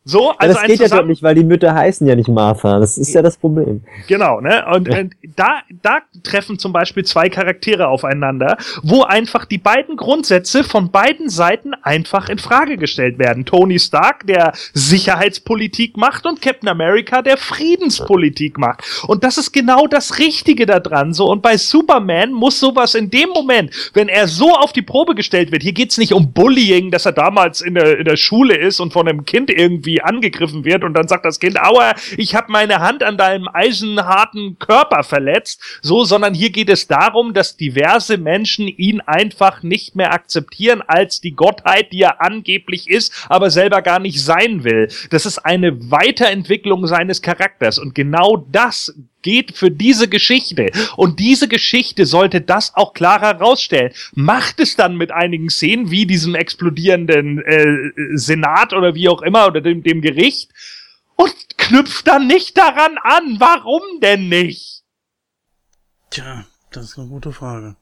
so, Ja, also das ein geht ja doch nicht, weil die Mütter heißen ja nicht Martha. Das ist ja das Problem. Genau, ne? Und äh, da, da treffen zum Beispiel zwei Charaktere aufeinander, wo einfach die beiden Grundsätze von beiden Seiten einfach in Frage gestellt werden. Tony Stark, der Sicherheitspolitik macht, und Captain America, der Friedenspolitik macht. Und das ist genau das Richtige daran. So, und bei Superman muss sowas in dem Moment, wenn er so auf die Probe gestellt wird, hier geht's nicht um Bullying, dass er damals in der, in der Schule ist und von einem Kind irgendwie angegriffen wird und dann sagt das Kind, aua, ich habe meine Hand an deinem eisenharten Körper verletzt, so, sondern hier geht es darum, dass diverse Menschen ihn einfach nicht mehr akzeptieren als die Gottheit, die er angeblich ist, aber selber gar nicht sein will. Das ist eine Weiterentwicklung seines Charakters und genau das geht für diese Geschichte. Und diese Geschichte sollte das auch klarer rausstellen. Macht es dann mit einigen Szenen, wie diesem explodierenden äh, Senat oder wie auch immer, oder dem, dem Gericht, und knüpft dann nicht daran an. Warum denn nicht? Tja, das ist eine gute Frage.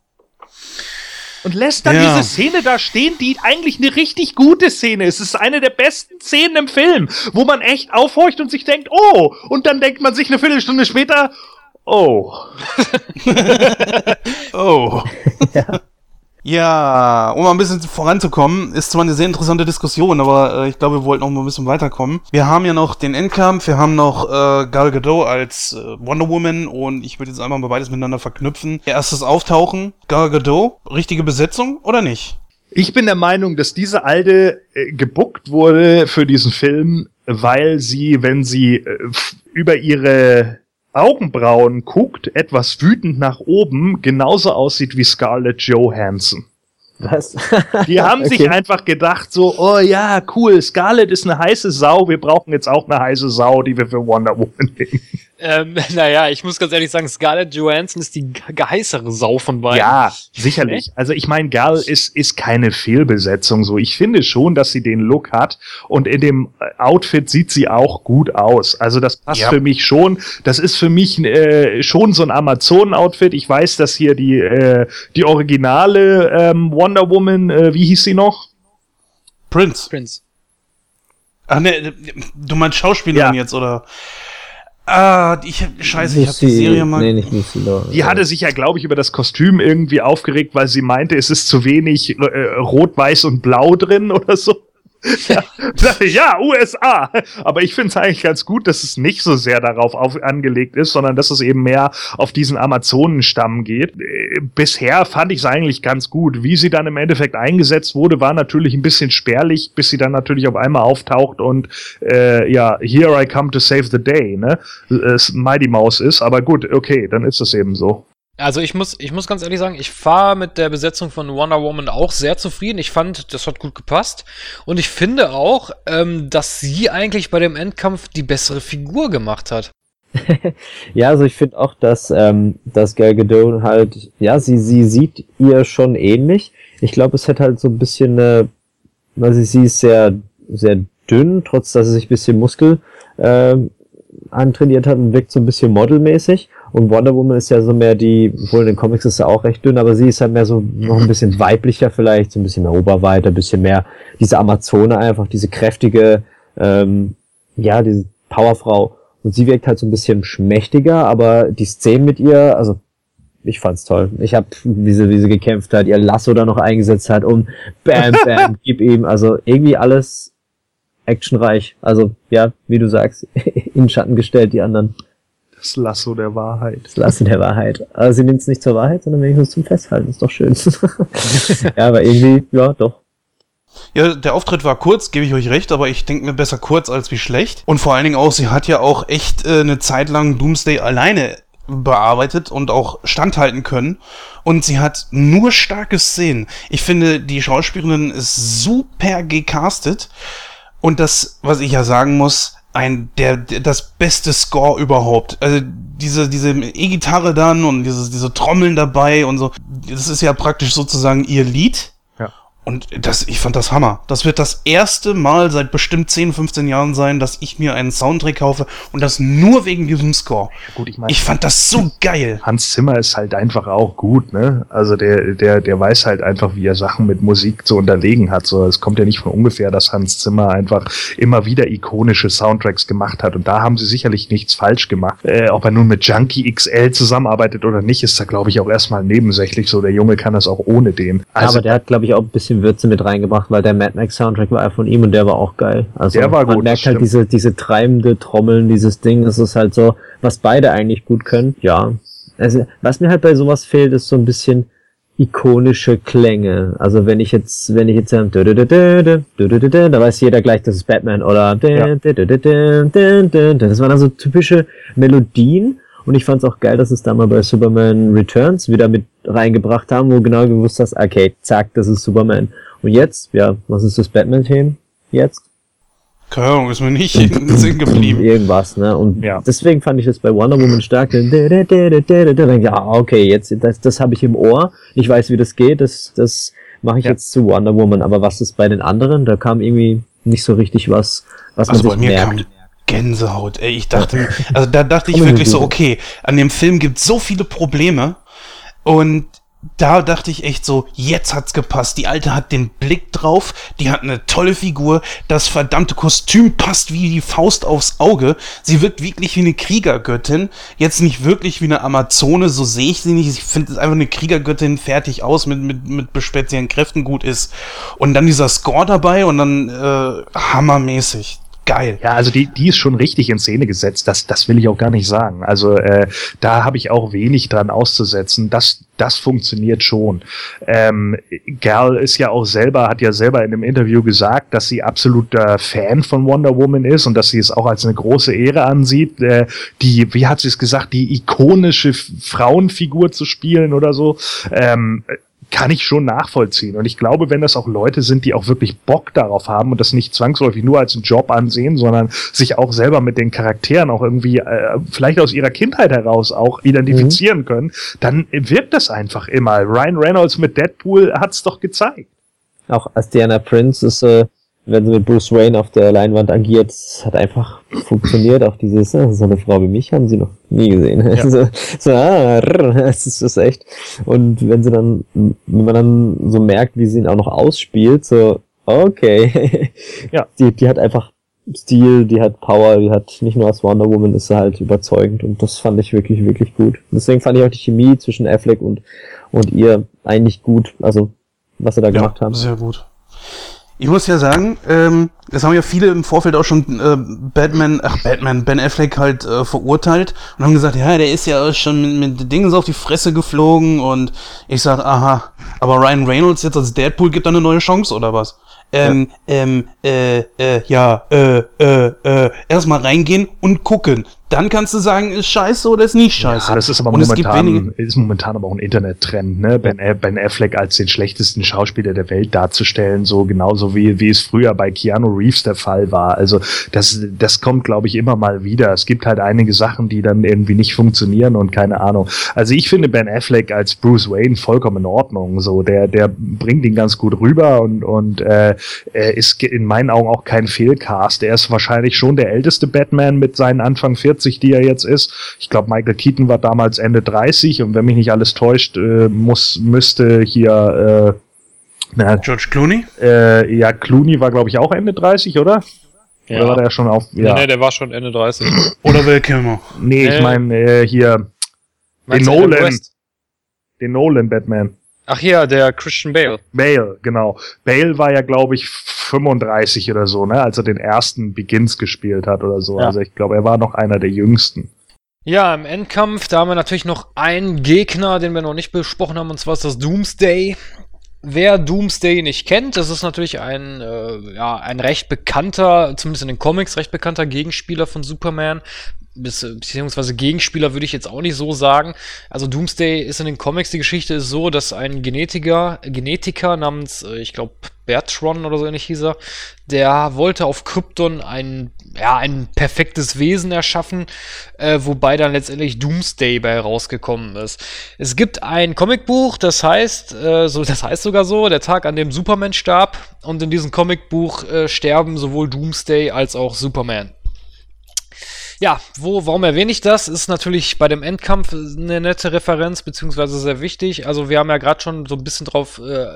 Und lässt dann Ja. diese Szene da stehen, die eigentlich eine richtig gute Szene ist. Es ist eine der besten Szenen im Film, wo man echt aufhorcht und sich denkt, oh, und dann denkt man sich eine Viertelstunde später, oh. Oh. ja. Um mal ein bisschen voranzukommen, ist zwar eine sehr interessante Diskussion, aber äh, ich glaube, wir wollten noch mal ein bisschen weiterkommen. Wir haben ja noch den Endkampf, wir haben noch äh, Gal Gadot als äh, Wonder Woman und ich würde jetzt einfach mal beides miteinander verknüpfen. Erstes Auftauchen, Gal Gadot, richtige Besetzung oder nicht? Ich bin der Meinung, dass diese Alte äh, gebuckt wurde für diesen Film, weil sie, wenn sie äh, über ihre Augenbrauen guckt, etwas wütend nach oben, genauso aussieht wie Scarlett Johansson. Was? Die haben sich Okay. einfach gedacht, so, oh ja, cool, Scarlett ist eine heiße Sau, wir brauchen jetzt auch eine heiße Sau, die wir für Wonder Woman nehmen. Ähm, naja, ich muss ganz ehrlich sagen, Scarlett Johansson ist die ge- geheißere Sau von beiden. Ja, sicherlich. Also ich meine, Gal ist, ist keine Fehlbesetzung so. Ich finde schon, dass sie den Look hat und in dem äh, Outfit sieht sie auch gut aus. Also das passt Ja. für mich schon. Das ist für mich äh, schon so ein Amazonen-Outfit. Ich weiß, dass hier die, äh, die originale ähm, Wonder Woman, äh, wie hieß sie noch? Prince. Prince. Ach ne, du meinst Schauspielerin Ja. jetzt, oder? Ah, ich hab, scheiße, ich hab die Serie mal. Nee, nicht Lucy Law. Die hatte sich ja, glaube ich, über das Kostüm irgendwie aufgeregt, weil sie meinte, es ist zu wenig äh, Rot, Weiß und Blau drin oder so. Ja, ja, USA. Aber ich finde es eigentlich ganz gut, dass es nicht so sehr darauf auf, angelegt ist, sondern dass es eben mehr auf diesen Amazonenstamm geht. Äh, Bisher fand ich es eigentlich ganz gut. Wie sie dann im Endeffekt eingesetzt wurde, war natürlich ein bisschen spärlich, bis sie dann natürlich auf einmal auftaucht und äh, ja, here I come to save the day, ne? Es Mighty Mouse ist, aber gut, okay, dann ist es eben so. Also ich muss, ich muss ganz ehrlich sagen, ich war mit der Besetzung von Wonder Woman auch sehr zufrieden. Ich fand, das hat gut gepasst. Und ich finde auch, ähm, dass sie eigentlich bei dem Endkampf die bessere Figur gemacht hat. Ja, also ich finde auch, dass, ähm, dass Gal Gadot halt, ja, sie, sie sieht ihr schon ähnlich. Ich glaube, es hat halt so ein bisschen eine, also sie ist sehr, sehr dünn, trotz dass sie sich ein bisschen Muskel ähm, antrainiert hat und wirkt so ein bisschen modelmäßig. Und Wonder Woman ist ja so mehr die, wohl in den Comics ist sie auch recht dünn, aber sie ist halt mehr so noch ein bisschen weiblicher vielleicht, so ein bisschen mehr Oberweite, ein bisschen mehr diese Amazone einfach, diese kräftige, ähm, ja, diese Powerfrau. Und sie wirkt halt so ein bisschen schmächtiger, aber die Szenen mit ihr, also ich fand's toll. Ich hab, wie sie, wie sie gekämpft hat, ihr Lasso da noch eingesetzt hat und bam, bam, gib ihm, also irgendwie alles actionreich. Also, ja, wie du sagst, in Schatten gestellt, die anderen. Das Lasso der Wahrheit. Das Lasso der Wahrheit. Aber sie nimmt es nicht zur Wahrheit, sondern wenigstens zum Festhalten. Ist doch schön. ja, aber irgendwie, ja, doch. Ja, der Auftritt war kurz, gebe ich euch recht, aber ich denke mir besser kurz als wie schlecht. Und vor allen Dingen auch, sie hat ja auch echt äh, eine Zeit lang Doomsday alleine bearbeitet und auch standhalten können. Und sie hat nur starke Szenen. Ich finde, die Schauspielerin ist super gecastet. Und das, was ich ja sagen muss, ein, der, der das beste Score überhaupt. Also diese, diese E-Gitarre dann und diese, diese Trommeln dabei und so. Das ist ja praktisch sozusagen ihr Lied. Und das, ich fand das Hammer. Das wird das erste Mal seit bestimmt 10, 15 Jahren sein, dass ich mir einen Soundtrack kaufe und das nur wegen diesem Score. Gut, ich meine, Ich fand das so geil. Hans Zimmer ist halt einfach auch gut, ne? Also der, der, der weiß halt einfach, wie er Sachen mit Musik zu unterlegen hat. So, es kommt ja nicht von ungefähr, dass Hans Zimmer einfach immer wieder ikonische Soundtracks gemacht hat. Und da haben sie sicherlich nichts falsch gemacht. Äh, ob er nun mit Junkie XL zusammenarbeitet oder nicht, ist da, glaube ich, auch erstmal nebensächlich so. Der Junge kann das auch ohne den. Also, aber der hat, glaube ich, auch ein bisschen bisschen Würze mit reingebracht, weil der Mad Max Soundtrack war ja von ihm und der war auch geil. Also der war man gut, merkt halt diese, diese treibende Trommeln, dieses Ding, das ist halt so, was beide eigentlich gut können. Ja. Also, was mir halt bei sowas fehlt, ist so ein bisschen, ikonische Klänge. Also wenn ich jetzt, wenn ich jetzt da weiß jeder gleich, das ist Batman oder ja. das waren also typische Melodien, und ich fand es auch geil, dass es da mal bei Superman Returns wieder mit reingebracht haben, wo genau gewusst hast, okay, zack, das ist Superman. Und jetzt, ja, was ist das Batman-Thema? Jetzt? Keine Ahnung, ist mir nicht in den Sinn geblieben. Irgendwas, ne? Und Ja. deswegen fand ich das bei Wonder Woman stark. Da, da, da, da, da, da, da. Dann, Ja, okay, jetzt, das, das habe ich im Ohr. Ich weiß, wie das geht. Das, das mache ich Ja. jetzt zu Wonder Woman. Aber was ist bei den anderen? Da kam irgendwie nicht so richtig was, was Also man bei sich mir merkt. kam Gänsehaut. Ey, ich dachte, mir- also da dachte ich wirklich so, okay, an dem Film gibt so viele Probleme und da dachte ich echt so, jetzt hat's gepasst. Die Alte hat den Blick drauf, die hat eine tolle Figur, das verdammte Kostüm passt wie die Faust aufs Auge. Sie wirkt wirklich wie eine Kriegergöttin, jetzt nicht wirklich wie eine Amazone, so sehe ich sie nicht. Ich finde es einfach eine Kriegergöttin fertig aus mit, mit, mit speziellen Kräften gut ist. Und dann dieser Score dabei und dann äh, hammermäßig. Geil. Ja, also die, die ist schon richtig in Szene gesetzt, das, das will ich auch gar nicht sagen. Also äh, da habe ich auch wenig dran auszusetzen. Das, das funktioniert schon. Ähm, Gal ist ja auch selber, hat ja selber in einem Interview gesagt, dass sie absoluter Fan von Wonder Woman ist und dass sie es auch als eine große Ehre ansieht, äh, die, wie hat sie es gesagt, die ikonische Frauenfigur zu spielen oder so. Ähm, kann ich schon nachvollziehen. Und ich glaube, wenn das auch Leute sind, die auch wirklich Bock darauf haben und das nicht zwangsläufig nur als einen Job ansehen, sondern sich auch selber mit den Charakteren auch irgendwie äh, vielleicht aus ihrer Kindheit heraus auch identifizieren können, dann wirkt das einfach immer. Ryan Reynolds mit Deadpool hat's doch gezeigt. Auch als Diana Prince ist, äh, wenn sie mit Bruce Wayne auf der Leinwand agiert, hat einfach funktioniert. Auch dieses, äh, so eine Frau wie mich haben sie noch nie gesehen. so, so, ah, rrr, es ist das echt. Und wenn sie dann, wenn man dann so merkt, wie sie ihn auch noch ausspielt, so, okay. Ja. Die, die hat einfach Stil, die hat Power, die hat nicht nur als Wonder Woman, ist sie halt überzeugend und das fand ich wirklich, wirklich gut. Deswegen fand ich auch die Chemie zwischen Affleck und, und ihr eigentlich gut. Also, was sie da gemacht haben. Sehr gut. Ich muss ja sagen, ähm, das haben ja viele im Vorfeld auch schon äh, Batman, ach Batman, Ben Affleck halt äh, verurteilt und haben gesagt, ja, der ist ja schon mit, mit Dingen so auf die Fresse geflogen und ich sag, aha, aber Ryan Reynolds jetzt als Deadpool gibt da eine neue Chance oder was? Ähm, ähm, äh, äh, ja, äh, äh, äh, erstmal reingehen und gucken. Dann kannst du sagen, ist scheiße oder ist nicht scheiße. Ja, das ist aber und momentan, ist momentan aber auch ein Internettrend, ne? Ben, ben Affleck als den schlechtesten Schauspieler der Welt darzustellen, so genauso wie, wie es früher bei Keanu Reeves der Fall war. Also das, das kommt, glaube ich, immer mal wieder. Es gibt halt einige Sachen, die dann irgendwie nicht funktionieren und keine Ahnung. Also ich finde Ben Affleck als Bruce Wayne vollkommen in Ordnung. So, der, der bringt ihn ganz gut rüber und, und äh, er ist in meinen Augen auch kein Fehlcast. Er ist wahrscheinlich schon der älteste Batman mit seinen Anfang 40, die er jetzt ist. Ich glaube, Michael Keaton war damals Ende 30 und wenn mich nicht alles täuscht, äh, muss, müsste hier äh, na, George Clooney? äh, ja, Clooney war, glaube ich, auch Ende 30, oder? Ja. Oder war der schon auf. Nee, Ja. nee, der war schon Ende 30. Oder Val Kilmer? nee, ich Nee. meine äh, hier den Nolan. Den Nolan Batman. Ach ja, der Christian Bale. Bale, genau. Bale war ja, glaube ich, 35 oder so, ne, als er den ersten Begins gespielt hat oder so. Ja. Also ich glaube, er war noch einer der jüngsten. Ja, im Endkampf, da haben wir natürlich noch einen Gegner, den wir noch nicht besprochen haben, und zwar ist das Doomsday. Wer Doomsday nicht kennt, das ist natürlich ein, äh, ja, ein recht bekannter, zumindest in den Comics recht bekannter Gegenspieler von Superman. Beziehungsweise Gegenspieler würde ich jetzt auch nicht so sagen. Also Doomsday ist in den Comics, die Geschichte ist so, dass ein Genetiker, Genetiker namens, äh, ich glaube, Bertron oder so ähnlich hieß er, der wollte auf Krypton ein, ja, ein perfektes Wesen erschaffen, äh, wobei dann letztendlich Doomsday bei rausgekommen ist. Es gibt ein Comicbuch, das heißt, äh, so, das heißt sogar so, der Tag, an dem Superman starb, und in diesem Comicbuch äh, sterben sowohl Doomsday als auch Superman. Ja, wo, warum erwähne ich das? Ist natürlich bei dem Endkampf eine nette Referenz, beziehungsweise sehr wichtig. Also wir haben ja gerade schon so ein bisschen drauf, äh,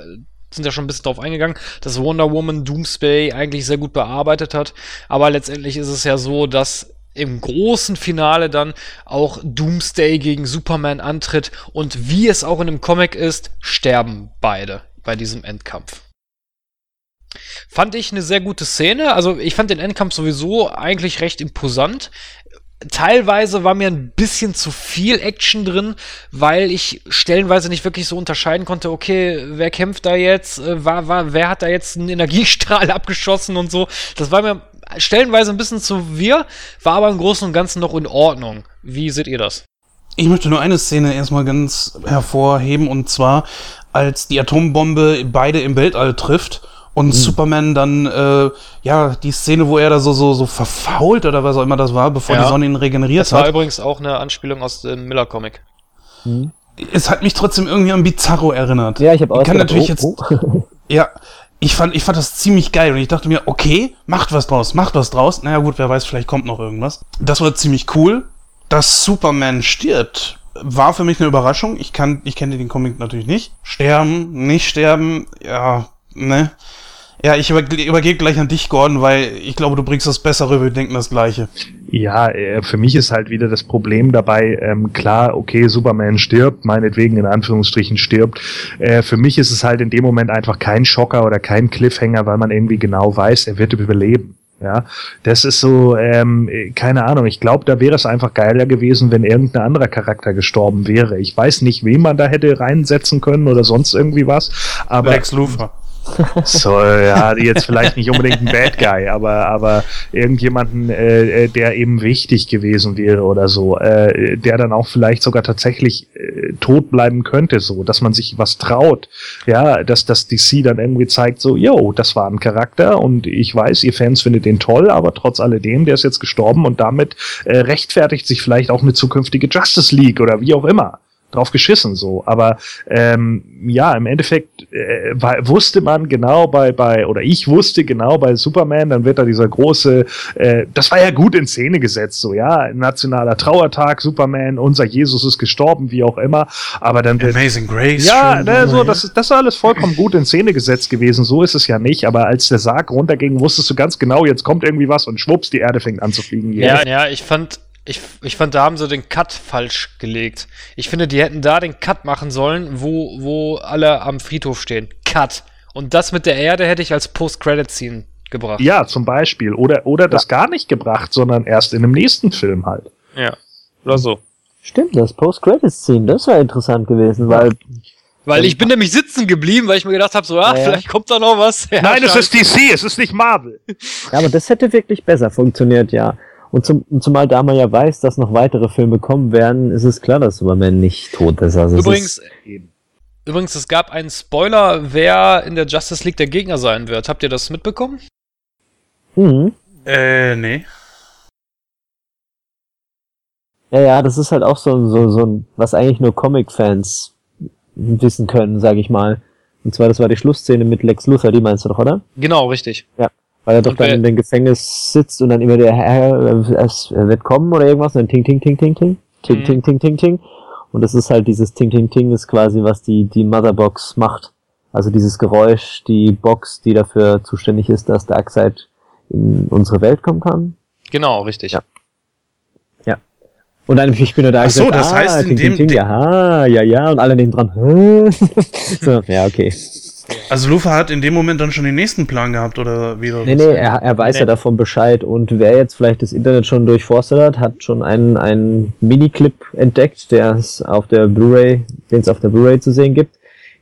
sind ja schon ein bisschen drauf eingegangen, dass Wonder Woman Doomsday eigentlich sehr gut bearbeitet hat. Aber letztendlich ist es ja so, dass im großen Finale dann auch Doomsday gegen Superman antritt und wie es auch in dem Comic ist, sterben beide bei diesem Endkampf. Fand ich eine sehr gute Szene. Also ich fand den Endkampf sowieso eigentlich recht imposant. Teilweise war mir ein bisschen zu viel Action drin, weil ich stellenweise nicht wirklich so unterscheiden konnte, okay, wer kämpft da jetzt, äh, war, war, wer hat da jetzt einen Energiestrahl abgeschossen und so. Das war mir stellenweise ein bisschen zu wir, war aber im Großen und Ganzen noch in Ordnung. Wie seht ihr das? Ich möchte nur eine Szene erstmal ganz hervorheben und zwar, als die Atombombe beide im Weltall trifft und mhm. Superman dann, äh, ja, die Szene, wo er da so, so, so verfault oder was auch immer das war, bevor ja. die Sonne ihn regeneriert hat. Das war übrigens auch eine Anspielung aus dem Miller-Comic. Mhm. Es hat mich trotzdem irgendwie an Bizarro erinnert. Ja, ich habe auch. Ich kann gedacht, natürlich oh, jetzt. Oh. ja, ich fand, ich fand das ziemlich geil und ich dachte mir, okay, macht was draus, macht was draus. Naja, gut, wer weiß, vielleicht kommt noch irgendwas. Das war ziemlich cool. Dass Superman stirbt, war für mich eine Überraschung. Ich kann, ich kenne den Comic natürlich nicht. Sterben, nicht sterben, ja, ne. Ja, ich übergebe gleich an dich, Gordon, weil ich glaube, du bringst das besser rüber, wir denken das Gleiche. Ja, äh, für mich ist halt wieder das Problem dabei, ähm, klar, okay, Superman stirbt, meinetwegen in Anführungsstrichen stirbt. Äh, für mich ist es halt in dem Moment einfach kein Schocker oder kein Cliffhanger, weil man irgendwie genau weiß, er wird überleben. Ja, das ist so, ähm, keine Ahnung. Ich glaube, da wäre es einfach geiler gewesen, wenn irgendein anderer Charakter gestorben wäre. Ich weiß nicht, wen man da hätte reinsetzen können oder sonst irgendwie was. Aber Lex Luthor. So, ja, jetzt vielleicht nicht unbedingt ein Bad Guy, aber, aber irgendjemanden, äh, äh, der eben wichtig gewesen wäre oder so, äh, der dann auch vielleicht sogar tatsächlich äh, tot bleiben könnte, so, dass man sich was traut. Ja, dass das DC dann irgendwie zeigt, so, yo, das war ein Charakter und ich weiß, ihr Fans findet den toll, aber trotz alledem, der ist jetzt gestorben und damit äh, rechtfertigt sich vielleicht auch eine zukünftige Justice League oder wie auch immer drauf geschissen so. Aber ähm, ja, im Endeffekt äh, war, wusste man genau bei, bei, oder ich wusste genau bei Superman, dann wird da dieser große, äh, das war ja gut in Szene gesetzt, so, ja, nationaler Trauertag, Superman, unser Jesus ist gestorben, wie auch immer. Aber dann wird, Amazing Grace. Ja, ne, so, das, ist das ist alles vollkommen gut in Szene gesetzt gewesen, so ist es ja nicht. Aber als der Sarg runterging, wusstest du ganz genau, jetzt kommt irgendwie was und schwupps, die Erde fängt an zu fliegen. Ja, ja, ich fand, ich, ich fand, da haben sie den Cut falsch gelegt. Ich finde, die hätten da den Cut machen sollen, wo, wo alle am Friedhof stehen. Cut. Und das mit der Erde hätte ich als Post-Credit-Scene gebracht. Ja, zum Beispiel. Oder, oder das gar nicht gebracht, sondern erst in dem nächsten Film halt. Ja. Oder so. Stimmt, das Post-Credit-Scene, das wäre interessant gewesen, weil. Weil ich bin nämlich sitzen geblieben, weil ich mir gedacht habe, so, ach, ja. vielleicht kommt da noch was. Ja, Nein, es ist DC, es ist nicht Marvel. Ja, aber das hätte wirklich besser funktioniert, ja. Und, zum, zumal da man ja weiß, dass noch weitere Filme kommen werden, ist es klar, dass Superman nicht tot ist. Also übrigens, ist übrigens, es gab einen Spoiler, wer in der Justice League der Gegner sein wird. Habt ihr das mitbekommen? Mhm. Äh, nee. Ja, ja, das ist halt auch so, so, so ein, was eigentlich nur Comic-Fans wissen können, sage ich mal. Und zwar, das war die Schlussszene mit Lex Luthor, die meinst du doch, oder? Genau, richtig. Ja. Weil er doch dann in dem Gefängnis sitzt und dann immer der Herr, es wird kommen oder irgendwas und dann ting, ting, ting, ting, ting, ting, mhm. ting, ting, ting, ting. Und das ist halt dieses ting, ting, ting ist quasi, was die, die Motherbox macht. Also dieses Geräusch, die Box, die dafür zuständig ist, dass Darkseid in unsere Welt kommen kann. Genau, richtig. Ja. Ja. Und dann ich bin nur da Ach so, das ah, heißt in ting, dem, ting, ting, ja, ja, ja, und alle neben dran. so, ja, okay. Also Lufa hat in dem Moment dann schon den nächsten Plan gehabt, oder wie? Nee, nee, er, er weiß nee. ja davon Bescheid. Und wer jetzt vielleicht das Internet schon durchforstet hat, hat schon einen, einen Miniclip entdeckt, der es auf der Blu-ray, den es auf der Blu-ray zu sehen gibt,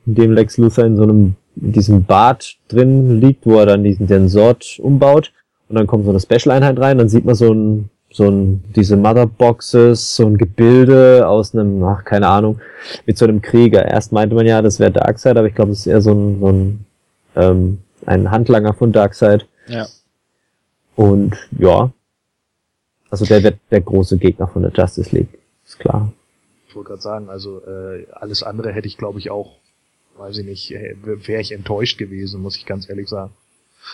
in dem Lex Luthor in so einem, in diesem Bad drin liegt, wo er dann diesen den Sort umbaut. Und dann kommt so eine Special-Einheit rein, dann sieht man so ein, so ein, diese Motherboxes, so ein Gebilde aus einem, ach, keine Ahnung, mit so einem Krieger. Erst meinte man ja, das wäre Darkseid, aber ich glaube, das ist eher so ein, so ein, ähm, ein Handlanger von Darkseid. Ja. Und ja, also der wird der große Gegner von der Justice League, ist klar. Ich wollte gerade sagen, also äh, alles andere hätte ich, glaube ich, auch, weiß ich nicht, äh, wäre ich enttäuscht gewesen, muss ich ganz ehrlich sagen.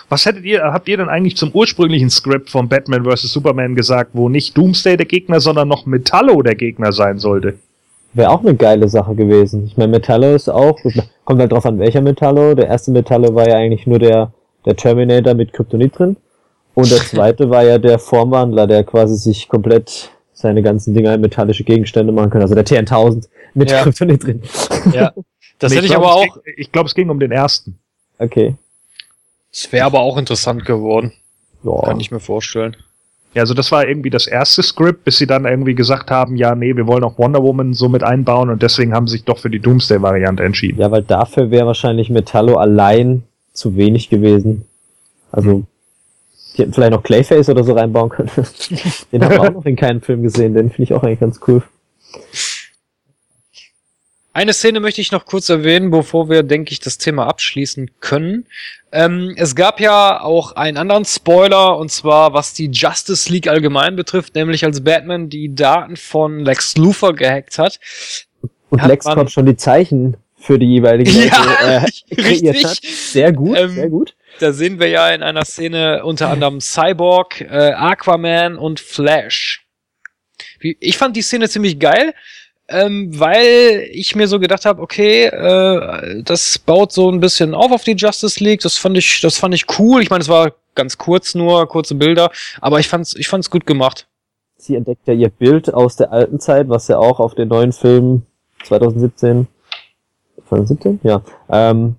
Was hättet ihr, habt ihr denn eigentlich zum ursprünglichen Skript von Batman vs. Superman gesagt, wo nicht Doomsday der Gegner, sondern noch Metallo der Gegner sein sollte? Wäre auch eine geile Sache gewesen. Ich meine, Metallo ist auch, kommt halt drauf an, welcher Metallo. Der erste Metallo war ja eigentlich nur der, der Terminator mit Kryptonit drin. Und der zweite war ja der Formwandler, der quasi sich komplett seine ganzen Dinger in metallische Gegenstände machen kann. Also der T1000 mit Ja. Kryptonit drin. Ja. Das Nee, hätte ich glaub, aber auch. Ging, ich glaube, es ging um den ersten. Okay. Es wäre aber auch interessant geworden. Ja. Kann ich mir vorstellen. Ja, also das war irgendwie das erste Skript, bis sie dann irgendwie gesagt haben, ja, nee, wir wollen auch Wonder Woman so mit einbauen und deswegen haben sie sich doch für die Doomsday-Variante entschieden. Ja, weil dafür wäre wahrscheinlich Metallo allein zu wenig gewesen. Also, die hätten vielleicht noch Clayface oder so reinbauen können. den haben wir auch noch in keinem Film gesehen, den finde ich auch eigentlich ganz cool. Eine Szene möchte ich noch kurz erwähnen, bevor wir, denke ich, das Thema abschließen können. Ähm, es gab ja auch einen anderen Spoiler, und zwar was die Justice League allgemein betrifft, nämlich als Batman die Daten von Lex Luthor gehackt hat. Und Hat Lex Cott schon die Zeichen für die jeweiligen Ja, Leute, äh, kreiert hat. Sehr gut, Ähm, sehr gut. Da sehen wir ja in einer Szene unter anderem Cyborg, äh, Aquaman und Flash. Ich fand die Szene ziemlich geil, ähm, weil ich mir so gedacht habe, okay, äh, das baut so ein bisschen auf auf die Justice League. Das fand ich, das fand ich cool. Ich meine, es war ganz kurz nur, kurze Bilder, aber ich fand's, ich fand's gut gemacht. Sie entdeckt ja ihr Bild aus der alten Zeit, was ja auch auf den neuen Film 2017, 2017? Ja, ähm,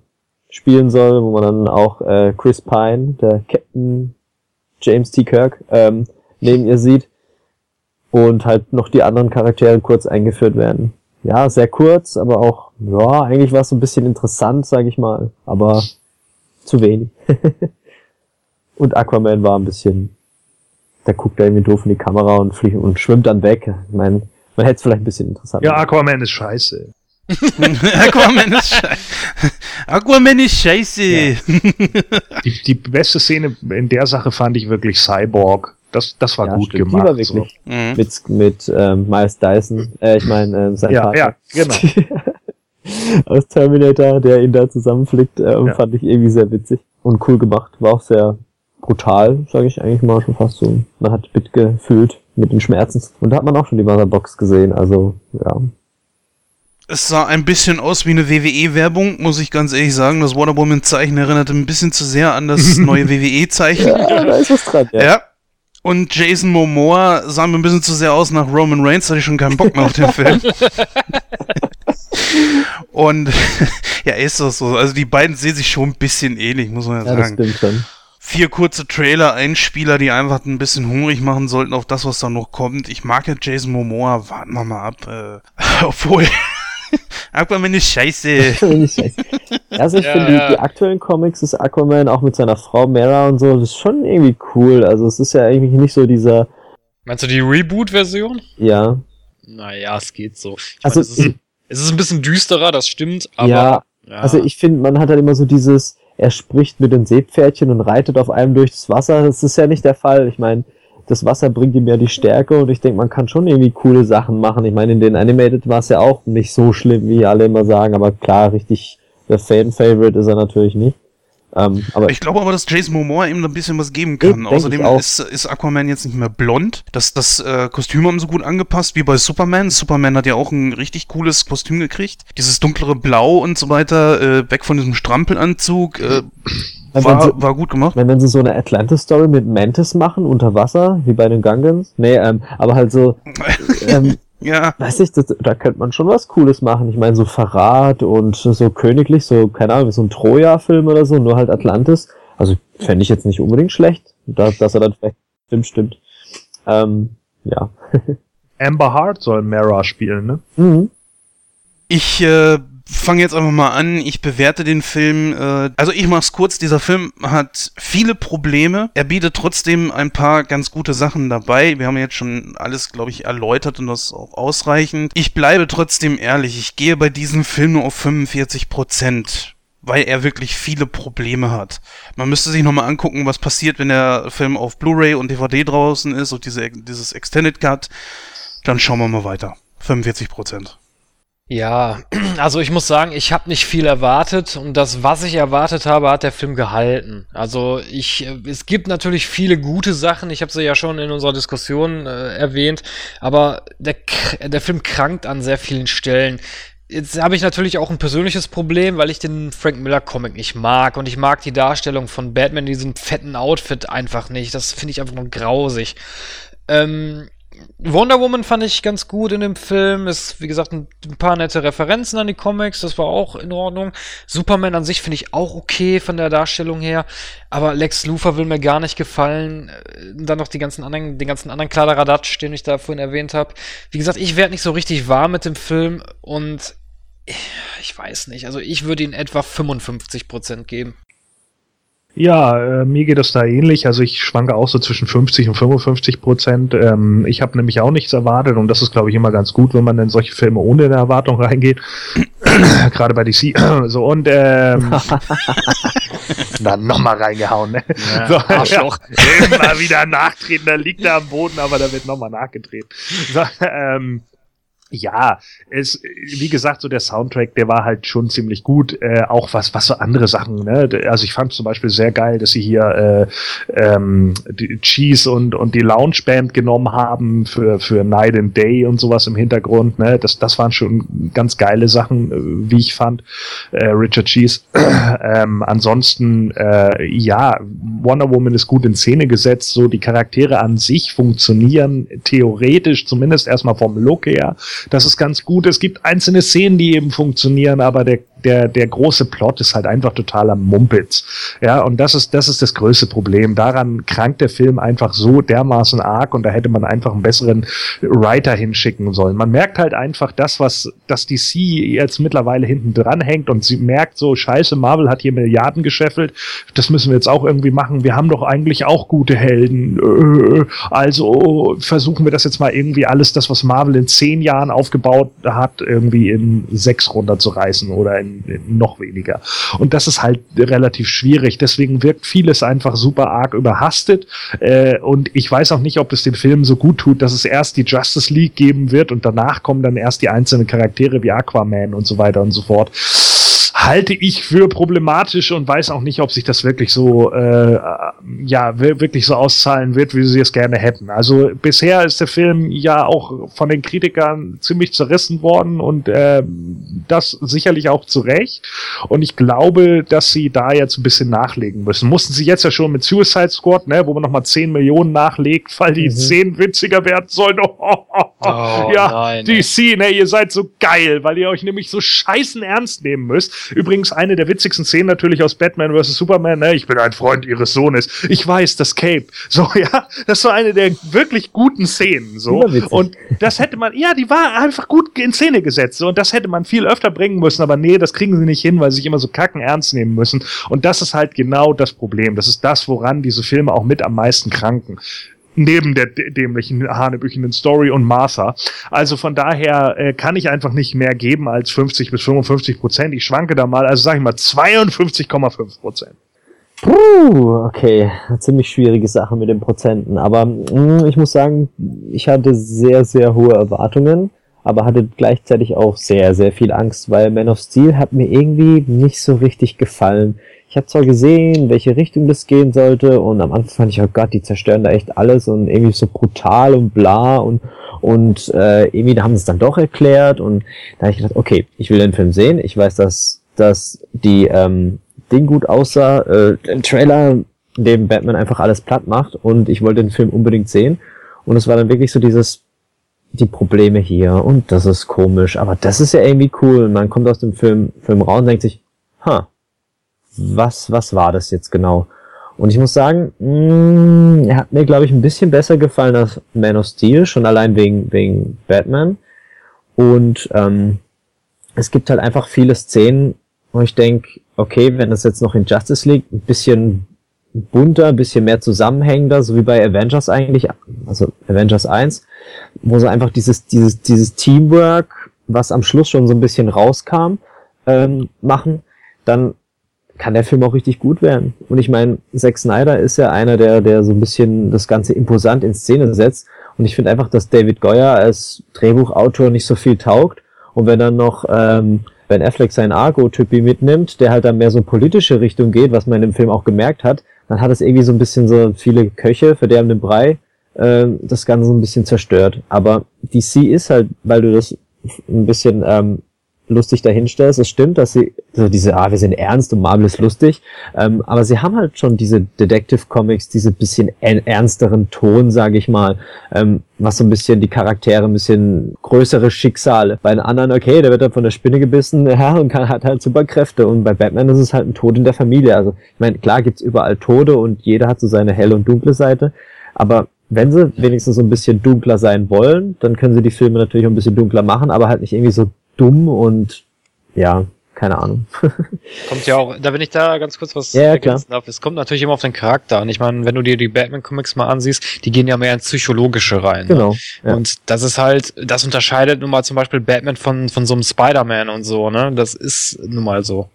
spielen soll, wo man dann auch äh, Chris Pine, der Captain James T. Kirk, ähm, neben ihr sieht und halt noch die anderen Charaktere kurz eingeführt werden. Ja, sehr kurz, aber auch, ja, eigentlich war es so ein bisschen interessant, sage ich mal, aber zu wenig. und Aquaman war ein bisschen der guckt da irgendwie doof in die Kamera und fliegt und schwimmt dann weg. Ich meine, man hätte es vielleicht ein bisschen interessant Ja, Aquaman ist scheiße. Aquaman ist scheiße. Aquaman ist scheiße. Die, die beste Szene in der Sache fand ich wirklich Cyborg. Das, das war Ja, gut stimmt, die gemacht. war wirklich. Mhm. mit mit ähm, Miles Dyson, äh, ich meine ähm, so. sein Ja, Vater ja, genau. aus Terminator, der ihn da zusammenflickt, ähm, Ja. fand ich irgendwie sehr witzig und cool gemacht. War auch sehr brutal, sage ich eigentlich mal schon fast so. Man hat mitgefühlt mit den Schmerzen und da hat man auch schon die Motherbox gesehen. Also ja, Es sah ein bisschen aus wie eine WWE-Werbung, muss ich ganz ehrlich sagen. Das Wonder Woman-Zeichen erinnerte ein bisschen zu sehr an das neue WWE-Zeichen. ja da ist was dran. Ja. Ja. Und Jason Momoa sah mir ein bisschen zu sehr aus nach Roman Reigns, hatte ich schon keinen Bock mehr auf den Film. Und ja, ist das so. Also die beiden sehen sich schon ein bisschen ähnlich, muss man ja, Ja, das sagen. stimmt schon. Vier kurze Trailer, Einspieler, die einfach ein bisschen hungrig machen sollten auf das, was da noch kommt. Ich mag ja Jason Momoa, warten wir mal ab. Äh, obwohl, Aquaman ist scheiße. Also ich Ja, finde, ja. die, die aktuellen Comics ist Aquaman auch mit seiner Frau Mara und so, das ist schon irgendwie cool. Also es ist ja eigentlich nicht so dieser, Meinst du die Reboot-Version? ja, Naja, es geht so. Ich Also- meine, es, ist, es ist ein bisschen düsterer, das stimmt, aber. ja, ja. also ich finde, man hat halt immer so dieses, er spricht mit den Seepferdchen und reitet auf einem durch das Wasser. Das ist ja nicht der Fall. Ich meine, das Wasser bringt ihm ja die Stärke und ich denke, man kann schon irgendwie coole Sachen machen. Ich meine, in den Animated war es ja auch nicht so schlimm, wie alle immer sagen, aber klar, richtig der Fan-Favorite ist er natürlich nicht. Ähm, aber Ich glaube aber, dass Jason Momoa ihm ein bisschen was geben kann. Außerdem ist, ist Aquaman jetzt nicht mehr blond. Das, das äh, Kostüm haben sie gut angepasst, wie bei Superman. Superman hat ja auch ein richtig cooles Kostüm gekriegt. Dieses dunklere Blau und so weiter, äh, weg von diesem Strampelanzug, äh, war, sie, war gut gemacht. wenn, wenn sie so eine Atlantis-Story mit Mantis machen, unter Wasser, wie bei den Gungans, nee, ähm, aber halt so, ähm, Ja, weiß ich, das, da könnte man schon was Cooles machen. Ich meine, so Verrat und so königlich, so, keine Ahnung, so ein Troja-Film oder so, nur halt Atlantis. Also fände ich jetzt nicht unbedingt schlecht, da, dass er dann vielleicht stimmt, stimmt. Ähm, ja. Amber Hart soll Mara spielen, ne? Mhm. ich äh, fange jetzt einfach mal an. Ich bewerte den Film. Äh, also ich mach's kurz. Dieser Film hat viele Probleme. Er bietet trotzdem ein paar ganz gute Sachen dabei. Wir haben jetzt schon alles, glaube ich, erläutert und das auch ausreichend. Ich bleibe trotzdem ehrlich. Ich gehe bei diesem Film nur auf 45 Prozent weil er wirklich viele Probleme hat. Man müsste sich nochmal angucken, was passiert, wenn der Film auf Blu-ray und DVD draußen ist und diese, dieses Extended Cut. Dann schauen wir mal weiter. 45 Prozent. Ja, also ich muss sagen, ich habe nicht viel erwartet und das, was ich erwartet habe, hat der Film gehalten. Also ich, äh, es gibt natürlich viele gute Sachen, ich habe sie ja schon in unserer Diskussion äh, erwähnt, aber der, der Film krankt an sehr vielen Stellen. Jetzt habe ich natürlich auch ein persönliches Problem, weil ich den Frank Miller Comic nicht mag und ich mag die Darstellung von Batman in diesem fetten Outfit einfach nicht. Das finde ich einfach nur grausig. Ähm, Wonder Woman fand ich ganz gut in dem Film. Ist, wie gesagt, ein, ein, paar nette Referenzen an die Comics. Das war auch in Ordnung. Superman an sich finde ich auch okay von der Darstellung her. Aber Lex Luthor will mir gar nicht gefallen. Äh, dann noch die ganzen anderen, den ganzen anderen Kladderadatsch, den ich da vorhin erwähnt habe. Wie gesagt, ich werde nicht so richtig warm mit dem Film und ich weiß nicht. Also ich würde ihn etwa 55% geben. Ja, äh, mir geht es da ähnlich. Also ich schwanke auch so zwischen 50 und 55 Prozent. Ähm, ich habe nämlich auch nichts erwartet und das ist, glaube ich, immer ganz gut, wenn man in solche Filme ohne eine Erwartung reingeht. Gerade bei DC. so und ähm, dann nochmal reingehauen. Ne? Ja, so, Arschloch. Ja, immer wieder nachtreten, da liegt er am Boden, aber da wird nochmal nachgedreht. So, ähm, ja, es, wie gesagt, so der Soundtrack, der war halt schon ziemlich gut. Äh, auch was, was so andere Sachen. Ne? Also ich fand zum Beispiel sehr geil, dass sie hier äh, ähm, die Cheese und und die Lounge Band genommen haben für für Night and Day und sowas im Hintergrund. Ne? Das das waren schon ganz geile Sachen, äh, wie ich fand. Äh, Richard Cheese. ähm, ansonsten äh, ja, Wonder Woman ist gut in Szene gesetzt. So die Charaktere an sich funktionieren theoretisch zumindest erstmal vom Look her das ist ganz gut. Es gibt einzelne Szenen, die eben funktionieren, aber der der, der große Plot ist halt einfach totaler Mumpitz. Ja, und das ist, das ist das größte Problem. Daran krankt der Film einfach so dermaßen arg und da hätte man einfach einen besseren Writer hinschicken sollen. Man merkt halt einfach das, was das DC jetzt mittlerweile hinten dran hängt und sie merkt so, scheiße, Marvel hat hier Milliarden gescheffelt, das müssen wir jetzt auch irgendwie machen. Wir haben doch eigentlich auch gute Helden. Äh, also versuchen wir das jetzt mal irgendwie alles, das, was Marvel in zehn Jahren aufgebaut hat, irgendwie in sechs runterzureißen oder in noch weniger. Und das ist halt relativ schwierig. Deswegen wirkt vieles einfach super arg überhastet. Äh, und ich weiß auch nicht, ob es dem Film so gut tut, dass es erst die Justice League geben wird und danach kommen dann erst die einzelnen Charaktere wie Aquaman und so weiter und so fort halte ich für problematisch und weiß auch nicht, ob sich das wirklich so äh, ja wirklich so auszahlen wird, wie sie es gerne hätten. Also bisher ist der Film ja auch von den Kritikern ziemlich zerrissen worden und äh, das sicherlich auch zu Recht. Und ich glaube, dass sie da jetzt ein bisschen nachlegen müssen. Mussten sie jetzt ja schon mit Suicide Squad, ne, wo man nochmal 10 Millionen nachlegt, weil die mhm. 10 witziger werden sollen. Oh, oh, oh, ja, nein, DC, ne, ihr seid so geil, weil ihr euch nämlich so scheißen ernst nehmen müsst. Übrigens eine der witzigsten Szenen natürlich aus Batman vs. Superman, ne? Ich bin ein Freund ihres Sohnes. Ich weiß, das Cape. So, ja, das war eine der wirklich guten Szenen, so. Und das hätte man, ja, die war einfach gut in Szene gesetzt, so. Und das hätte man viel öfter bringen müssen, aber nee, das kriegen sie nicht hin, weil sie sich immer so kacken ernst nehmen müssen. Und das ist halt genau das Problem. Das ist das, woran diese Filme auch mit am meisten kranken neben der dämlichen, hanebüchenden Story und Martha. Also von daher äh, kann ich einfach nicht mehr geben als 50 bis 55 Prozent. Ich schwanke da mal, also sag ich mal 52,5 Prozent. Puh, okay, ziemlich schwierige Sache mit den Prozenten. Aber mh, mm, ich muss sagen, ich hatte sehr, sehr hohe Erwartungen, aber hatte gleichzeitig auch sehr, sehr viel Angst, weil Man of Steel hat mir irgendwie nicht so richtig gefallen habe zwar gesehen, welche Richtung das gehen sollte und am Anfang fand ich, oh Gott, die zerstören da echt alles und irgendwie so brutal und bla und und äh, irgendwie da haben sie es dann doch erklärt und da habe ich gedacht, okay, ich will den Film sehen. Ich weiß, dass dass die ähm, Ding gut aussah, äh, im Trailer, in dem Batman einfach alles platt macht und ich wollte den Film unbedingt sehen und es war dann wirklich so dieses die Probleme hier und das ist komisch, aber das ist ja irgendwie cool und man kommt aus dem Film Film raus und denkt sich, ha, was, was war das jetzt genau? Und ich muss sagen, mh, mm, er hat mir, glaube ich, ein bisschen besser gefallen als Man of Steel, schon allein wegen, wegen Batman. Und ähm, es gibt halt einfach viele Szenen, wo ich denke, okay, wenn das jetzt noch in Justice League ein bisschen bunter, ein bisschen mehr zusammenhängender, so wie bei Avengers eigentlich, also Avengers 1, wo sie einfach dieses, dieses, dieses Teamwork, was am Schluss schon so ein bisschen rauskam, ähm, machen, dann kann der Film auch richtig gut werden. Und ich meine, Zack Snyder ist ja einer, der, der so ein bisschen das Ganze imposant in Szene setzt. Und ich finde einfach, dass David Goyer als Drehbuchautor nicht so viel taugt. Und wenn dann noch ähm, Ben Affleck seinen Argo-Typi mitnimmt, der halt dann mehr so politische Richtung geht, was man im Film auch gemerkt hat, dann hat es irgendwie so ein bisschen so viele Köche verderben den Brei, äh, das Ganze so ein bisschen zerstört. Aber DC ist halt, weil du das ein bisschen ähm, lustig dahinstellst. Es stimmt, dass sie, also diese, ah, wir sind ernst und Marvel ist lustig, ähm, aber sie haben halt schon diese Detective Comics, diese bisschen ernsteren Ton, sage ich mal, ähm, was so ein bisschen die Charaktere ein bisschen größere Schicksale. Bei den anderen, okay, der wird dann von der Spinne gebissen, ja, und kann, hat halt super Kräfte. Und bei Batman ist es halt ein Tod in der Familie. Also, ich meine, klar gibt's überall Tode und jeder hat so seine helle und dunkle Seite, aber wenn sie wenigstens so ein bisschen dunkler sein wollen, dann können sie die Filme natürlich ein bisschen dunkler machen, aber halt nicht irgendwie so dumm und ja, keine Ahnung. Kommt ja auch, da bin ich da ganz kurz was Ja, ja, ergänzen darf. Es kommt natürlich immer auf den Charakter an. Ich meine, wenn du dir die Batman-Comics mal ansiehst, die gehen ja mehr ins Psychologische rein. ne? genau. Ja. Und das ist halt, das unterscheidet nun mal zum Beispiel Batman von, von so einem Spider-Man und so, ne? Das ist nun mal so.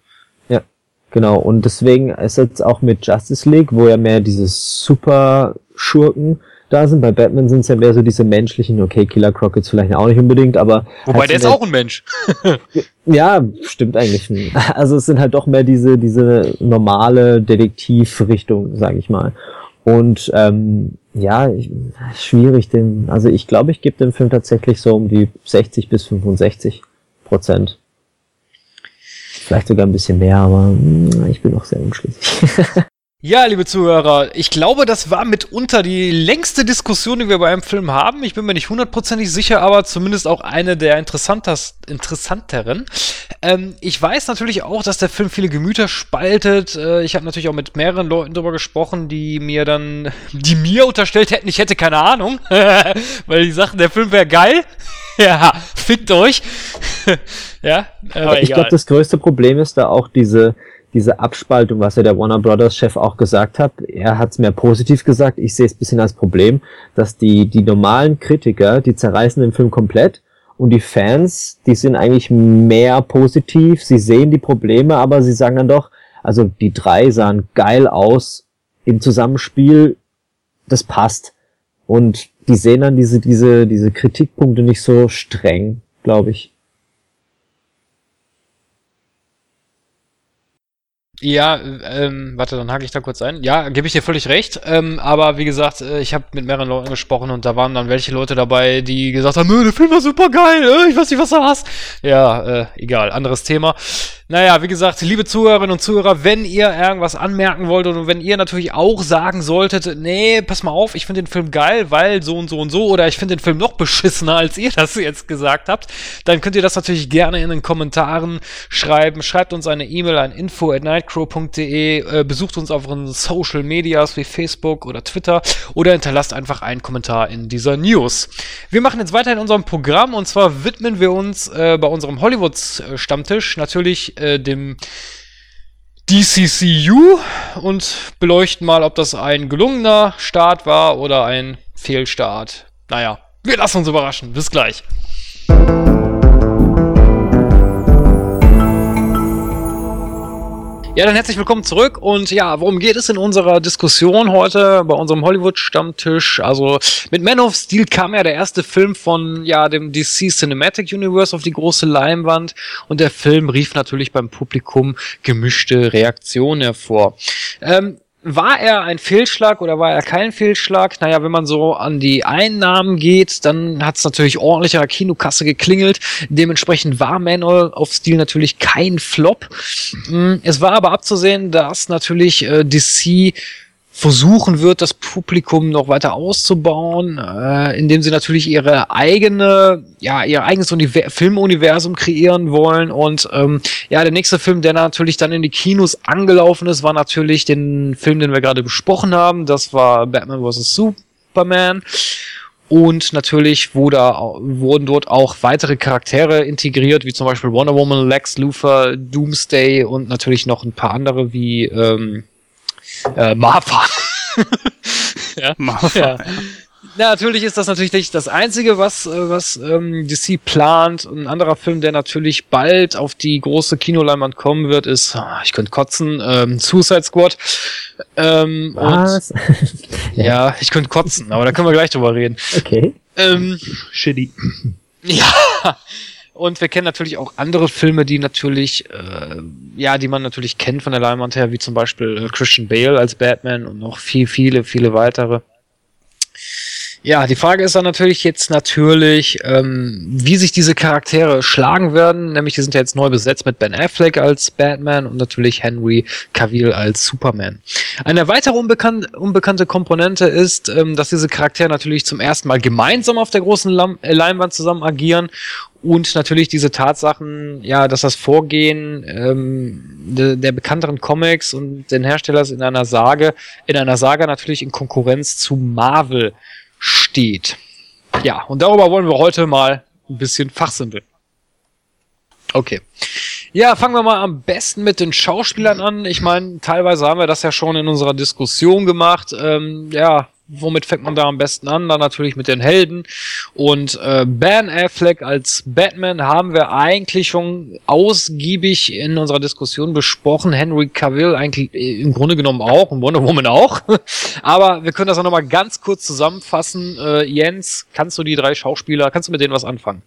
Genau, und deswegen ist jetzt auch mit Justice League, wo ja mehr diese Super-Schurken da sind. Bei Batman sind es ja mehr so diese menschlichen, okay, Killer Croc jetzt vielleicht auch nicht unbedingt, aber. Wobei halt der ist auch ein Mensch. Ja, stimmt eigentlich. Also es sind halt doch mehr diese, diese normale Detektivrichtung, sage ich mal. Und ähm, ja, ich, schwierig, den, also ich glaube, ich gebe dem Film tatsächlich so um die 60 bis 65 Prozent. Vielleicht sogar ein bisschen mehr, aber mm, ich bin noch sehr unschlüssig. Ja, liebe Zuhörer, ich glaube, das war mitunter die längste Diskussion, die wir bei einem Film haben. Ich bin mir nicht hundertprozentig sicher, aber zumindest auch eine der interessanteren. Ähm, ich weiß natürlich auch, dass der Film viele Gemüter spaltet. Äh, ich habe natürlich auch mit mehreren Leuten darüber gesprochen, die mir dann, die mir unterstellt hätten, ich hätte keine Ahnung, weil die sagten, der Film wäre geil. ja, fickt euch. ja, aber ich glaube, das größte Problem ist da auch diese, diese Abspaltung, was ja der Warner Brothers Chef auch gesagt hat. Er hat es mehr positiv gesagt. Ich sehe es bisschen als Problem, dass die, die normalen Kritiker, die zerreißen den Film komplett und die Fans, die sind eigentlich mehr positiv. Sie sehen die Probleme, aber sie sagen dann doch, also die drei sahen geil aus im Zusammenspiel. Das passt. Und die sehen dann diese, diese, diese Kritikpunkte nicht so streng, glaube ich. Ja, ähm, warte, dann hake ich da kurz ein. Ja, gebe ich dir völlig recht. Ähm, aber wie gesagt, äh, ich habe mit mehreren Leuten gesprochen und da waren dann welche Leute dabei, die gesagt haben, "Nö, der Film war super geil, äh, ich weiß nicht, was du hast. Ja, äh, egal, anderes Thema. Naja, wie gesagt, liebe Zuhörerinnen und Zuhörer, wenn ihr irgendwas anmerken wollt und wenn ihr natürlich auch sagen solltet, nee, pass mal auf, ich finde den Film geil, weil so und so und so, oder ich finde den Film noch beschissener, als ihr das jetzt gesagt habt, dann könnt ihr das natürlich gerne in den Kommentaren schreiben. Schreibt uns eine E-Mail an info at nightcrow.de, äh, besucht uns auf unseren Social Medias wie Facebook oder Twitter oder hinterlasst einfach einen Kommentar in dieser News. Wir machen jetzt weiter in unserem Programm und zwar widmen wir uns äh, bei unserem Hollywood-Stammtisch natürlich äh, dem DCCU und beleuchten mal, ob das ein gelungener Start war oder ein Fehlstart. Naja, wir lassen uns überraschen. Bis gleich. Ja, dann herzlich willkommen zurück. Und ja, worum geht es in unserer Diskussion heute bei unserem Hollywood-Stammtisch? Also mit Man of Steel kam ja der erste Film von ja dem DC Cinematic Universe auf die große Leinwand und der Film rief natürlich beim Publikum gemischte Reaktionen hervor. Ähm, war er ein Fehlschlag oder war er kein Fehlschlag? Naja, wenn man so an die Einnahmen geht, dann hat es natürlich ordentlich an der Kinokasse geklingelt. Dementsprechend war Man of Steel natürlich kein Flop. Mm, Es war aber abzusehen, dass natürlich äh, DC versuchen wird, das Publikum noch weiter auszubauen, äh, indem sie natürlich ihre eigene, ja, ihr eigenes Univer Filmuniversum kreieren wollen. Und ähm, ja, der nächste Film, der natürlich dann in die Kinos angelaufen ist, war natürlich den Film, den wir gerade besprochen haben. Das war Batman vs. Superman. Und natürlich wurde, wurden dort auch weitere Charaktere integriert, wie zum Beispiel Wonder Woman, Lex Luthor, Doomsday und natürlich noch ein paar andere wie ähm, äh, Martha. ja. Martha, Ja. Na, natürlich ist das natürlich nicht das Einzige, was, äh, was ähm, DC plant. Ein anderer Film, der natürlich bald auf die große Kinoleinwand kommen wird, ist, ah, ich könnte kotzen, ähm, Suicide Squad. Ähm, und, Was? ja, ich könnte kotzen, aber da können wir gleich drüber reden. okay. Ähm, Shitty. ja. Und wir kennen natürlich auch andere Filme, die natürlich, äh, ja, die man natürlich kennt von der Leinwand her, wie zum Beispiel äh, Christian Bale als Batman und noch viel, viele, viele weitere. Ja, die Frage ist dann natürlich jetzt natürlich, ähm, wie sich diese Charaktere schlagen werden. Nämlich, die sind ja jetzt neu besetzt mit Ben Affleck als Batman und natürlich Henry Cavill als Superman. Eine weitere unbekan unbekannte Komponente ist, ähm, dass diese Charaktere natürlich zum ersten Mal gemeinsam auf der großen Lam äh, Leinwand zusammen agieren und natürlich diese Tatsachen, ja, dass das Vorgehen ähm, de, der bekannteren Comics und den Herstellers in einer Sage, in einer Saga natürlich in Konkurrenz zu Marvel steht. Ja, und darüber wollen wir heute mal ein bisschen fachsimpeln. Okay. Ja, fangen wir mal am besten mit den Schauspielern an. Ich meine, teilweise haben wir das ja schon in unserer Diskussion gemacht. Ähm, ja, womit fängt man da am besten an? Dann natürlich mit den Helden. Und äh, Ben Affleck als Batman haben wir eigentlich schon ausgiebig in unserer Diskussion besprochen. Henry Cavill eigentlich äh, im Grunde genommen auch und Wonder Woman auch. Aber wir können das auch nochmal ganz kurz zusammenfassen. Äh, Jens, kannst du die drei Schauspieler, kannst du mit denen was anfangen?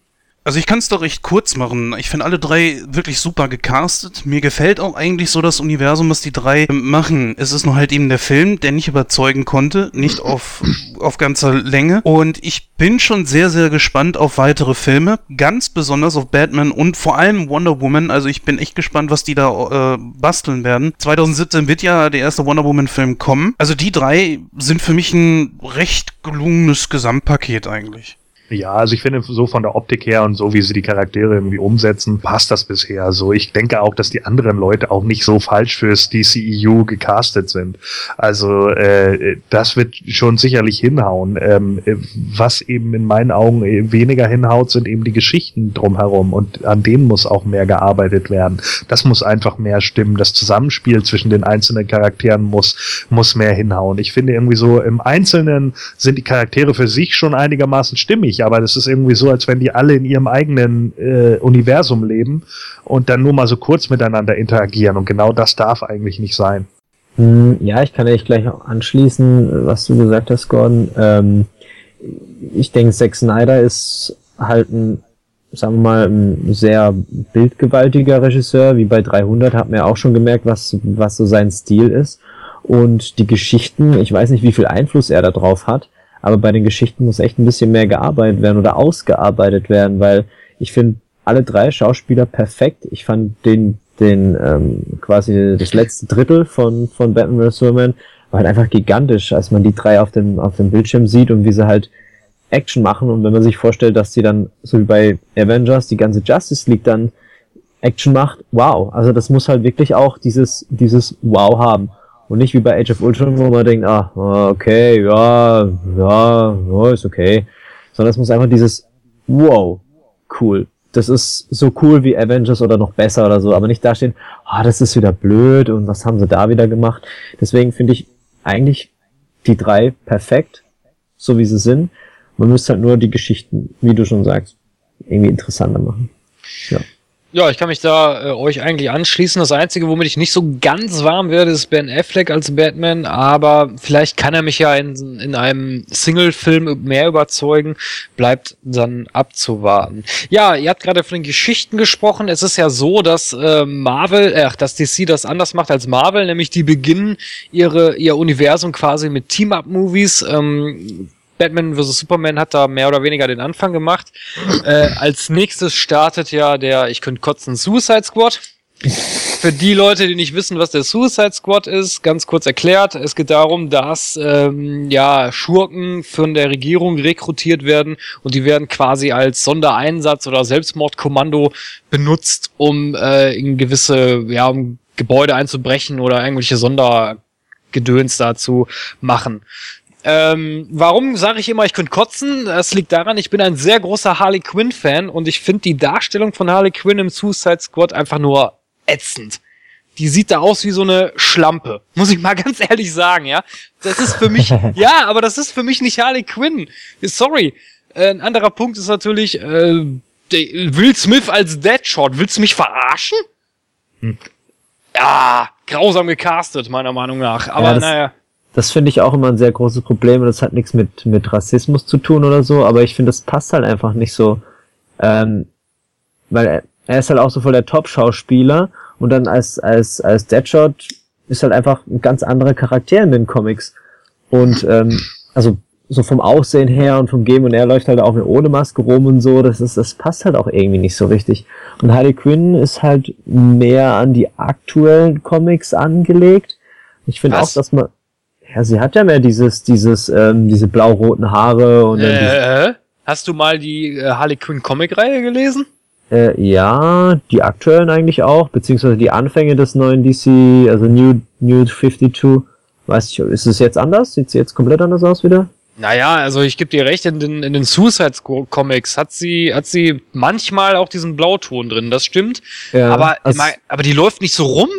Also ich kann es doch recht kurz machen. Ich finde alle drei wirklich super gecastet. Mir gefällt auch eigentlich so das Universum, was die drei machen. Es ist nur halt eben der Film, der nicht überzeugen konnte, nicht auf, auf ganzer Länge. Und ich bin schon sehr, sehr gespannt auf weitere Filme. Ganz besonders auf Batman und vor allem Wonder Woman. Also ich bin echt gespannt, was die da äh, basteln werden. 2017 wird ja der erste Wonder Woman-Film kommen. Also die drei sind für mich ein recht gelungenes Gesamtpaket eigentlich. Ja, also ich finde so von der Optik her und so wie sie die Charaktere irgendwie umsetzen, passt das bisher. Also ich denke auch, dass die anderen Leute auch nicht so falsch fürs DCEU gecastet sind. Also äh, das wird schon sicherlich hinhauen. Ähm, äh, was eben in meinen Augen weniger hinhaut, sind eben die Geschichten drumherum und an denen muss auch mehr gearbeitet werden. Das muss einfach mehr stimmen. Das Zusammenspiel zwischen den einzelnen Charakteren muss muss mehr hinhauen. Ich finde irgendwie so im Einzelnen sind die Charaktere für sich schon einigermaßen stimmig, aber das ist irgendwie so, als wenn die alle in ihrem eigenen äh, Universum leben und dann nur mal so kurz miteinander interagieren und genau das darf eigentlich nicht sein. Hm, Ja, ich kann echt gleich auch anschließen, was du gesagt hast, Gordon. Ähm, ich denke, Zack Snyder ist halt ein, sagen wir mal, ein sehr bildgewaltiger Regisseur. Wie bei 300 hat man ja auch schon gemerkt, was, was so sein Stil ist. Und die Geschichten, ich weiß nicht, wie viel Einfluss er da drauf hat, aber bei den Geschichten muss echt ein bisschen mehr gearbeitet werden oder ausgearbeitet werden, weil ich finde alle drei Schauspieler perfekt. Ich fand den, den ähm, quasi das letzte Drittel von, von Batman vs. Superman war halt einfach gigantisch, als man die drei auf dem, auf dem Bildschirm sieht und wie sie halt Action machen. Und wenn man sich vorstellt, dass sie dann, so wie bei Avengers, die ganze Justice League dann Action macht, wow. Also das muss halt wirklich auch dieses, dieses Wow haben. Und nicht wie bei Age of Ultron, wo man denkt, ah, okay, ja, ja, ja, ist okay. Sondern es muss einfach dieses Wow, cool. Das ist so cool wie Avengers oder noch besser oder so, aber nicht dastehen, ah, das ist wieder blöd und was haben sie da wieder gemacht. Deswegen finde ich eigentlich die drei perfekt, so wie sie sind. Man müsste halt nur die Geschichten, wie du schon sagst, irgendwie interessanter machen. Ja. Ja, ich kann mich da äh, euch eigentlich anschließen. Das Einzige, womit ich nicht so ganz warm werde, ist Ben Affleck als Batman, aber vielleicht kann er mich ja in, in einem Single-Film mehr überzeugen. Bleibt dann abzuwarten. Ja, ihr habt gerade von den Geschichten gesprochen. Es ist ja so, dass äh, Marvel, äh, dass DC das anders macht als Marvel, nämlich die beginnen ihre ihr Universum quasi mit Team-Up-Movies. Ähm, Batman vs. Superman hat da mehr oder weniger den Anfang gemacht. Äh, als nächstes startet ja der, ich könnte kotzen, Suicide Squad. Für die Leute, die nicht wissen, was der Suicide Squad ist, ganz kurz erklärt. Es geht darum, dass ähm, ja Schurken von der Regierung rekrutiert werden und die werden quasi als Sondereinsatz oder Selbstmordkommando benutzt, um äh, in gewisse ja, um Gebäude einzubrechen oder irgendwelche Sondergedöns dazu machen. Ähm, warum sage ich immer, ich könnte kotzen? Das liegt daran, ich bin ein sehr großer Harley Quinn-Fan und ich finde die Darstellung von Harley Quinn im Suicide Squad einfach nur ätzend. Die sieht da aus wie so eine Schlampe, muss ich mal ganz ehrlich sagen, ja. Das ist für mich, ja, aber das ist für mich nicht Harley Quinn. Sorry. Äh, ein anderer Punkt ist natürlich, äh, Will Smith als Deadshot. Willst du mich verarschen? Ja, grausam gecastet, meiner Meinung nach. Aber Ja, naja. Das finde ich auch immer ein sehr großes Problem und das hat nichts mit, mit Rassismus zu tun oder so, aber ich finde, das passt halt einfach nicht so. Ähm, weil er, er ist halt auch so voll der Top-Schauspieler und dann als, als, als Deadshot ist halt einfach ein ganz anderer Charakter in den Comics. Und ähm, also so vom Aussehen her und vom Game und er läuft halt auch ohne Maske rum und so, das ist, das passt halt auch irgendwie nicht so richtig. Und Harley Quinn ist halt mehr an die aktuellen Comics angelegt. Ich finde auch, dass man ja, sie hat ja mehr dieses, dieses, ähm, diese blau-roten Haare und dann diese, Äh, hast du mal die äh, Harley Quinn Comic-Reihe gelesen? äh, ja, die aktuellen eigentlich auch, beziehungsweise die Anfänge des neuen DC, also New, New 52. Weiß ich, ist es jetzt anders? Sieht sie jetzt komplett anders aus wieder? Naja, also ich gebe dir recht, in den, in den Suicide Comics hat sie, hat sie manchmal auch diesen Blauton drin, das stimmt. Ja, aber, also- aber die läuft nicht so rum.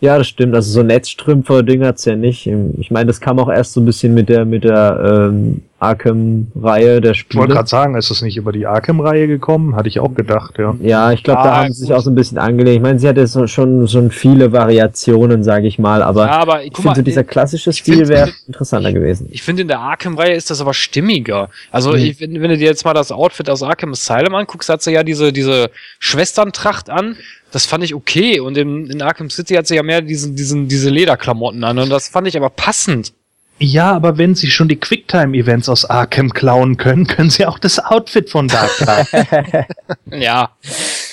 Ja, das stimmt. Also so Netzstrümpfe-Ding hat's ja nicht. Ich meine, das kam auch erst so ein bisschen mit der mit der ähm, Arkham-Reihe der Ich wollte Spiele. gerade sagen, ist es nicht über die Arkham-Reihe gekommen? Hatte ich auch gedacht, ja. Ja, ich glaube, da Ah, haben sie sich auch so ein bisschen angelegt. Ich meine, sie hatte so, schon schon viele Variationen, sage ich mal, aber ja, aber ich finde so dieser klassische ich Stil wäre interessanter gewesen. ich finde in der Arkham-Reihe ist das aber stimmiger. Also Mhm. ich, wenn, wenn du dir jetzt mal das Outfit aus Arkham Asylum anguckst, hat sie ja diese, diese Schwesterntracht an. Das fand ich okay. Und in, in Arkham City hat sie ja mehr diesen, diesen, diese Lederklamotten an. Und das fand ich aber passend. Ja, aber wenn sie schon die Quicktime-Events aus Arkham klauen können, können sie auch das Outfit von da klauen. Ja.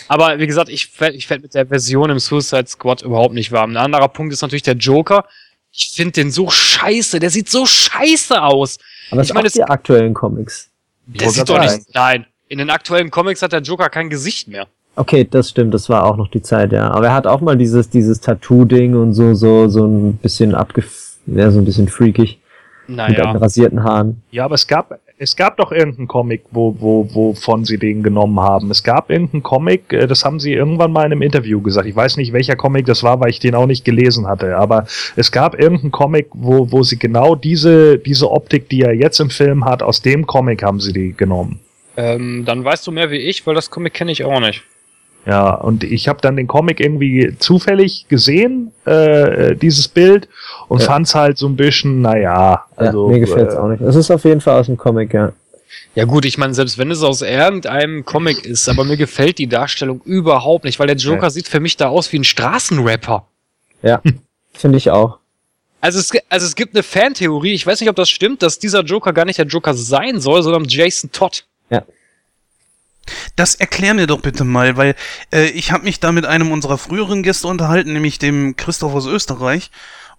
Aber wie gesagt, ich fäll, ich fäll mit der Version im Suicide Squad überhaupt nicht warm. Ein anderer Punkt ist natürlich der Joker. Ich finde den so scheiße. Der sieht so scheiße aus. Aber Ich meine, die aktuellen Comics. Der sieht doch nicht. Nein. In den aktuellen Comics hat der Joker kein Gesicht mehr. Okay, das stimmt, das war auch noch die Zeit, ja. Aber er hat auch mal dieses dieses Tattoo-Ding und so so so ein bisschen abgef, ja, so ein bisschen freakig mit den Naja. rasierten Haaren. Ja, aber es gab, es gab doch irgendeinen Comic, wo, wo, wovon sie den genommen haben. Es gab irgendeinen Comic, äh, das haben sie irgendwann mal in einem Interview gesagt. Ich weiß nicht, welcher Comic das war, weil ich den auch nicht gelesen hatte. Aber es gab irgendeinen Comic, wo, wo sie genau diese, diese Optik, die er jetzt im Film hat, aus dem Comic haben sie die genommen. Ähm, dann weißt du mehr wie ich, weil das Comic kenne ich auch nicht. Ja, und ich habe dann den Comic irgendwie zufällig gesehen, äh, dieses Bild, und Ja. fand's halt so ein bisschen, naja, also. ja, mir gefällt's äh, auch nicht. Es ist auf jeden Fall aus dem Comic, ja. Ja gut, ich meine, selbst wenn es aus irgendeinem Comic ist, aber mir gefällt die Darstellung überhaupt nicht, weil der Joker Ja. sieht für mich da aus wie ein Straßenrapper. Ja, finde ich auch. Also es, also es gibt eine Fantheorie, ich weiß nicht, ob das stimmt, dass dieser Joker gar nicht der Joker sein soll, sondern Jason Todd. Das erklär mir doch bitte mal, weil äh, ich habe mich da mit einem unserer früheren Gäste unterhalten, nämlich dem Christoph aus Österreich.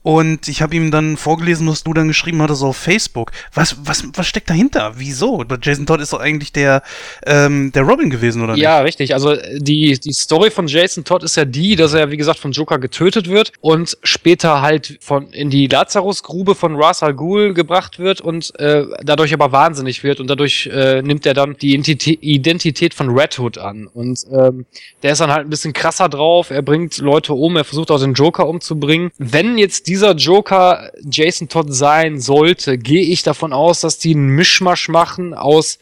Und ich habe ihm dann vorgelesen, was du dann geschrieben hattest auf Facebook. Was, was, was steckt dahinter? Wieso? Jason Todd ist doch eigentlich der, ähm, der Robin gewesen, oder Ja, richtig. Also äh, die, die Story von Jason Todd ist ja die, dass er, wie gesagt, vom Joker getötet wird und später halt von in die Lazarusgrube von Ra's al Ghul gebracht wird und äh, dadurch aber wahnsinnig wird und dadurch äh, nimmt er dann die Identität, von Red Hood an. Und ähm, der ist dann halt ein bisschen krasser drauf, er bringt Leute um, er versucht auch den Joker umzubringen. Wenn jetzt dieser Joker Jason Todd sein sollte, gehe ich davon aus, dass die einen Mischmasch machen aus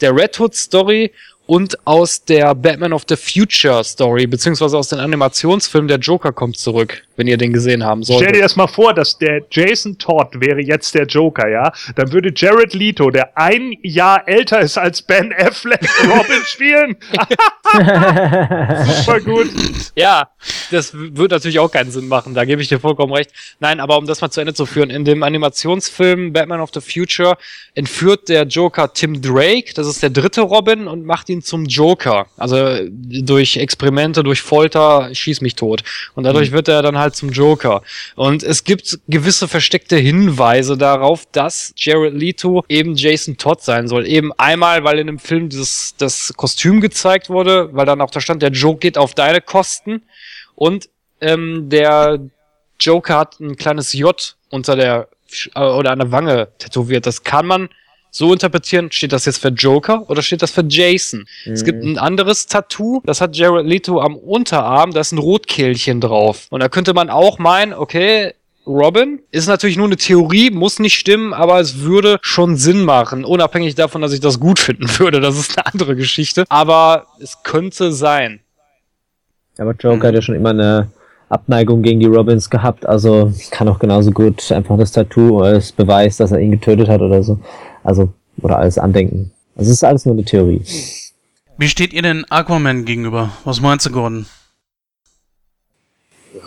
der Red Hood Story und aus der Batman of the Future Story, beziehungsweise aus den Animationsfilmen Der Joker kommt zurück, wenn ihr den gesehen haben Stell dir solltet. das mal vor, dass der Jason Todd wäre jetzt der Joker, ja? Dann würde Jared Leto, der ein Jahr älter ist als Ben Affleck, Robin spielen. Super gut. Ja, das w- wird natürlich auch keinen Sinn machen, da gebe ich dir vollkommen recht. Nein, aber um das mal zu Ende zu führen, in dem Animationsfilm Batman of the Future entführt der Joker Tim Drake, das ist der dritte Robin, und macht ihn zum Joker. Also durch Experimente, durch Folter, schieß mich tot. Und dadurch wird er dann halt zum Joker. Und es gibt gewisse versteckte Hinweise darauf, dass Jared Leto eben Jason Todd sein soll. Eben einmal, weil in dem Film dieses, das Kostüm gezeigt wurde, weil dann auch da stand, der Joke geht auf deine Kosten. Und ähm, der Joker hat ein kleines J unter der äh, oder an der Wange tätowiert. Das kann man so interpretieren, steht das jetzt für Joker oder steht das für Jason? Es gibt ein anderes Tattoo, das hat Jared Leto am Unterarm, da ist ein Rotkehlchen drauf. Und da könnte man auch meinen, okay, Robin ist natürlich nur eine Theorie, muss nicht stimmen, aber es würde schon Sinn machen, unabhängig davon, dass ich das gut finden würde. Das ist eine andere Geschichte. Aber es könnte sein. Aber Joker hat ja schon immer eine Abneigung gegen die Robins gehabt, also kann auch genauso gut einfach das Tattoo als Beweis, dass er ihn getötet hat oder so. Also, oder alles Andenken. Also es ist alles nur eine Theorie. Wie steht ihr denn Aquaman gegenüber? Was meinst du, Gordon?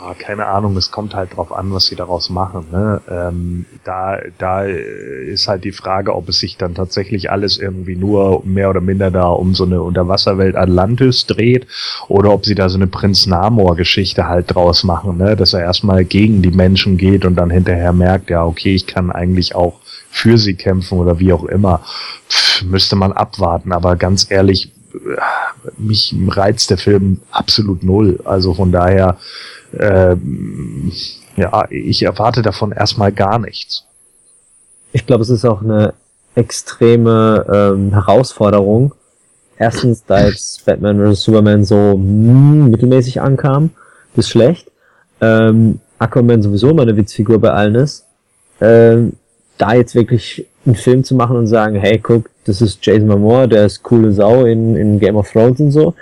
Ja, keine Ahnung, es kommt halt drauf an, was sie daraus machen. Ne? Ähm, da, da ist halt die Frage, ob es sich dann tatsächlich alles irgendwie nur mehr oder minder da um so eine Unterwasserwelt Atlantis dreht oder ob sie da so eine Prinz Namor-Geschichte halt draus machen, ne? dass er erstmal gegen die Menschen geht und dann hinterher merkt, ja, okay, ich kann eigentlich auch für sie kämpfen oder wie auch immer. Pff, müsste man abwarten, aber ganz ehrlich, äh, mich reizt der Film absolut null. Also von daher, ähm, ja, ich erwarte davon erstmal gar nichts. Ich glaube, es ist auch eine extreme ähm, Herausforderung. Erstens, da jetzt Batman vs. Superman so mm, mittelmäßig ankam, bis schlecht. Ähm, Aquaman sowieso immer eine Witzfigur bei allen ist. Ähm, da jetzt wirklich einen Film zu machen und sagen, hey, guck, das ist Jason Momoa, der ist coole Sau in, in Game of Thrones und so.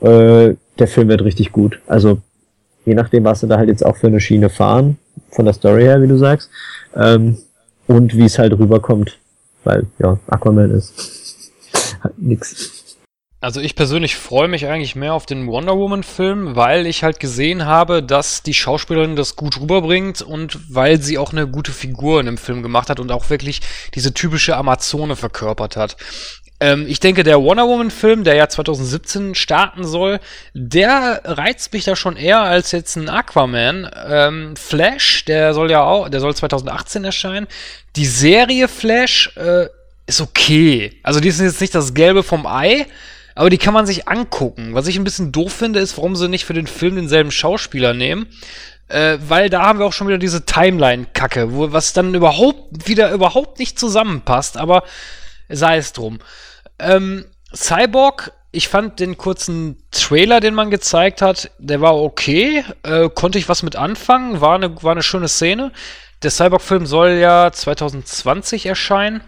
Äh, der Film wird richtig gut. Also, je nachdem, was sie da halt jetzt auch für eine Schiene fahren, von der Story her, wie du sagst, ähm, und wie es halt rüberkommt. Weil, ja, Aquaman ist halt nix. Also ich persönlich freue mich eigentlich mehr auf den Wonder Woman-Film, weil ich halt gesehen habe, dass die Schauspielerin das gut rüberbringt und weil sie auch eine gute Figur in dem Film gemacht hat und auch wirklich diese typische Amazone verkörpert hat. Ähm, ich denke, der Wonder Woman-Film, der ja 2017 starten soll, der reizt mich da schon eher als jetzt ein Aquaman. Ähm, Flash, der soll ja auch, der soll 2018 erscheinen. Die Serie Flash äh, ist okay. Also die ist jetzt nicht das Gelbe vom Ei, aber die kann man sich angucken. Was ich ein bisschen doof finde, ist, warum sie nicht für den Film denselben Schauspieler nehmen. Äh, weil da haben wir auch schon wieder diese Timeline-Kacke, wo was dann überhaupt wieder überhaupt nicht zusammenpasst, aber sei es drum. Ähm, Cyborg, ich fand den kurzen Trailer, den man gezeigt hat, der war okay, äh, konnte ich was mit anfangen, war eine, war eine schöne Szene. Der Cyborg-Film soll ja 2020 erscheinen.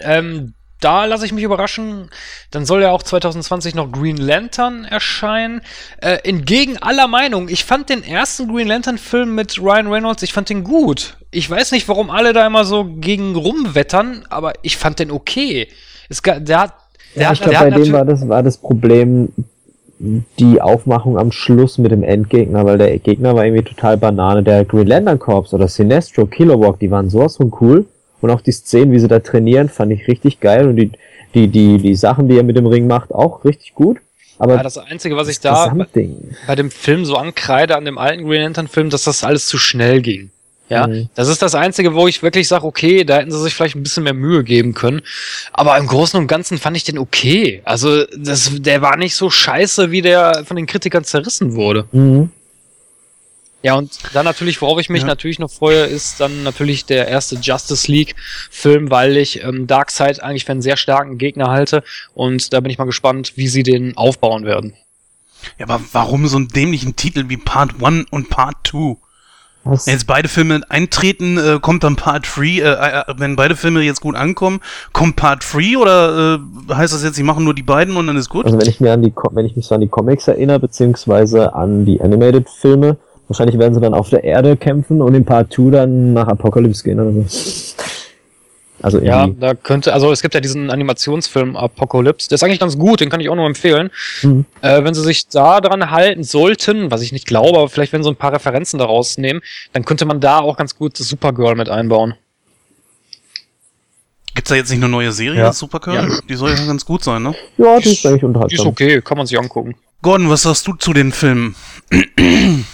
Ähm, da lasse ich mich überraschen. Dann soll ja auch 2020 noch Green Lantern erscheinen. Äh, entgegen aller Meinung, ich fand den ersten Green Lantern-Film mit Ryan Reynolds, ich fand den gut. Ich weiß nicht, warum alle da immer so gegen rumwettern, aber ich fand den okay. Es, der hat, der Ja, ich glaube, bei dem war das, war das Problem die Aufmachung am Schluss mit dem Endgegner, weil der Gegner war irgendwie total Banane. Der Green Lantern Corps oder Sinestro, Kilowog, die waren sowas von cool. Und auch die Szenen, wie sie da trainieren, fand ich richtig geil. Und die, die, die, die Sachen, die er mit dem Ring macht, auch richtig gut. Aber ja, das Einzige, was ich da Gesamtding. bei dem Film so ankreide, an dem alten Green Lantern-Film, dass das alles zu schnell ging. Ja, Mhm. das ist das Einzige, wo ich wirklich sage, okay, da hätten sie sich vielleicht ein bisschen mehr Mühe geben können. Aber im Großen und Ganzen fand ich den okay. Also, das, der war nicht so scheiße, wie der von den Kritikern zerrissen wurde. Mhm. Ja, und dann natürlich, worauf ich mich Ja. natürlich noch freue, ist dann natürlich der erste Justice League-Film, weil ich ähm, Darkseid eigentlich für einen sehr starken Gegner halte. Und da bin ich mal gespannt, wie sie den aufbauen werden. Ja, aber warum so einen dämlichen Titel wie Part 1 und Part 2? Was? Wenn jetzt beide Filme eintreten, äh, kommt dann Part 3, äh, äh, wenn beide Filme jetzt gut ankommen, kommt Part 3 oder äh, heißt das jetzt, sie machen nur die beiden und dann ist gut? Also wenn ich mir an die, wenn ich mich so an die Comics erinnere, beziehungsweise an die Animated-Filme, wahrscheinlich werden sie dann auf der Erde kämpfen und in Part 2 dann nach Apocalypse gehen oder so. Also Ja, da könnte, also es gibt ja diesen Animationsfilm Apocalypse, der ist eigentlich ganz gut, den kann ich auch nur empfehlen. Mhm. Äh, wenn sie sich da dran halten sollten, was ich nicht glaube, aber vielleicht wenn sie ein paar Referenzen daraus nehmen, dann könnte man da auch ganz gut Supergirl mit einbauen. Gibt's da jetzt nicht eine neue Serie, Ja. Supergirl? Ja. Die soll ja ganz gut sein, ne? Ja, die ist eigentlich Die ist unterhaltsam. okay, kann man sich angucken. Gordon, was sagst du zu den Filmen?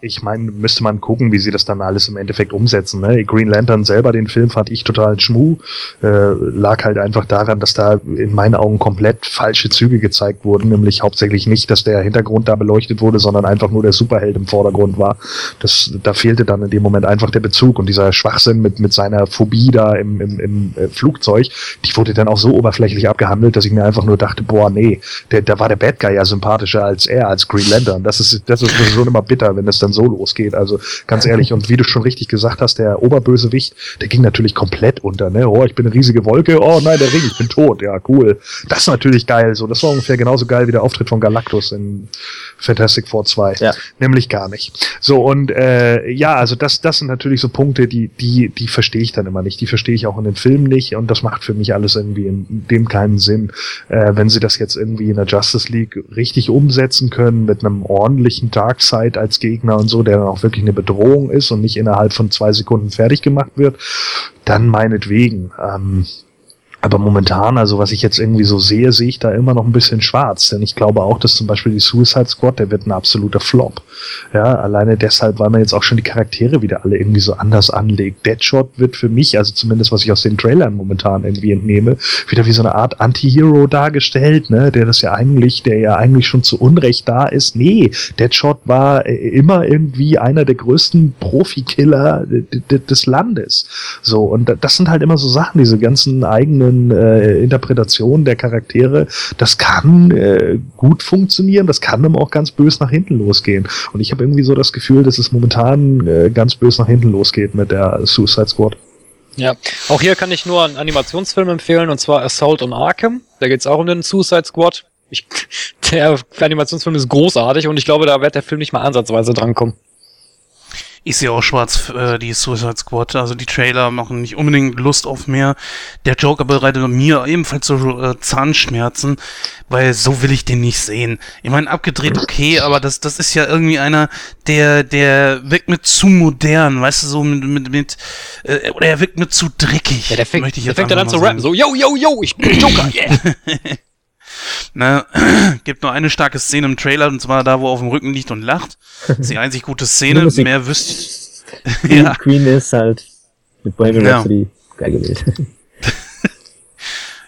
ich meine, müsste man gucken, wie sie das dann alles im Endeffekt umsetzen. Ne? Green Lantern selber, den Film fand ich total schmu. Äh, lag halt einfach daran, dass da in meinen Augen komplett falsche Züge gezeigt wurden, nämlich hauptsächlich nicht, dass der Hintergrund da beleuchtet wurde, sondern einfach nur der Superheld im Vordergrund war. Das, da fehlte dann in dem Moment einfach der Bezug und dieser Schwachsinn mit, mit seiner Phobie da im, im, im äh, Flugzeug, die wurde dann auch so oberflächlich abgehandelt, dass ich mir einfach nur dachte, boah, nee, der, da war der Bad Guy ja sympathischer als er, als Green Lantern. Das ist, das ist schon immer bitter, wenn es dann so losgeht. Also ganz ehrlich, und wie du schon richtig gesagt hast, der Oberbösewicht, der ging natürlich komplett unter, ne? Oh, ich bin eine riesige Wolke, oh nein, der Ring, ich bin tot, ja, cool. Das ist natürlich geil. So, das war ungefähr genauso geil wie der Auftritt von Galactus in Fantastic Four 2. Ja. Nämlich gar nicht. So, und äh, ja, also das, das sind natürlich so Punkte, die, die, die verstehe ich dann immer nicht. Die verstehe ich auch in den Filmen nicht und das macht für mich alles irgendwie in dem keinen Sinn. Äh, wenn sie das jetzt irgendwie in der Justice League richtig umsetzen können, mit einem ordentlichen Darkseid als Gegner und so, der dann auch wirklich eine Bedrohung ist und nicht innerhalb von zwei Sekunden fertig gemacht wird, dann meinetwegen. Ähm, aber momentan, also was ich jetzt irgendwie so sehe, sehe ich da immer noch ein bisschen schwarz. Denn ich glaube auch, dass zum Beispiel die Suicide Squad, der wird ein absoluter Flop. Ja, alleine deshalb, weil man jetzt auch schon die Charaktere wieder alle irgendwie so anders anlegt. Deadshot wird für mich, also zumindest was ich aus den Trailern momentan irgendwie entnehme, wieder wie so eine Art Anti-Hero dargestellt, ne, der das ja eigentlich, der ja eigentlich schon zu Unrecht da ist. Nee, Deadshot war äh, immer irgendwie einer der größten Profikiller des Landes. So, und das sind halt immer so Sachen, diese ganzen eigenen äh, Interpretationen der Charaktere, das kann äh, gut funktionieren, das kann aber auch ganz bös nach hinten losgehen. Und ich habe irgendwie so das Gefühl, dass es momentan äh, ganz bös nach hinten losgeht mit der Suicide Squad. Ja, auch hier kann ich nur einen Animationsfilm empfehlen, und zwar Assault on Arkham. Da geht's auch um den Suicide Squad. Ich, der Animationsfilm ist großartig und ich glaube, da wird der Film nicht mal ansatzweise drankommen. Ich sehe auch schwarz äh, die Suicide Squad. Also die Trailer machen nicht unbedingt Lust auf mehr. Der Joker bereitet mir ebenfalls so äh, Zahnschmerzen, weil so will ich den nicht sehen. Ich meine, abgedreht okay, aber das, das ist ja irgendwie einer, der, der wirkt mir zu modern, weißt du, so mit, mit, mit äh, oder er wirkt mir zu dreckig. Ja, der fängt, möchte ich der fängt dann an zu rappen. So, yo, yo, yo, ich bin Joker, yeah. Na, gibt nur eine starke Szene im Trailer, und zwar da, wo er auf dem Rücken liegt und lacht. Das ist die einzig gute Szene. Mehr wüsste Queen, Ja. Queen ist halt mit Bohemian Ja. Rhapsody geil gewählt.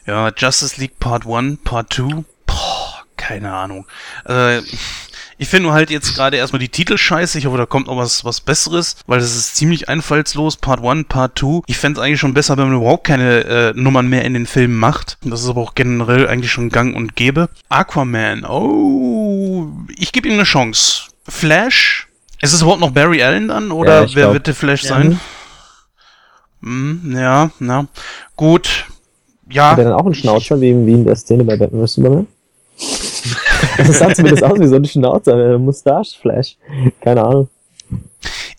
Ja, Justice League Part 1, Part 2, boah, keine Ahnung. Äh, ich finde nur halt jetzt gerade erstmal die Titel scheiße. Ich hoffe, da kommt noch was, was Besseres, weil das ist ziemlich einfallslos. Part 1, Part 2. Ich fände es eigentlich schon besser, wenn man überhaupt keine äh, Nummern mehr in den Filmen macht. Das ist aber auch generell eigentlich schon gang und gäbe. Aquaman, oh, ich gebe ihm eine Chance. Flash, ist es überhaupt noch Barry Allen dann? Oder Ja, wer glaub. wird der Flash Ja. sein? Hm, ja, na, gut. Ja, Hat er dann auch einen Schnauzer, wie, wie in der Szene bei Batman vs. Superman? Das sah zumindest aus wie so ein Schnauzer, eine Mustache-Flash. Keine Ahnung.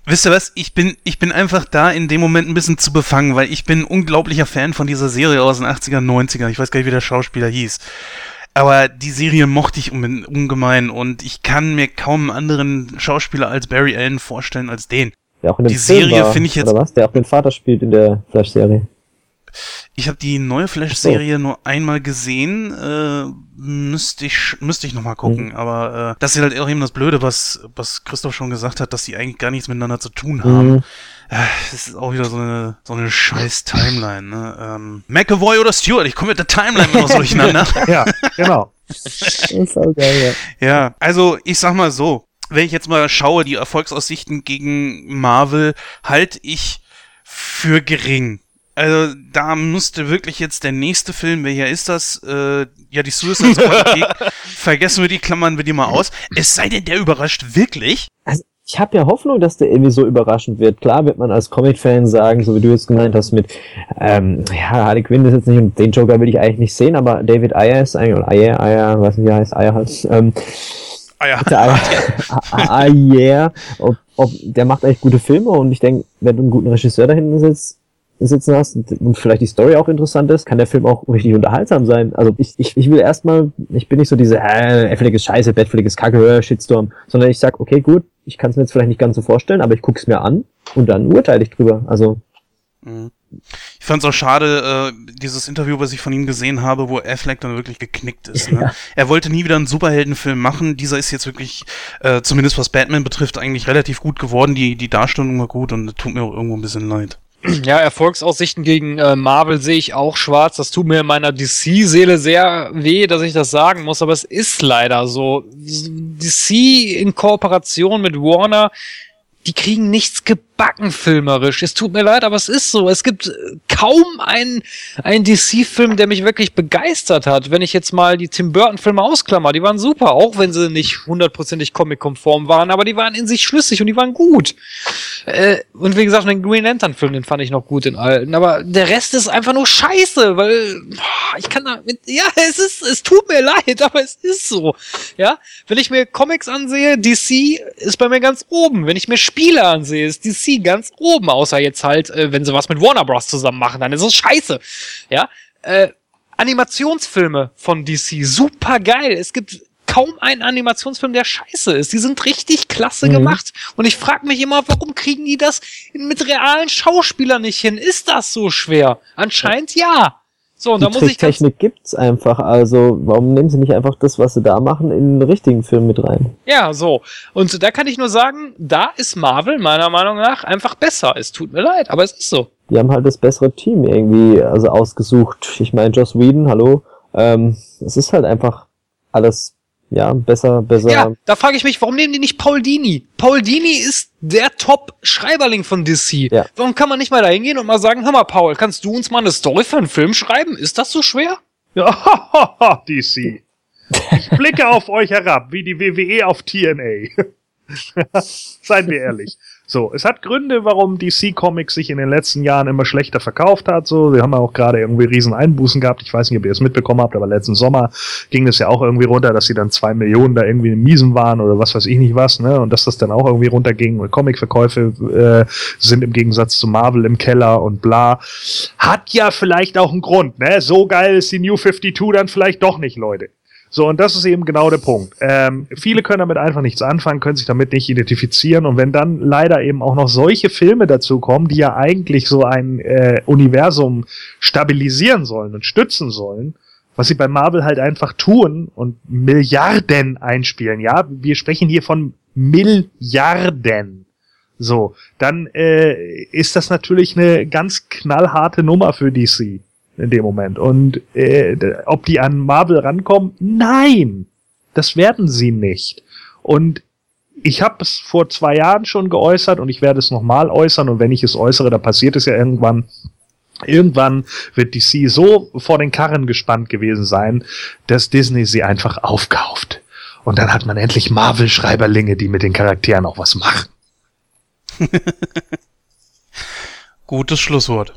Wisst ihr was? Ich bin, ich bin einfach da in dem Moment ein bisschen zu befangen, weil ich bin ein unglaublicher Fan von dieser Serie aus den 80er, 90er. Ich weiß gar nicht, wie der Schauspieler hieß. Aber die Serie mochte ich un- ungemein und ich kann mir kaum einen anderen Schauspieler als Barry Allen vorstellen als den. Der auch in dem Die Film Serie finde ich jetzt- Oder was? Der auch den Vater spielt in der Flash-Serie. Ich habe die neue Flash-Serie nur einmal gesehen. Äh, müsste ich, müsste ich nochmal gucken. Aber äh, das ist halt auch eben das Blöde, was, was Christoph schon gesagt hat, dass die eigentlich gar nichts miteinander zu tun haben. Mhm. Äh, Das ist auch wieder so eine, so eine scheiß Timeline, ne? Ähm, McAvoy oder Stewart, ich komme mit der Timeline immer so durcheinander. Ja, genau. Ist auch geil, ja. ja, also ich sag mal so, wenn ich jetzt mal schaue, die Erfolgsaussichten gegen Marvel halte ich für gering. Also da müsste wirklich jetzt der nächste Film, welcher ist das? Äh, ja, die Suicide Squad. Vergessen wir die, klammern wir die mal aus. Es sei denn, der überrascht wirklich. Also, ich habe ja Hoffnung, dass der irgendwie so überraschend wird. Klar wird man als Comic-Fan sagen, so wie du jetzt gemeint hast, mit, ähm, ja, Harley Quinn ist jetzt nicht, und den Joker will ich eigentlich nicht sehen, aber David Ayer ist eigentlich, oder Ayer, Ayer, weiß nicht, wie er heißt, Ayer halt, ähm, der Ayer, Ayer, ob, ob, der macht echt gute Filme und ich denke, wenn du einen guten Regisseur da hinten sitzt, sitzen hast und, und vielleicht die Story auch interessant ist, kann der Film auch richtig unterhaltsam sein. Also ich, ich, ich will erstmal, ich bin nicht so diese, äh, Affleck ist scheiße, Batfleck ist kacke, Shitstorm, sondern ich sag, okay, gut, ich kann es mir jetzt vielleicht nicht ganz so vorstellen, aber ich guck's mir an und dann urteile ich drüber. Also Ich fand es auch schade, äh, dieses Interview, was ich von ihm gesehen habe, wo Affleck dann wirklich geknickt ist. Ne? Er wollte nie wieder einen Superheldenfilm machen. Dieser ist jetzt wirklich, äh, zumindest was Batman betrifft, eigentlich relativ gut geworden. Die, die Darstellung war gut und tut mir auch irgendwo ein bisschen leid. Ja, Erfolgsaussichten gegen äh, Marvel sehe ich auch schwarz. Das tut mir in meiner DC-Seele sehr weh, dass ich das sagen muss, aber es ist leider so. DC in Kooperation mit Warner, die kriegen nichts gebacken filmerisch. Es tut mir leid, aber es ist so. Es gibt äh, kaum einen, einen DC-Film, der mich wirklich begeistert hat. Wenn ich jetzt mal die Tim Burton-Filme ausklammer, die waren super, auch wenn sie nicht hundertprozentig comic-konform waren, aber die waren in sich schlüssig und die waren gut. Äh, und wie gesagt, den Green Lantern-Film, den fand ich noch gut, den alten. Aber der Rest ist einfach nur scheiße, weil ich kann da mit, ja, es ist, es tut mir leid, aber es ist so. Ja, wenn ich mir Comics ansehe, DC ist bei mir ganz oben. Wenn ich mir Spiele ansehe, ist DC ganz oben, außer jetzt halt, äh, wenn sie was mit Warner Bros. zusammen machen, dann ist es scheiße. Ja, äh, Animationsfilme von DC, super geil. Es gibt kaum einen Animationsfilm, der scheiße ist. Die sind richtig klasse Mhm. gemacht. Und ich frage mich immer, warum kriegen die das mit realen Schauspielern nicht hin? Ist das so schwer? Anscheinend ja. So, und Die da muss ich Tricktechnik gibt's einfach, also warum nehmen sie nicht einfach das, was sie da machen, in den richtigen Film mit rein? Ja, so. Und da kann ich nur sagen, da ist Marvel meiner Meinung nach einfach besser. Es tut mir leid, aber es ist so. Die haben halt das bessere Team irgendwie also ausgesucht. Ich meine, Joss Whedon, hallo. Ähm, es ist halt einfach alles, ja, besser, besser. Ja, da frage ich mich, warum nehmen die nicht Paul Dini? Paul Dini ist der Top-Schreiberling von DC. Ja. Warum kann man nicht mal da hingehen und mal sagen, hör mal, Paul, kannst du uns mal eine Story für einen Film schreiben? Ist das so schwer? Ja, DC. Ich blicke auf euch herab, wie die WWE auf TNA. Seien wir ehrlich. So, es hat Gründe, warum DC Comics sich in den letzten Jahren immer schlechter verkauft hat. So, wir haben ja auch gerade irgendwie riesen Einbußen gehabt. Ich weiß nicht, ob ihr es mitbekommen habt, aber letzten Sommer ging es ja auch irgendwie runter, dass sie dann zwei Millionen da irgendwie im Miesen waren oder was weiß ich nicht was, ne? Und dass das dann auch irgendwie runterging. Und Comicverkäufe äh, sind im Gegensatz zu Marvel im Keller und bla. Hat ja vielleicht auch einen Grund, ne? So geil ist die New 52 dann vielleicht doch nicht, Leute. So, und das ist eben genau der Punkt. Ähm, viele können damit einfach nichts anfangen, können sich damit nicht identifizieren. Und wenn dann leider eben auch noch solche Filme dazu kommen, die ja eigentlich so ein äh, Universum stabilisieren sollen und stützen sollen, was sie bei Marvel halt einfach tun und Milliarden einspielen, ja, wir sprechen hier von Milliarden. So, dann äh, ist das natürlich eine ganz knallharte Nummer für DC in dem Moment. Und äh, ob die an Marvel rankommen? Nein, das werden sie nicht. Und ich habe es vor zwei Jahren schon geäußert und ich werde es nochmal äußern. Und wenn ich es äußere, dann passiert es ja irgendwann. Irgendwann wird DC so vor den Karren gespannt gewesen sein, dass Disney sie einfach aufkauft. Und dann hat man endlich Marvel-Schreiberlinge, die mit den Charakteren auch was machen. Gutes Schlusswort.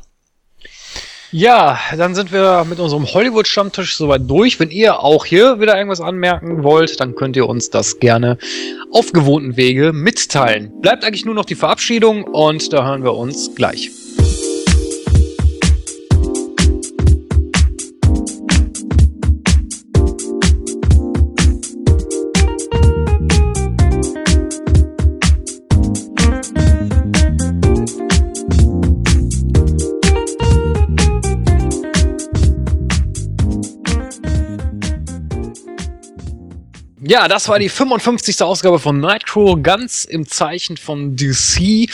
Ja, dann sind wir mit unserem Hollywood-Stammtisch soweit durch. Wenn ihr auch hier wieder irgendwas anmerken wollt, dann könnt ihr uns das gerne auf gewohnten Wege mitteilen. Bleibt eigentlich nur noch die Verabschiedung und da hören wir uns gleich. Ja, das war die 55. Ausgabe von Nightcrow, ganz im Zeichen von DC.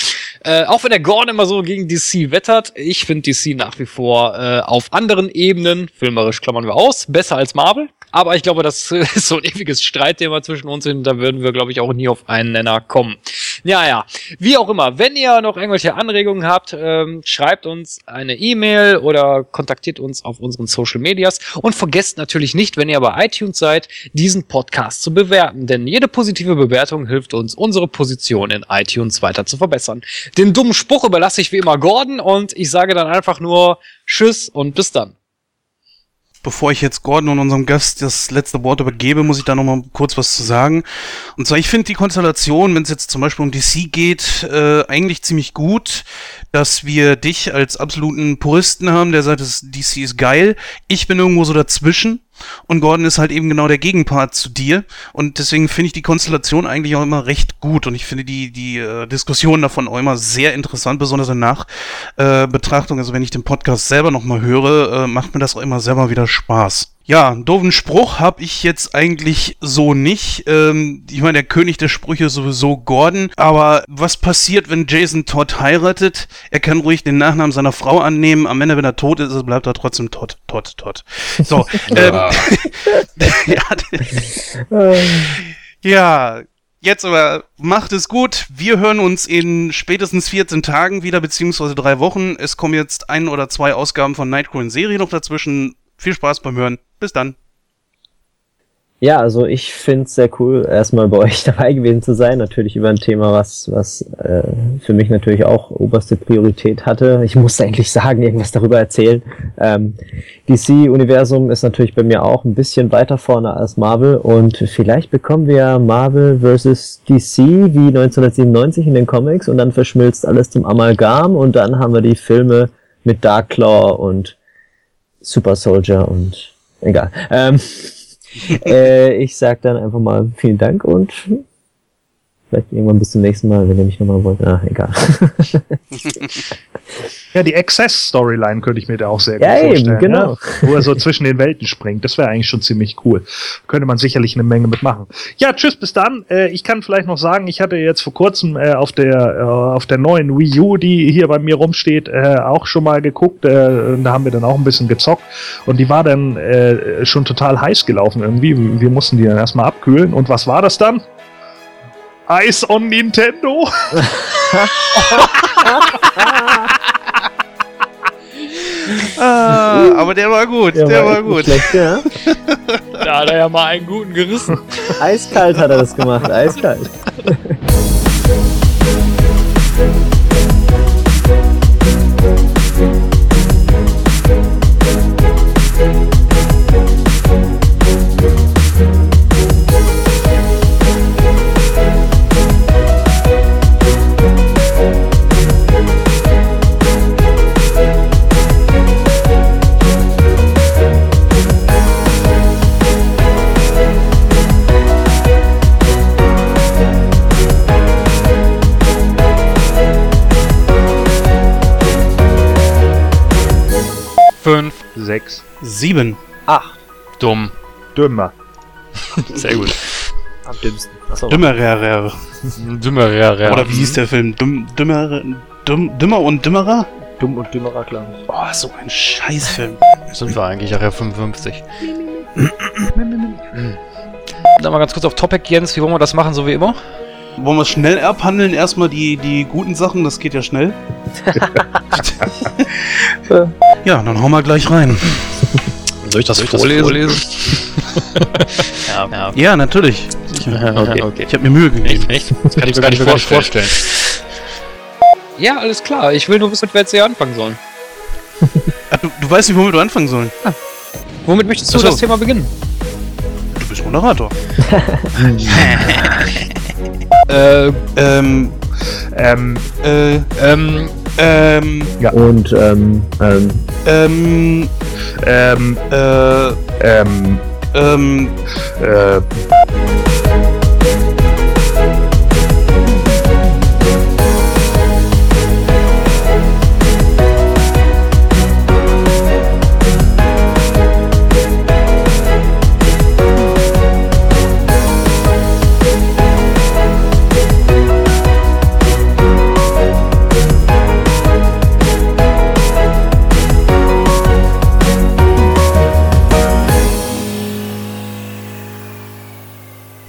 Äh, auch wenn der Gordon immer so gegen DC wettert, ich finde DC nach wie vor äh, auf anderen Ebenen, filmerisch klammern wir aus, besser als Marvel. Aber ich glaube, das ist so ein ewiges Streitthema zwischen uns und da würden wir, glaube ich, auch nie auf einen Nenner kommen. Ja, ja. Wie auch immer, wenn ihr noch irgendwelche Anregungen habt, ähm, schreibt uns eine E-Mail oder kontaktiert uns auf unseren Social Medias und vergesst natürlich nicht, wenn ihr bei iTunes seid, diesen Podcast zu bewerten, denn jede positive Bewertung hilft uns, unsere Position in iTunes weiter zu verbessern. Den dummen Spruch überlasse ich wie immer Gordon und ich sage dann einfach nur Tschüss und bis dann. Bevor ich jetzt Gordon und unserem Gast das letzte Wort übergebe, muss ich da noch mal kurz was zu sagen. Und zwar, ich finde die Konstellation, wenn es jetzt zum Beispiel um DC geht, äh, eigentlich ziemlich gut, dass wir dich als absoluten Puristen haben, der sagt, DC ist geil. Ich bin irgendwo so dazwischen. Und Gordon ist halt eben genau der Gegenpart zu dir. Und deswegen finde ich die Konstellation eigentlich auch immer recht gut. Und ich finde die, die äh, Diskussion davon auch immer sehr interessant, besonders in Nachbetrachtung, also wenn ich den Podcast selber nochmal höre, äh, macht mir das auch immer selber wieder Spaß. Ja, einen doofen Spruch habe ich jetzt eigentlich so nicht. Ähm, ich meine, der König der Sprüche ist sowieso Gordon. Aber was passiert, wenn Jason Todd heiratet? Er kann ruhig den Nachnamen seiner Frau annehmen. Am Ende, wenn er tot ist, bleibt er trotzdem Todd, Todd, Todd. So. ähm, ja, ja, Jetzt aber macht es gut. Wir hören uns in spätestens 14 Tagen wieder, beziehungsweise drei Wochen. Es kommen jetzt ein oder zwei Ausgaben von Nightcrow in Serie noch dazwischen. Viel Spaß beim Hören. Bis dann. Ja, also ich finde es sehr cool, erstmal bei euch dabei gewesen zu sein. Natürlich über ein Thema, was, was äh, für mich natürlich auch oberste Priorität hatte. Ich muss eigentlich sagen, irgendwas darüber erzählen. Ähm, DC-Universum ist natürlich bei mir auch ein bisschen weiter vorne als Marvel und vielleicht bekommen wir Marvel vs. DC wie 1997 in den Comics und dann verschmilzt alles zum Amalgam und dann haben wir die Filme mit Darklaw und Super Soldier und egal. Ähm, äh, ich sag dann einfach mal vielen Dank und vielleicht irgendwann bis zum nächsten Mal, wenn ihr mich nochmal wollt. Ah, egal. Ja, die Access-Storyline könnte ich mir da auch sehr Ja, gut eben, vorstellen. genau. Ja? Wo er so zwischen den Welten springt. Das wäre eigentlich schon ziemlich cool. Könnte man sicherlich eine Menge mitmachen. Ja, tschüss, bis dann. Äh, ich kann vielleicht noch sagen, ich hatte jetzt vor kurzem äh, auf der äh, auf der neuen Wii U, die hier bei mir rumsteht, äh, auch schon mal geguckt. Äh, da haben wir dann auch ein bisschen gezockt. Und die war dann äh, schon total heiß gelaufen irgendwie. Wir mussten die dann erstmal abkühlen. Und was war das dann? Eis on Nintendo. Ah, aber der war gut, Ja, der war nicht gut. Schlecht, ja? Da hat er ja mal einen guten gerissen. Eiskalt hat er das gemacht, eiskalt. Fünf. Sechs. Sieben. Dumm. Dümmer. Sehr gut. Am dümmsten. Achso, Dümmerer. Dümmer, ja, ja. Oder wie hieß der Film? Düm, dümmer, düm, dümmer und Dümmerer? dumm und dümmerer, glaube ich. Oh, so ein Scheißfilm. Sind wir eigentlich ach ja 55. Dann mal ganz kurz auf Topic, Jens. Wie wollen wir das machen, so wie immer? Wollen wir schnell abhandeln? Erstmal die, die guten Sachen, das geht ja schnell. ja, dann hauen wir gleich rein. Soll ich das Soll ich das vorlesen? vorlesen? ja, ja. Ja, natürlich. Okay. okay. Ich habe mir Mühe gegeben. Echt? Das kann ich mir gar nicht vorstellen. Ja, alles klar. Ich will nur wissen, mit wer jetzt hier anfangen sollen. Ah, Du, du weißt nicht, womit wir anfangen sollen. Womit möchtest du so. das Thema beginnen? Du bist Moderator. Äh, Ähm, Ähm, äh, ähm, ähm, Und ähm, ähm, ähm, ähm, äh, ähm, ähm, äh,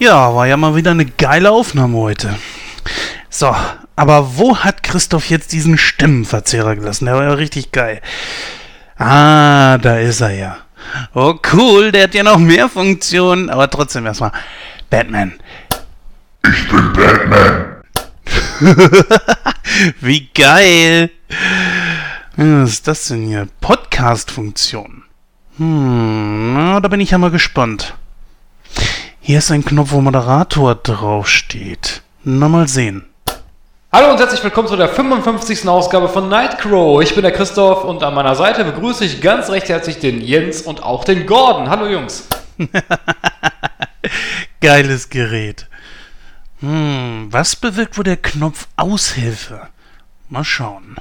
Ja, war ja mal wieder eine geile Aufnahme heute. So, aber wo hat Christoph jetzt diesen Stimmenverzehrer gelassen? Der war ja richtig geil. Ah, da ist er ja. Oh, cool, der hat ja noch mehr Funktionen, aber trotzdem erstmal. Batman. Ich bin Batman. Wie geil. Was ist das denn hier? Podcast-Funktion. Hm, na, da bin ich ja mal gespannt. Hier ist ein Knopf, wo Moderator draufsteht. Na mal sehen. Hallo und herzlich willkommen zu der 55. Ausgabe von Nightcrow. Ich bin der Christoph und an meiner Seite begrüße ich ganz recht herzlich den Jens und auch den Gordon. Hallo Jungs. Geiles Gerät. Hm, was bewirkt wohl der Knopf Aushilfe? Mal schauen.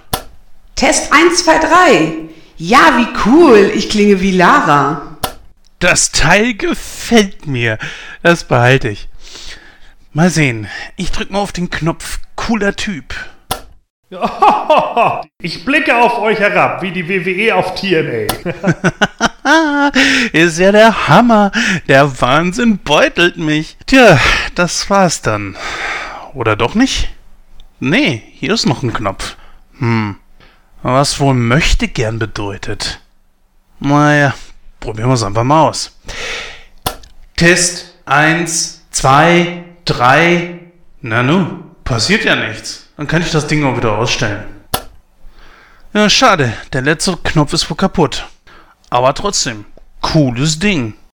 Test 1, 2, 3. Ja, wie cool. Ich klinge wie Lara. Das Teil gefällt mir. Das behalte ich. Mal sehen. Ich drück mal auf den Knopf. Cooler Typ. Ich blicke auf euch herab, wie die WWE auf TNA. Ist ja der Hammer. Der Wahnsinn beutelt mich. Tja, das war's dann. Oder doch nicht? Nee, hier ist noch ein Knopf. Hm. Was wohl möchte gern bedeutet. Naja, probieren wir es einfach mal aus. Test 1, 2, 3. Na nu, passiert ja nichts. Dann kann ich das Ding auch wieder ausstellen. Ja, schade. Der letzte Knopf ist wohl kaputt. Aber trotzdem, cooles Ding.